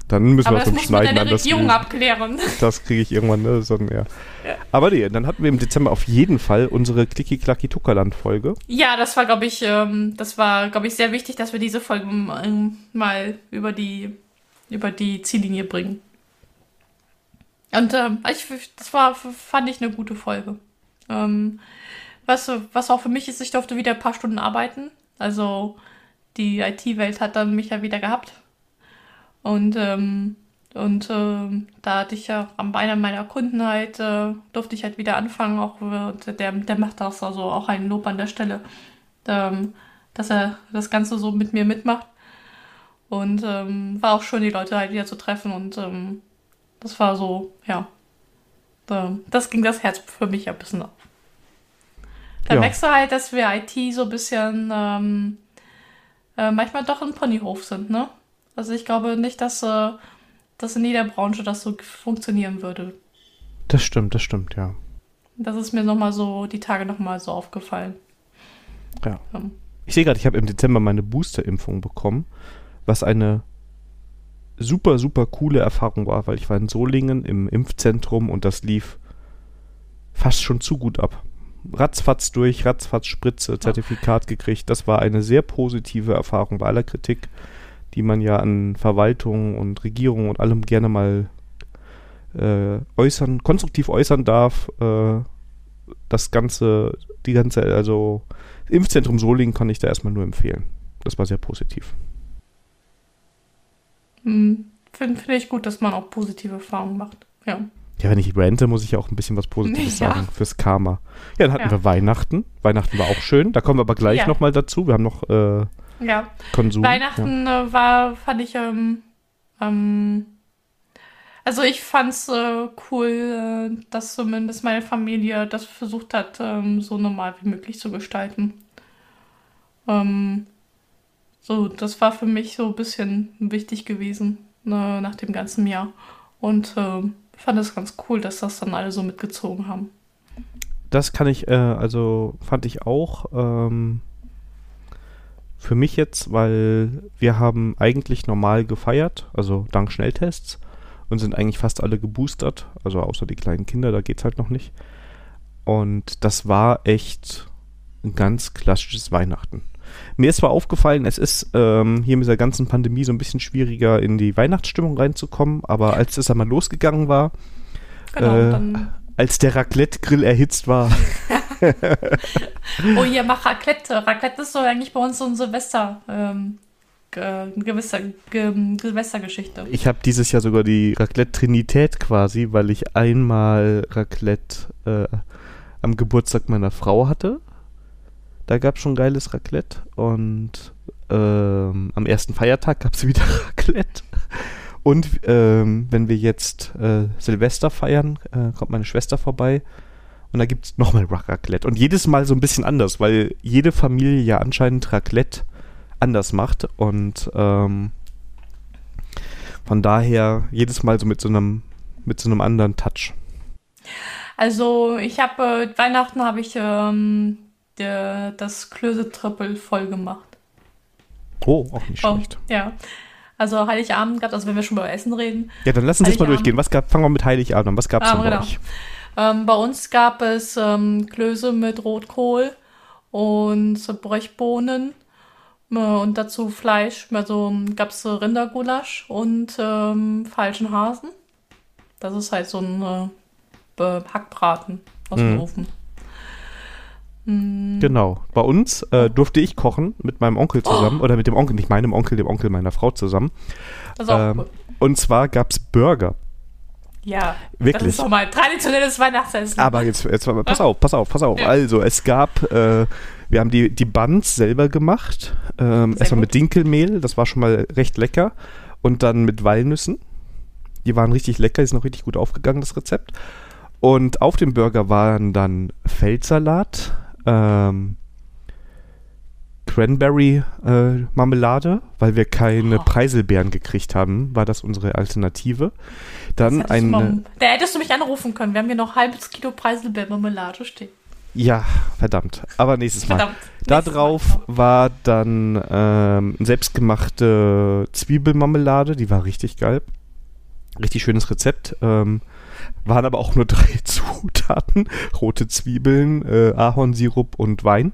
Dann müssen Aber wir zum Schneiden an das Regierung abklären. (laughs) Das kriege ich irgendwann, ne? So, ja. ja. Aber nee, dann hatten wir im Dezember auf jeden Fall unsere Klicki Klacki Tuckerland Folge. Ja, das war, glaube ich, ähm, das war, glaube ich, sehr wichtig, dass wir diese Folge ähm, mal über die, über die Ziellinie bringen. Und ähm, ich, das war, fand ich eine gute Folge. Ähm, was, was auch für mich ist, ich durfte wieder ein paar Stunden arbeiten. Also die IT-Welt hat dann mich ja wieder gehabt. Und, ähm, und äh, da hatte ich ja am Beine meiner Kunden halt, äh, durfte ich halt wieder anfangen. Auch der, der macht das, also auch ein Lob an der Stelle, ähm, dass er das Ganze so mit mir mitmacht. Und ähm, war auch schön, die Leute halt wieder zu treffen. Und ähm, das war so, ja. das ging das Herz für mich ein bisschen auf. Da ja. merkst du halt, dass wir IT so ein bisschen ähm, äh, manchmal doch ein Ponyhof sind, ne? Also ich glaube nicht, dass, äh, dass in jeder Branche das so funktionieren würde. Das stimmt, das stimmt, ja. Das ist mir nochmal so, die Tage nochmal so aufgefallen. Ja. ja. Ich sehe gerade, ich habe im Dezember meine Booster-Impfung bekommen, was eine super, super coole Erfahrung war, weil ich war in Solingen im Impfzentrum und das lief fast schon zu gut ab. Ratzfatz durch, ratzfatz Spritze, Zertifikat gekriegt. Das war eine sehr positive Erfahrung bei aller Kritik die man ja an Verwaltung und Regierung und allem gerne mal äh, äußern, konstruktiv äußern darf. Äh, das ganze, die ganze, also Impfzentrum Solingen kann ich da erstmal nur empfehlen. Das war sehr positiv. Hm, Finde find ich gut, dass man auch positive Erfahrungen macht. Ja. Ja, wenn ich rente, muss ich ja auch ein bisschen was Positives ja. sagen fürs Karma. Ja, dann hatten ja. wir Weihnachten. Weihnachten war auch schön. Da kommen wir aber gleich ja. nochmal dazu. Wir haben noch äh, ja. Konsum. Weihnachten ja. Äh, war, fand ich, ähm, ähm, also ich fand's äh, cool, äh, dass zumindest meine Familie das versucht hat, ähm, so normal wie möglich zu gestalten. Ähm, so, das war für mich so ein bisschen wichtig gewesen ne, nach dem ganzen Jahr. Und äh, fand es ganz cool, dass das dann alle so mitgezogen haben. Das kann ich, äh, also fand ich auch. Ähm, für mich jetzt, weil wir haben eigentlich normal gefeiert, also dank Schnelltests. und sind eigentlich fast alle geboostert, also außer die kleinen Kinder, da geht es halt noch nicht. Und das war echt ein ganz klassisches Weihnachten. Mir ist zwar aufgefallen, es ist ähm, hier mit der ganzen Pandemie so ein bisschen schwieriger in die Weihnachtsstimmung reinzukommen, aber als es einmal losgegangen war, genau, äh, als der Raclette-Grill erhitzt war. (laughs) oh, hier mach Raclette. Raclette ist so eigentlich bei uns so ein Silvester. Ähm, Gewässer, Silvestergeschichte. Ich habe dieses Jahr sogar die Raclette-Trinität quasi, weil ich einmal Raclette äh, am Geburtstag meiner Frau hatte. Da gab es schon geiles Raclette und ähm, am ersten Feiertag gab es (laughs) wieder Raclette. Und ähm, wenn wir jetzt äh, Silvester feiern, äh, kommt meine Schwester vorbei und da gibt es nochmal Raclette. Und jedes Mal so ein bisschen anders, weil jede Familie ja anscheinend Raclette anders macht und ähm, von daher jedes Mal so mit so einem mit so einem anderen Touch. Also ich habe äh, Weihnachten habe ich ähm, der, das Klöße-Triple voll gemacht. Oh, auch nicht oh, schlecht. Ja. Also Heiligabend gab es, also wenn wir schon über Essen reden. Ja, dann lass uns jetzt mal durchgehen. Was gab, fangen wir mit Heiligabend an. Was gab es ah, genau. bei euch? Ähm, bei uns gab es ähm, Klöße mit Rotkohl und Brechbohnen äh, und dazu Fleisch. Also gab es Rindergulasch und ähm, falschen Hasen. Das ist halt so ein äh, Hackbraten aus dem mhm. Ofen. Mhm. Genau. Bei uns äh, durfte ich kochen mit meinem Onkel zusammen. Oh. Oder mit dem Onkel, nicht meinem Onkel, dem Onkel meiner Frau zusammen. Das ist auch ähm, cool. Und zwar gab es Burger. Ja, wirklich. Das ist doch mal traditionelles Weihnachtsessen. Aber jetzt, jetzt pass auf, pass auf, pass auf. Ja. Also, es gab, äh, wir haben die, die Buns selber gemacht. Ähm, erstmal mit Dinkelmehl, das war schon mal recht lecker. Und dann mit Walnüssen. Die waren richtig lecker, die sind noch richtig gut aufgegangen, das Rezept. Und auf dem Burger waren dann Feldsalat, ähm, Cranberry-Marmelade, äh, weil wir keine oh. Preiselbeeren gekriegt haben, war das unsere Alternative. Dann ein. Da hättest du mich anrufen können. Wir haben hier noch ein halbes Kilo Preiselbeeren-Marmelade stehen. Ja, verdammt. Aber nächstes Mal. Da drauf war dann ähm, selbstgemachte Zwiebelmarmelade, die war richtig geil. Richtig schönes Rezept. Ähm, waren aber auch nur drei (laughs) Zutaten. Rote Zwiebeln, äh, Ahornsirup und Wein.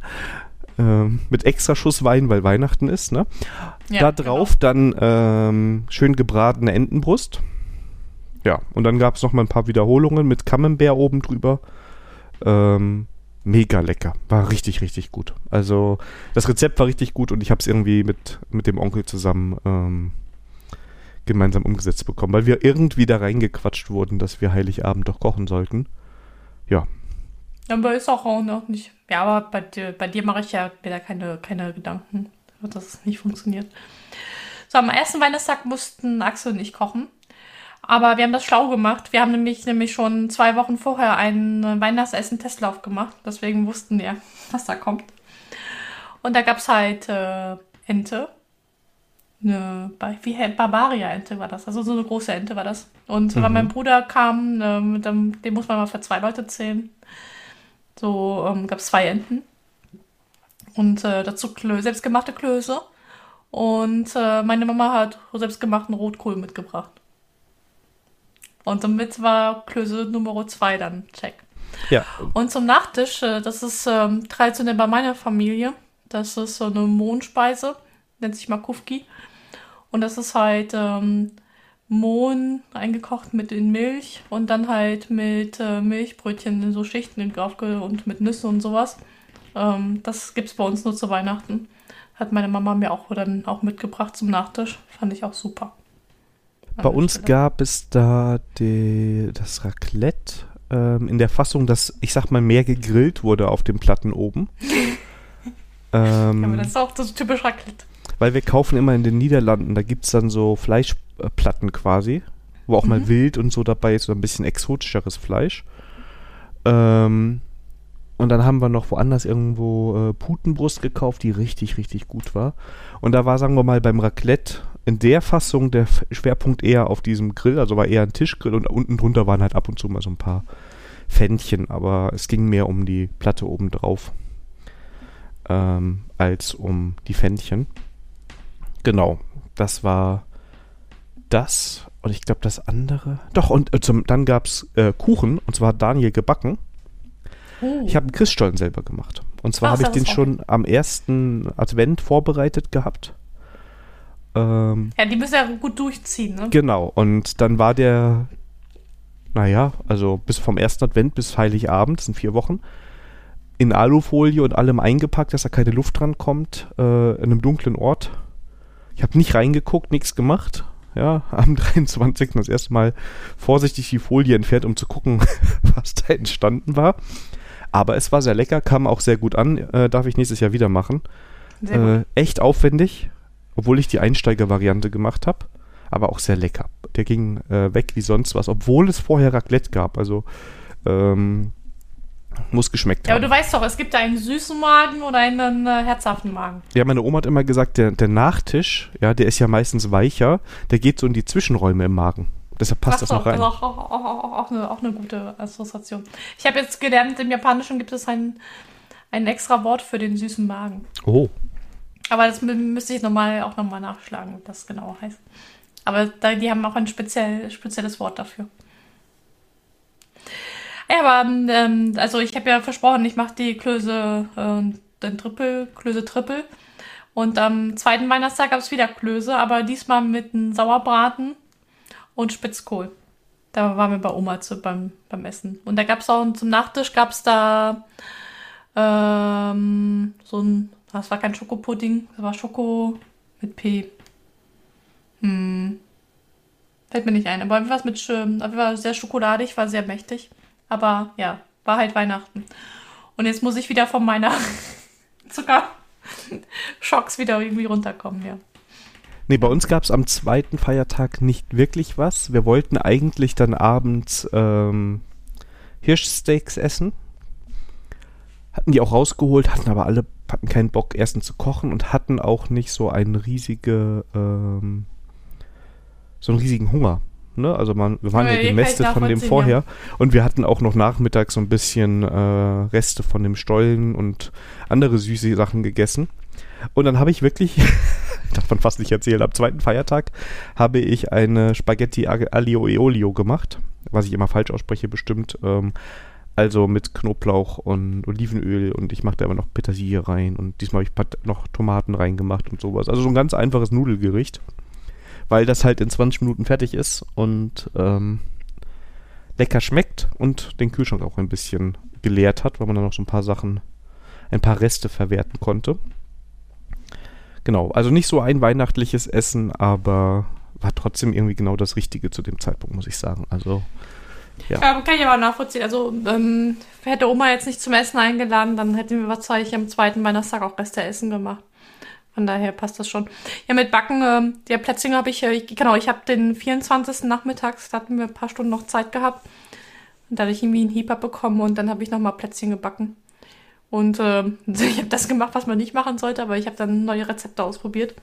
Ähm, mit extra Schuss Wein, weil Weihnachten ist. Ne? Ja, da drauf genau. dann ähm, schön gebratene Entenbrust. Ja, und dann gab es noch mal ein paar Wiederholungen mit Camembert oben drüber. Ähm, mega lecker. War richtig, richtig gut. Also das Rezept war richtig gut und ich habe es irgendwie mit, mit dem Onkel zusammen ähm, gemeinsam umgesetzt bekommen, weil wir irgendwie da reingequatscht wurden, dass wir Heiligabend doch kochen sollten. Ja. Aber ist auch, noch nicht. Ja, aber bei dir, bei dir mache ich ja wieder keine, keine Gedanken, dass es nicht funktioniert. So, am ersten Weihnachtstag mussten Axel und ich kochen. Aber wir haben das schlau gemacht. Wir haben nämlich, nämlich schon zwei Wochen vorher einen Weihnachtsessen-Testlauf gemacht. Deswegen wussten wir, (laughs) was da kommt. Und da gab es halt äh, Ente eine wie Barbaria-Ente war das. Also so eine große Ente war das. Und mhm. weil mein Bruder kam, ähm, dem, dem muss man mal für zwei Leute zählen. So ähm, gab es zwei Enten. Und äh, dazu Klö selbstgemachte Klöße. Und äh, meine Mama hat selbstgemachten Rotkohl mitgebracht. Und damit war Klöße Nummer zwei dann check. Ja. Und zum Nachtisch, äh, das ist ähm, traditionell bei meiner Familie. Das ist so eine Mohnspeise, nennt sich Makufki. Und das ist halt ähm, Mohn eingekocht mit in Milch und dann halt mit äh, Milchbrötchen in so Schichten und mit Nüssen und sowas. Ähm, das gibt es bei uns nur zu Weihnachten. Hat meine Mama mir auch dann auch mitgebracht zum Nachtisch. Fand ich auch super. Bei uns Stelle. gab es da die, das Raclette ähm, in der Fassung, dass ich sag mal mehr gegrillt wurde auf den Platten oben. (laughs) ähm, ja, aber das ist auch so typisch Raclette weil wir kaufen immer in den Niederlanden, da gibt es dann so Fleischplatten quasi, wo auch mhm. mal Wild und so dabei ist, so ein bisschen exotischeres Fleisch. Ähm, und dann haben wir noch woanders irgendwo äh, Putenbrust gekauft, die richtig, richtig gut war. Und da war, sagen wir mal, beim Raclette in der Fassung der Schwerpunkt eher auf diesem Grill, also war eher ein Tischgrill und unten drunter waren halt ab und zu mal so ein paar Fännchen, aber es ging mehr um die Platte oben drauf ähm, als um die Fännchen. Genau, das war das. und ich glaube das andere. Doch, und äh, zum, dann gab es äh, Kuchen, und zwar hat Daniel gebacken. Uh. Ich habe einen Christstollen selber gemacht. Und zwar habe ich den schon am ersten Advent vorbereitet gehabt. Ähm, ja, die müssen ja gut durchziehen, ne? genau, und dann war der, naja, also bis vom ersten Advent bis Heiligabend, das sind vier Wochen, in Alufolie und allem eingepackt, dass da keine Luft dran kommt, äh, in einem dunklen Ort. Ich habe nicht reingeguckt, nichts gemacht. Ja, (laughs) am 23. das erste Mal vorsichtig die Folie entfernt, um zu gucken, (laughs) was da entstanden war. Aber es war sehr lecker, kam auch sehr gut an. Äh, darf ich nächstes Jahr wieder machen. Äh, echt aufwendig, obwohl ich die Einsteiger-Variante gemacht habe. Aber auch sehr lecker. Der ging äh, weg wie sonst was, obwohl es vorher Raclette gab. Also ähm, muss geschmeckt Ja, haben. aber du weißt doch, es gibt da einen süßen Magen oder einen äh, herzhaften Magen. Ja, meine Oma hat immer gesagt, der, der Nachtisch, ja, der ist ja meistens weicher, der geht so in die Zwischenräume im Magen. Deshalb passt das so, noch rein. Das ist auch, auch, auch, auch, eine, auch eine gute Assoziation. Ich habe jetzt gelernt, im Japanischen gibt es ein, ein extra Wort für den süßen Magen. Oh. Aber das mü- müsste ich noch mal, auch nochmal nachschlagen, was das genau heißt. Aber da, die haben auch ein speziell, spezielles Wort dafür. Ja, aber ähm, also ich habe ja versprochen, ich mache die Klöße, äh, den Triple, Klöße Triple. Und am zweiten Weihnachtstag gab es wieder Klöße, aber diesmal mit einem Sauerbraten und Spitzkohl. Da waren wir bei Oma zu, beim, beim Essen. Und da gab es auch zum Nachtisch gab es da ähm, so ein, das war kein Schokopudding, das war Schoko mit P. Hm. Fällt mir nicht ein, aber was mit, war sehr schokoladig, war sehr mächtig. Aber ja, war halt Weihnachten. Und jetzt muss ich wieder von meiner (laughs) Zuckerschocks wieder irgendwie runterkommen, ja. Nee, bei uns gab es am zweiten Feiertag nicht wirklich was. Wir wollten eigentlich dann abends ähm, Hirschsteaks essen. Hatten die auch rausgeholt, hatten aber alle hatten keinen Bock, erstens zu kochen und hatten auch nicht so einen riesige, ähm, so einen riesigen Hunger. Ne? Also man, wir waren Ja, gemästet von dem vorher und wir hatten auch noch nachmittags so ein bisschen äh, Reste von dem Stollen und andere süße Sachen gegessen. Und dann habe ich wirklich, (laughs) darf man fast nicht erzählen, am zweiten Feiertag habe ich eine Spaghetti Aglio e Olio gemacht, was ich immer falsch ausspreche bestimmt. Ähm, also mit Knoblauch und Olivenöl und ich mache da immer noch Petersilie rein und diesmal habe ich noch Tomaten reingemacht und sowas. Also so ein ganz einfaches Nudelgericht, weil das halt in 20 Minuten fertig ist und ähm, lecker schmeckt und den Kühlschrank auch ein bisschen geleert hat, weil man dann noch so ein paar Sachen, ein paar Reste verwerten konnte. Genau, also nicht so ein weihnachtliches Essen, aber war trotzdem irgendwie genau das Richtige zu dem Zeitpunkt, muss ich sagen. Also Ja. Ja, kann ich aber nachvollziehen. Also, ähm, hätte Oma jetzt nicht zum Essen eingeladen, dann hätten wir wahrscheinlich am zweiten Weihnachtstag auch Reste Essen gemacht. Von daher passt das schon. Ja, mit Backen, ähm, der Plätzchen habe ich, äh, ich, genau, ich habe den 24. nachmittags, da hatten wir ein paar Stunden noch Zeit gehabt. Und da hatte ich irgendwie einen Hieb bekommen und dann habe ich nochmal Plätzchen gebacken. Und ähm, (laughs) ich habe das gemacht, was man nicht machen sollte, aber ich habe dann neue Rezepte ausprobiert.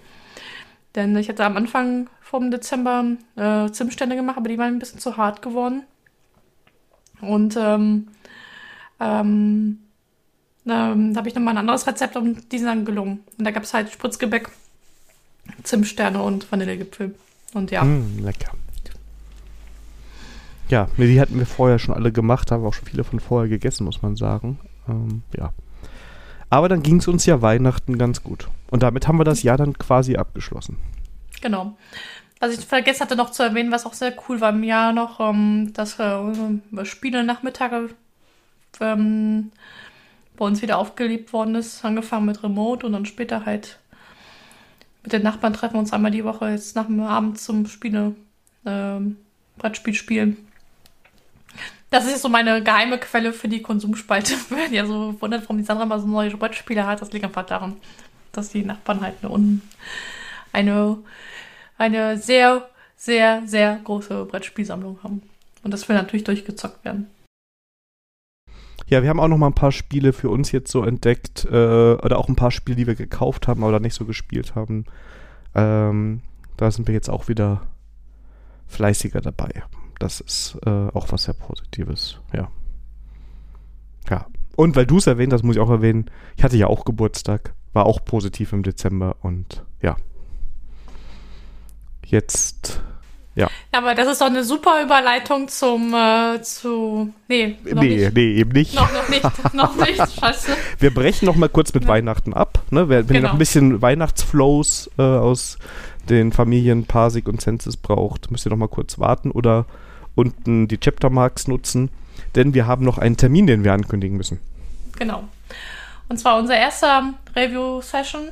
Denn ich hatte am Anfang vom Dezember äh, Zimtstände gemacht, aber die waren ein bisschen zu hart geworden. Und ähm, ähm, ähm, da habe ich nochmal ein anderes Rezept und die sind dann gelungen. Und da gab es halt Spritzgebäck, Zimtsterne und Vanillegipfel. Und ja, Mm, lecker. Ja, die hatten wir vorher schon alle gemacht, haben auch schon viele von vorher gegessen, muss man sagen. Ähm, ja. Aber dann ging es uns ja Weihnachten ganz gut. Und damit haben wir das Jahr dann quasi abgeschlossen. genau. Was ich vergessen hatte noch zu erwähnen, was auch sehr cool war im Jahr noch, ähm, dass äh, Spiele Nachmittage ähm, bei uns wieder aufgelebt worden ist. Angefangen mit Remote und dann später halt mit den Nachbarn treffen wir uns einmal die Woche jetzt nach dem Abend zum Spiele, ähm, Brettspiel spielen. Das ist so meine geheime Quelle für die Konsumspalte. (laughs) Wenn ihr so wundert, warum die Sandra mal so neue Brettspiele hat, das liegt einfach daran, dass die Nachbarn halt eine, eine, eine sehr, sehr, sehr große Brettspielsammlung haben. Und das will natürlich durchgezockt werden. Ja, wir haben auch noch mal ein paar Spiele für uns jetzt so entdeckt, äh, oder auch ein paar Spiele, die wir gekauft haben, aber nicht so gespielt haben. Ähm, da sind wir jetzt auch wieder fleißiger dabei. Das ist äh, auch was sehr Positives, ja. Ja. Und weil du es erwähnt hast, muss ich auch erwähnen, ich hatte ja auch Geburtstag, war auch positiv im Dezember und ja. Jetzt Ja. Aber das ist doch eine super Überleitung zum, äh, zu, nee, noch nee, nicht. nee, eben nicht. Noch, noch nicht, (laughs) noch nicht, scheiße. Wir brechen noch mal kurz mit ja. Weihnachten ab, ne? Wenn genau. ihr noch ein bisschen Weihnachtsflows äh, aus den Familien Parsig und Census braucht, müsst ihr noch mal kurz warten oder unten die Chaptermarks nutzen, denn wir haben noch einen Termin, den wir ankündigen müssen. Genau. Und zwar unser erster Review-Session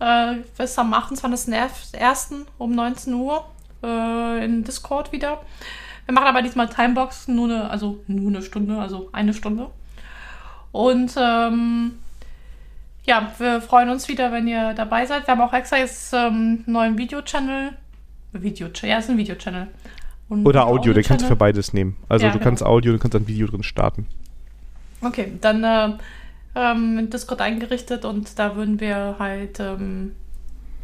äh, ist am 28.01. um 19 Uhr äh, in Discord wieder. Wir machen aber diesmal Timebox, nur eine, also nur eine Stunde, also eine Stunde. Und ähm, ja, wir freuen uns wieder, wenn ihr dabei seid. Wir haben auch extra jetzt ähm, einen neuen Video-Channel. Video, ja, ist ein Video-Channel. Oder Audio, Audio den kannst du für beides nehmen. Also ja, du genau. kannst Audio, du kannst ein Video drin starten. Okay, dann äh, ähm, in Discord eingerichtet und da würden wir halt ähm,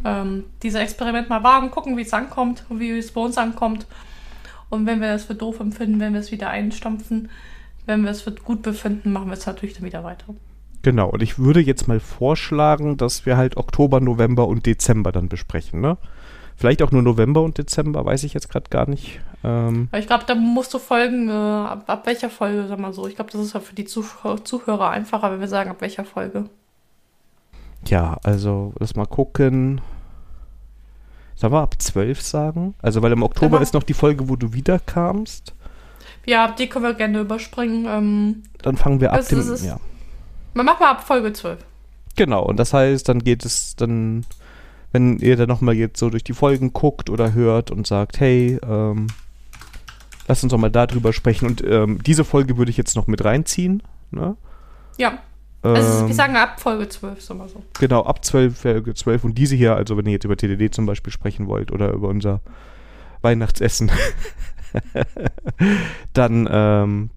ähm, dieses Experiment mal wagen, gucken, wie es ankommt, wie es bei uns ankommt. Und wenn wir das für doof empfinden, wenn wir es wieder einstampfen, wenn wir es für gut befinden, machen wir es natürlich dann wieder weiter. Genau, und ich würde jetzt mal vorschlagen, dass wir halt Oktober, November und Dezember dann besprechen, ne? Vielleicht auch nur November und Dezember, weiß ich jetzt gerade gar nicht. Ähm ich glaube, da musst du folgen, äh, ab, ab, welcher Folge, sag mal so. Ich glaube, das ist ja für die Zuh Zuhörer einfacher, wenn wir sagen, ab welcher Folge. Ja, also lass mal gucken. Sollen wir ab 12 sagen? Also, weil im Oktober genau. ist noch die Folge, wo du wiederkamst. Ja, die können wir gerne überspringen. Ähm, dann fangen wir ab dem. Ist, ja. Man macht mal ab Folge 12. Genau, und das heißt, dann geht es dann, wenn ihr dann nochmal jetzt so durch die Folgen guckt oder hört und sagt, hey, ähm, lass uns doch mal darüber sprechen. Und ähm, diese Folge würde ich jetzt noch mit reinziehen. Ne? Ja. Also wir ähm, sagen ab Folge 12, sagen wir so. Genau, ab 12, Folge 12. Und diese hier, also wenn ihr jetzt über TDD zum Beispiel sprechen wollt oder über unser Weihnachtsessen, (laughs) dann, ähm,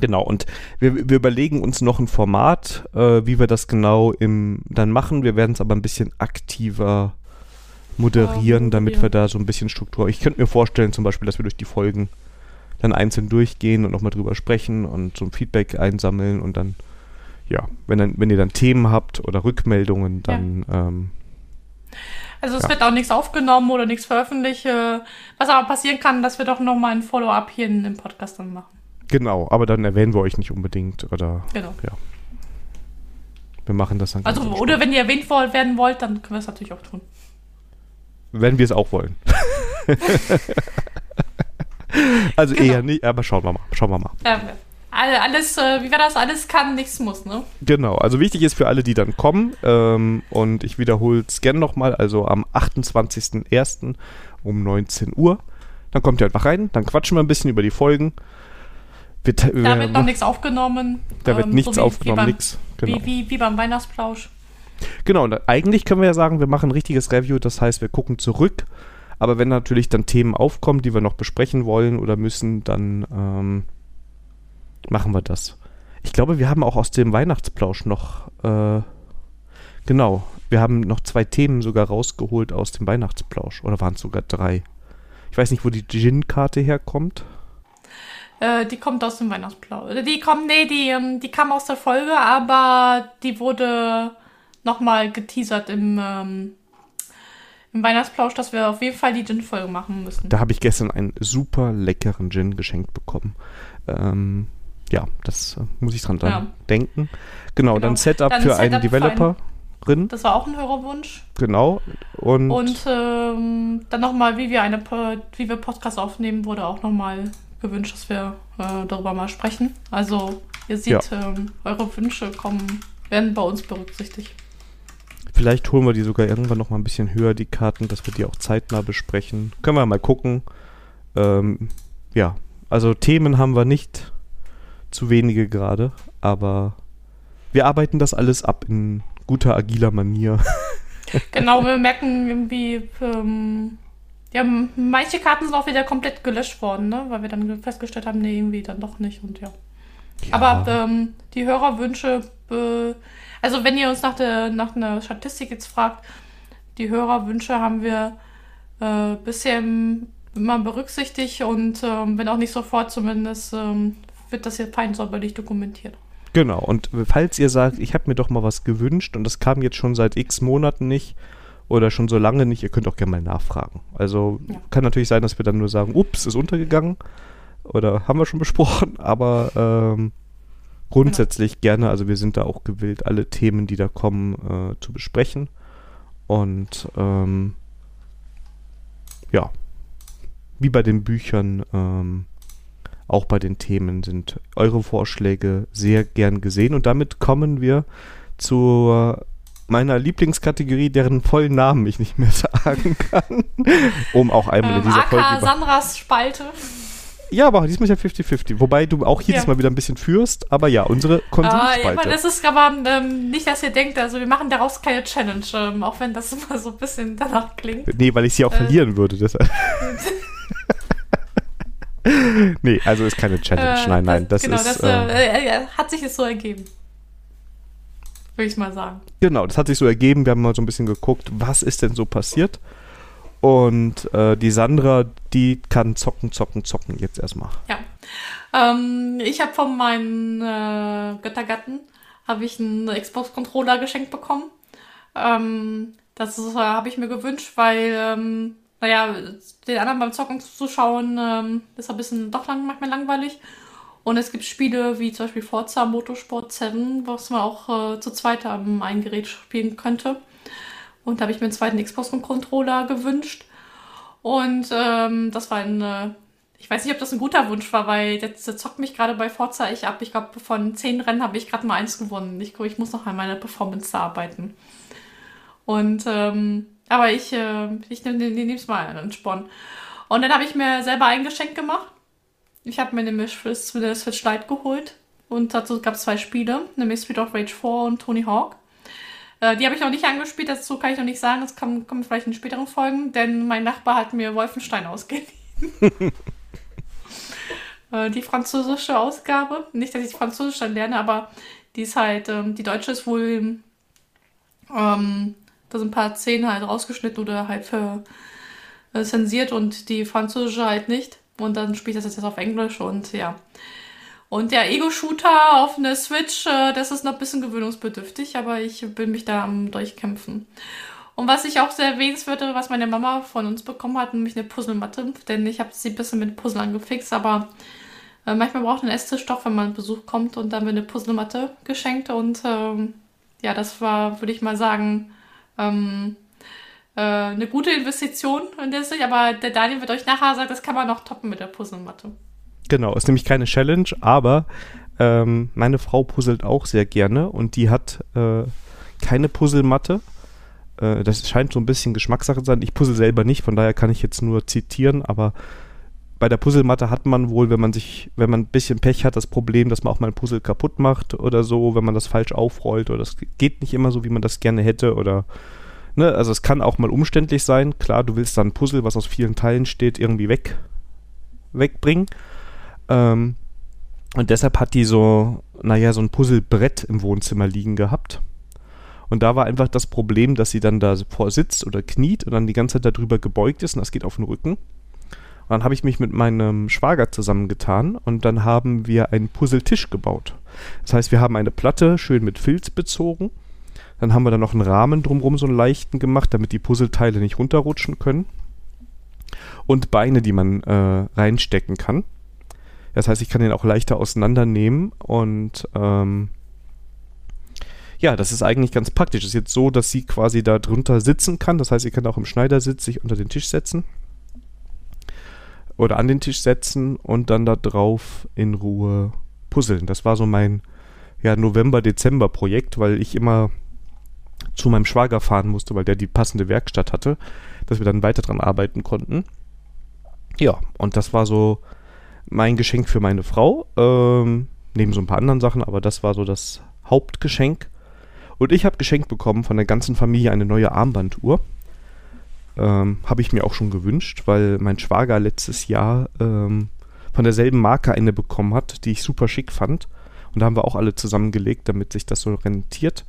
genau. Und wir, wir überlegen uns noch ein Format, äh, wie wir das genau im, dann machen. Wir werden es aber ein bisschen aktiver moderieren, damit wir da so ein bisschen Struktur. Ich könnte mir vorstellen, zum Beispiel, dass wir durch die Folgen dann einzeln durchgehen und nochmal drüber sprechen und so ein Feedback einsammeln und dann ja, wenn, dann, wenn ihr dann Themen habt oder Rückmeldungen, dann. Ja. Ähm, also es ja. wird auch nichts aufgenommen oder nichts veröffentlicht. Was aber passieren kann, dass wir doch nochmal ein Follow-up hier in, im Podcast dann machen. Genau, aber dann erwähnen wir euch nicht unbedingt oder. Genau. Ja. Wir machen das dann. Also, oder wenn ihr erwähnt werden wollt, dann können wir es natürlich auch tun. Wenn wir es auch wollen. (laughs) (laughs) also genau. eher nicht, aber schauen wir mal. Schauen wir mal. Ja, alles, äh, wie war das? Alles kann, nichts muss, ne? Genau, also wichtig ist für alle, die dann kommen, ähm, und ich wiederhole es gerne nochmal, also am 28.01. um 19 Uhr. Dann kommt ihr einfach rein, dann quatschen wir ein bisschen über die Folgen. Wir, da wir, wird noch nichts aufgenommen. Da wird ähm, nichts so wie, aufgenommen, nichts. Genau. Wie, wie, wie beim Weihnachtsplausch. Genau, und eigentlich können wir ja sagen, wir machen ein richtiges Review, das heißt, wir gucken zurück. Aber wenn natürlich dann Themen aufkommen, die wir noch besprechen wollen oder müssen, dann ähm, machen wir das. Ich glaube, wir haben auch aus dem Weihnachtsplausch noch, äh, genau, wir haben noch zwei Themen sogar rausgeholt aus dem Weihnachtsplausch. Oder waren es sogar drei? Ich weiß nicht, wo die Gin-Karte herkommt. Äh, die kommt aus dem Weihnachtsplausch. Die kommt, nee, die, ähm, die kam aus der Folge, aber die wurde nochmal geteasert im, ähm, im Weihnachtsplausch, dass wir auf jeden Fall die Gin-Folge machen müssen. Da habe ich gestern einen super leckeren Gin geschenkt bekommen. Ähm, ja, das äh, muss ich dran ja. denken. Genau, genau, dann Setup dann für Setup einen Developer. Ein, das war auch ein Hörerwunsch. Genau. Und, und ähm, dann nochmal, wie wir eine wie wir Podcast aufnehmen, wurde auch nochmal gewünscht, dass wir äh, darüber mal sprechen. Also ihr seht, ja. ähm, eure Wünsche kommen, werden bei uns berücksichtigt. Vielleicht holen wir die sogar irgendwann noch mal ein bisschen höher, die Karten, dass wir die auch zeitnah besprechen. Können wir mal gucken. Ähm, ja, also Themen haben wir nicht zu wenige gerade, aber wir arbeiten das alles ab in guter, agiler Manier. (laughs) genau, wir merken irgendwie, ähm, ja, manche Karten sind auch wieder komplett gelöscht worden, ne? weil wir dann festgestellt haben, nee, irgendwie dann doch nicht und ja. ja. Aber ähm, die Hörerwünsche, äh, also wenn ihr uns nach, der, nach einer Statistik jetzt fragt, die Hörerwünsche haben wir äh, bisher immer berücksichtigt und ähm, wenn auch nicht sofort zumindest ähm, wird das hier fein säuberlich dokumentiert. Genau, und falls ihr sagt, ich habe mir doch mal was gewünscht und das kam jetzt schon seit x Monaten nicht oder schon so lange nicht, ihr könnt auch gerne mal nachfragen. Also ja. kann natürlich sein, dass wir dann nur sagen, ups, ist untergegangen oder haben wir schon (laughs) besprochen, aber ähm, grundsätzlich genau. gerne, also wir sind da auch gewillt, alle Themen, die da kommen, äh, zu besprechen. Und ähm, ja, wie bei den Büchern, ähm, auch bei den Themen sind eure Vorschläge sehr gern gesehen. Und damit kommen wir zur meiner Lieblingskategorie, deren vollen Namen ich nicht mehr (laughs) sagen kann, um auch einmal in dieser ähm, Folge. AK Sandras Spalte. Ja, aber diesmal ist ja 50-50. Wobei du auch jedes ja. Mal wieder ein bisschen führst. Aber ja, unsere Konsumspalte. Ja, das ist aber ähm, nicht, dass ihr denkt, also wir machen daraus keine Challenge, ähm, auch wenn das (laughs) immer so ein bisschen danach klingt. Nee, weil ich sie auch äh. verlieren würde. Deshalb. (laughs) (laughs) nee, also ist keine Challenge. Äh, nein, nein. Das, genau, ist, das äh, äh, hat sich jetzt so ergeben würde ich mal sagen. Genau, das hat sich so ergeben. Wir haben mal so ein bisschen geguckt, was ist denn so passiert. Und äh, die Sandra, die kann zocken, zocken, zocken jetzt erstmal. Ja. Ähm, ich habe von meinen äh, Göttergatten habe ich einen Xbox-Controller geschenkt bekommen. Ähm, das äh, habe ich mir gewünscht, weil, ähm, naja, den anderen beim Zocken zuzuschauen, ähm, ist ein bisschen doch lang, manchmal langweilig. Und es gibt Spiele wie zum Beispiel Forza Motorsport 7, was man auch äh, zu zweit am einen Gerät spielen könnte. Und da habe ich mir einen zweiten Xbox-Controller gewünscht. Und ähm, das war ein, äh, ich weiß nicht, ob das ein guter Wunsch war, weil der zockt mich gerade bei Forza ich ab. Ich glaube, von zehn Rennen habe ich gerade mal eins gewonnen. Ich, ich muss noch an meiner Performance arbeiten. Und, ähm, aber ich, äh, ich nehme es mal einen Sporn. Und dann habe ich mir selber ein Geschenk gemacht ich habe mir nämlich für der Switch Lite geholt und dazu gab es zwei Spiele, nämlich Street of Rage 4 und Tony Hawk. Äh, die habe ich noch nicht angespielt, dazu kann ich noch nicht sagen, das kommt, kommt vielleicht in späteren Folgen, denn mein Nachbar hat mir Wolfenstein ausgeliehen. (laughs) äh, die französische Ausgabe, nicht, dass ich Französisch dann lerne, aber die ist halt, ähm, die deutsche ist wohl, ähm, da sind ein paar Szenen halt rausgeschnitten oder halt für, äh, zensiert und die französische halt nicht. Und dann spiele ich das jetzt auf Englisch und ja. Und der Ego-Shooter auf eine Switch, äh, das ist noch ein bisschen gewöhnungsbedürftig, aber ich bin mich da am Durchkämpfen. Und was ich auch sehr erwähnenswert, was meine Mama von uns bekommen hat, nämlich eine Puzzlematte, denn ich habe sie ein bisschen mit Puzzle angefixt, aber äh, manchmal braucht ein Esstisch doch, wenn man Besuch kommt und dann wird eine Puzzlematte geschenkt und ähm, ja, das war, würde ich mal sagen, ähm, äh, eine gute Investition in der Sicht, aber der Daniel wird euch nachher sagen, das kann man noch toppen mit der Puzzlematte. Genau, ist nämlich keine Challenge, aber ähm, meine Frau puzzelt auch sehr gerne und die hat äh, keine Puzzlematte. Äh, das scheint so ein bisschen Geschmackssache zu sein. Ich puzzle selber nicht, von daher kann ich jetzt nur zitieren, aber bei der Puzzlematte hat man wohl, wenn man sich, wenn man ein bisschen Pech hat, das Problem, dass man auch mal ein Puzzle kaputt macht oder so, wenn man das falsch aufrollt oder das geht nicht immer so, wie man das gerne hätte oder Ne, also es kann auch mal umständlich sein. Klar, du willst dann ein Puzzle, was aus vielen Teilen steht, irgendwie weg, wegbringen. Ähm, und deshalb hat die so, naja, so ein Puzzlebrett im Wohnzimmer liegen gehabt. Und da war einfach das Problem, dass sie dann da vor sitzt oder kniet und dann die ganze Zeit darüber gebeugt ist und das geht auf den Rücken. Dann habe ich mich mit meinem Schwager zusammengetan und dann haben wir einen Puzzletisch gebaut. Das heißt, wir haben eine Platte schön mit Filz bezogen dann haben wir da noch einen Rahmen drumherum, so einen leichten gemacht, damit die Puzzleteile nicht runterrutschen können. Und Beine, die man äh, reinstecken kann. Das heißt, ich kann den auch leichter auseinandernehmen und ähm, ja, das ist eigentlich ganz praktisch. Es ist jetzt so, dass sie quasi da drunter sitzen kann. Das heißt, sie kann auch im Schneidersitz sich unter den Tisch setzen oder an den Tisch setzen und dann da drauf in Ruhe puzzeln. Das war so mein ja, November-Dezember-Projekt, weil ich immer zu meinem Schwager fahren musste, weil der die passende Werkstatt hatte, dass wir dann weiter dran arbeiten konnten. Ja, und das war so mein Geschenk für meine Frau, ähm, neben so ein paar anderen Sachen, aber das war so das Hauptgeschenk. Und ich habe geschenkt bekommen von der ganzen Familie eine neue Armbanduhr. Ähm, habe ich mir auch schon gewünscht, weil mein Schwager letztes Jahr ähm, von derselben Marke eine bekommen hat, die ich super schick fand. Und da haben wir auch alle zusammengelegt, damit sich das so rentiert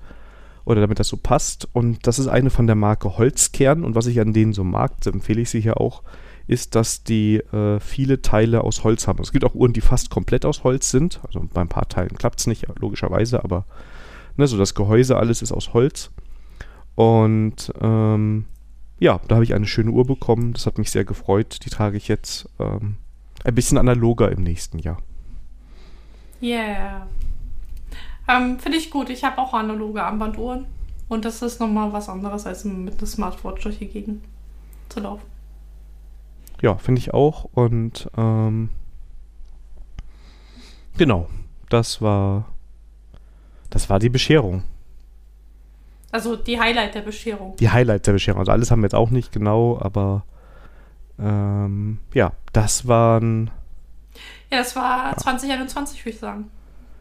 oder damit das so passt. Und das ist eine von der Marke Holzkern. Und was ich an denen so mag, empfehle ich sie hier auch, ist, dass die äh, viele Teile aus Holz haben. Es gibt auch Uhren, die fast komplett aus Holz sind. Also bei ein paar Teilen klappt es nicht, logischerweise, aber ne, so das Gehäuse, alles ist aus Holz. Und ähm, ja, da habe ich eine schöne Uhr bekommen. Das hat mich sehr gefreut. Die trage ich jetzt ähm, ein bisschen analoger im nächsten Jahr. Yeah. Ähm, Finde ich gut. Ich habe auch analoge Armbanduhren. Und das ist nochmal was anderes, als mit einer Smartwatch durch die Gegend zu laufen. Ja, finde ich auch. Und ähm, genau, das war das war die Bescherung. Also die Highlight der Bescherung. Die Highlight der Bescherung. Also alles haben wir jetzt auch nicht genau, aber ähm, ja, das waren. Ja, das war ja. 2021, würde ich sagen.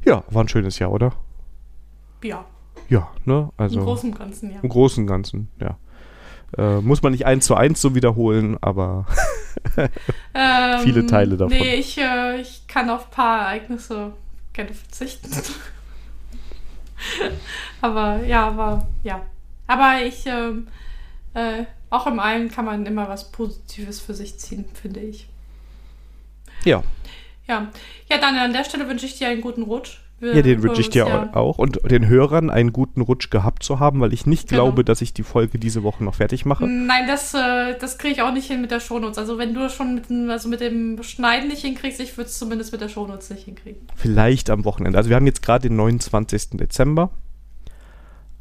Ja, war ein schönes Jahr, oder? Ja. Ja, ne? Also. Im Großen und Ganzen, ja. Im Großen und Ganzen, ja. Äh, muss man nicht eins zu eins so wiederholen, aber (laughs) ähm, viele Teile davon. Nee, ich, äh, ich kann auf ein paar Ereignisse gerne verzichten. (laughs) (laughs) aber ja, aber ja. Aber ich, ähm, äh, auch im Allen kann man immer was Positives für sich ziehen, finde ich. Ja. Ja. Ja, dann an der Stelle wünsche ich dir einen guten Rutsch. Wir ja, den wünsche ich dir ja. auch und den Hörern einen guten Rutsch gehabt zu haben, weil ich nicht genau. glaube, dass ich die Folge diese Woche noch fertig mache. Nein, das, äh, das kriege ich auch nicht hin mit der Shownotes. Also wenn du schon mit, also mit dem Schneiden nicht hinkriegst, ich würde es zumindest mit der Shownotes nicht hinkriegen. Vielleicht am Wochenende. Also wir haben jetzt gerade den 29. Dezember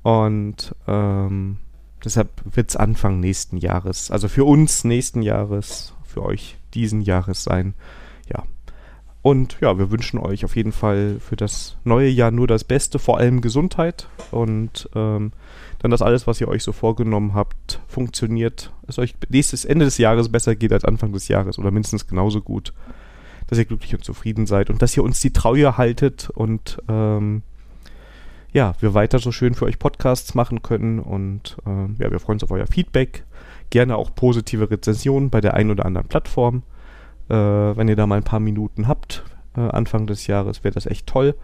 und ähm, deshalb wird es Anfang nächsten Jahres, also für uns nächsten Jahres, für euch diesen Jahres sein. Ja, und ja, wir wünschen euch auf jeden Fall für das neue Jahr nur das Beste, vor allem Gesundheit. Und ähm, dann, dass alles, was ihr euch so vorgenommen habt, funktioniert, es euch nächstes Ende des Jahres besser geht als Anfang des Jahres oder mindestens genauso gut, dass ihr glücklich und zufrieden seid und dass ihr uns die Treue haltet und ähm, ja, wir weiter so schön für euch Podcasts machen können. Und ähm, ja, wir freuen uns auf euer Feedback, gerne auch positive Rezensionen bei der einen oder anderen Plattform. Äh, wenn ihr da mal ein paar Minuten habt, äh, Anfang des Jahres, wäre das echt toll.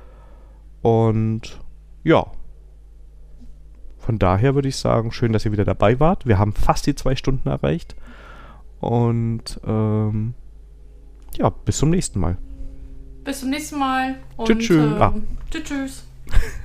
Und ja, von daher würde ich sagen, schön, dass ihr wieder dabei wart. Wir haben fast die zwei Stunden erreicht. Und ähm, ja, bis zum nächsten Mal. Bis zum nächsten Mal. Und, tschüss. tschüss. Ähm, ah. tschüss. tschüss. (laughs)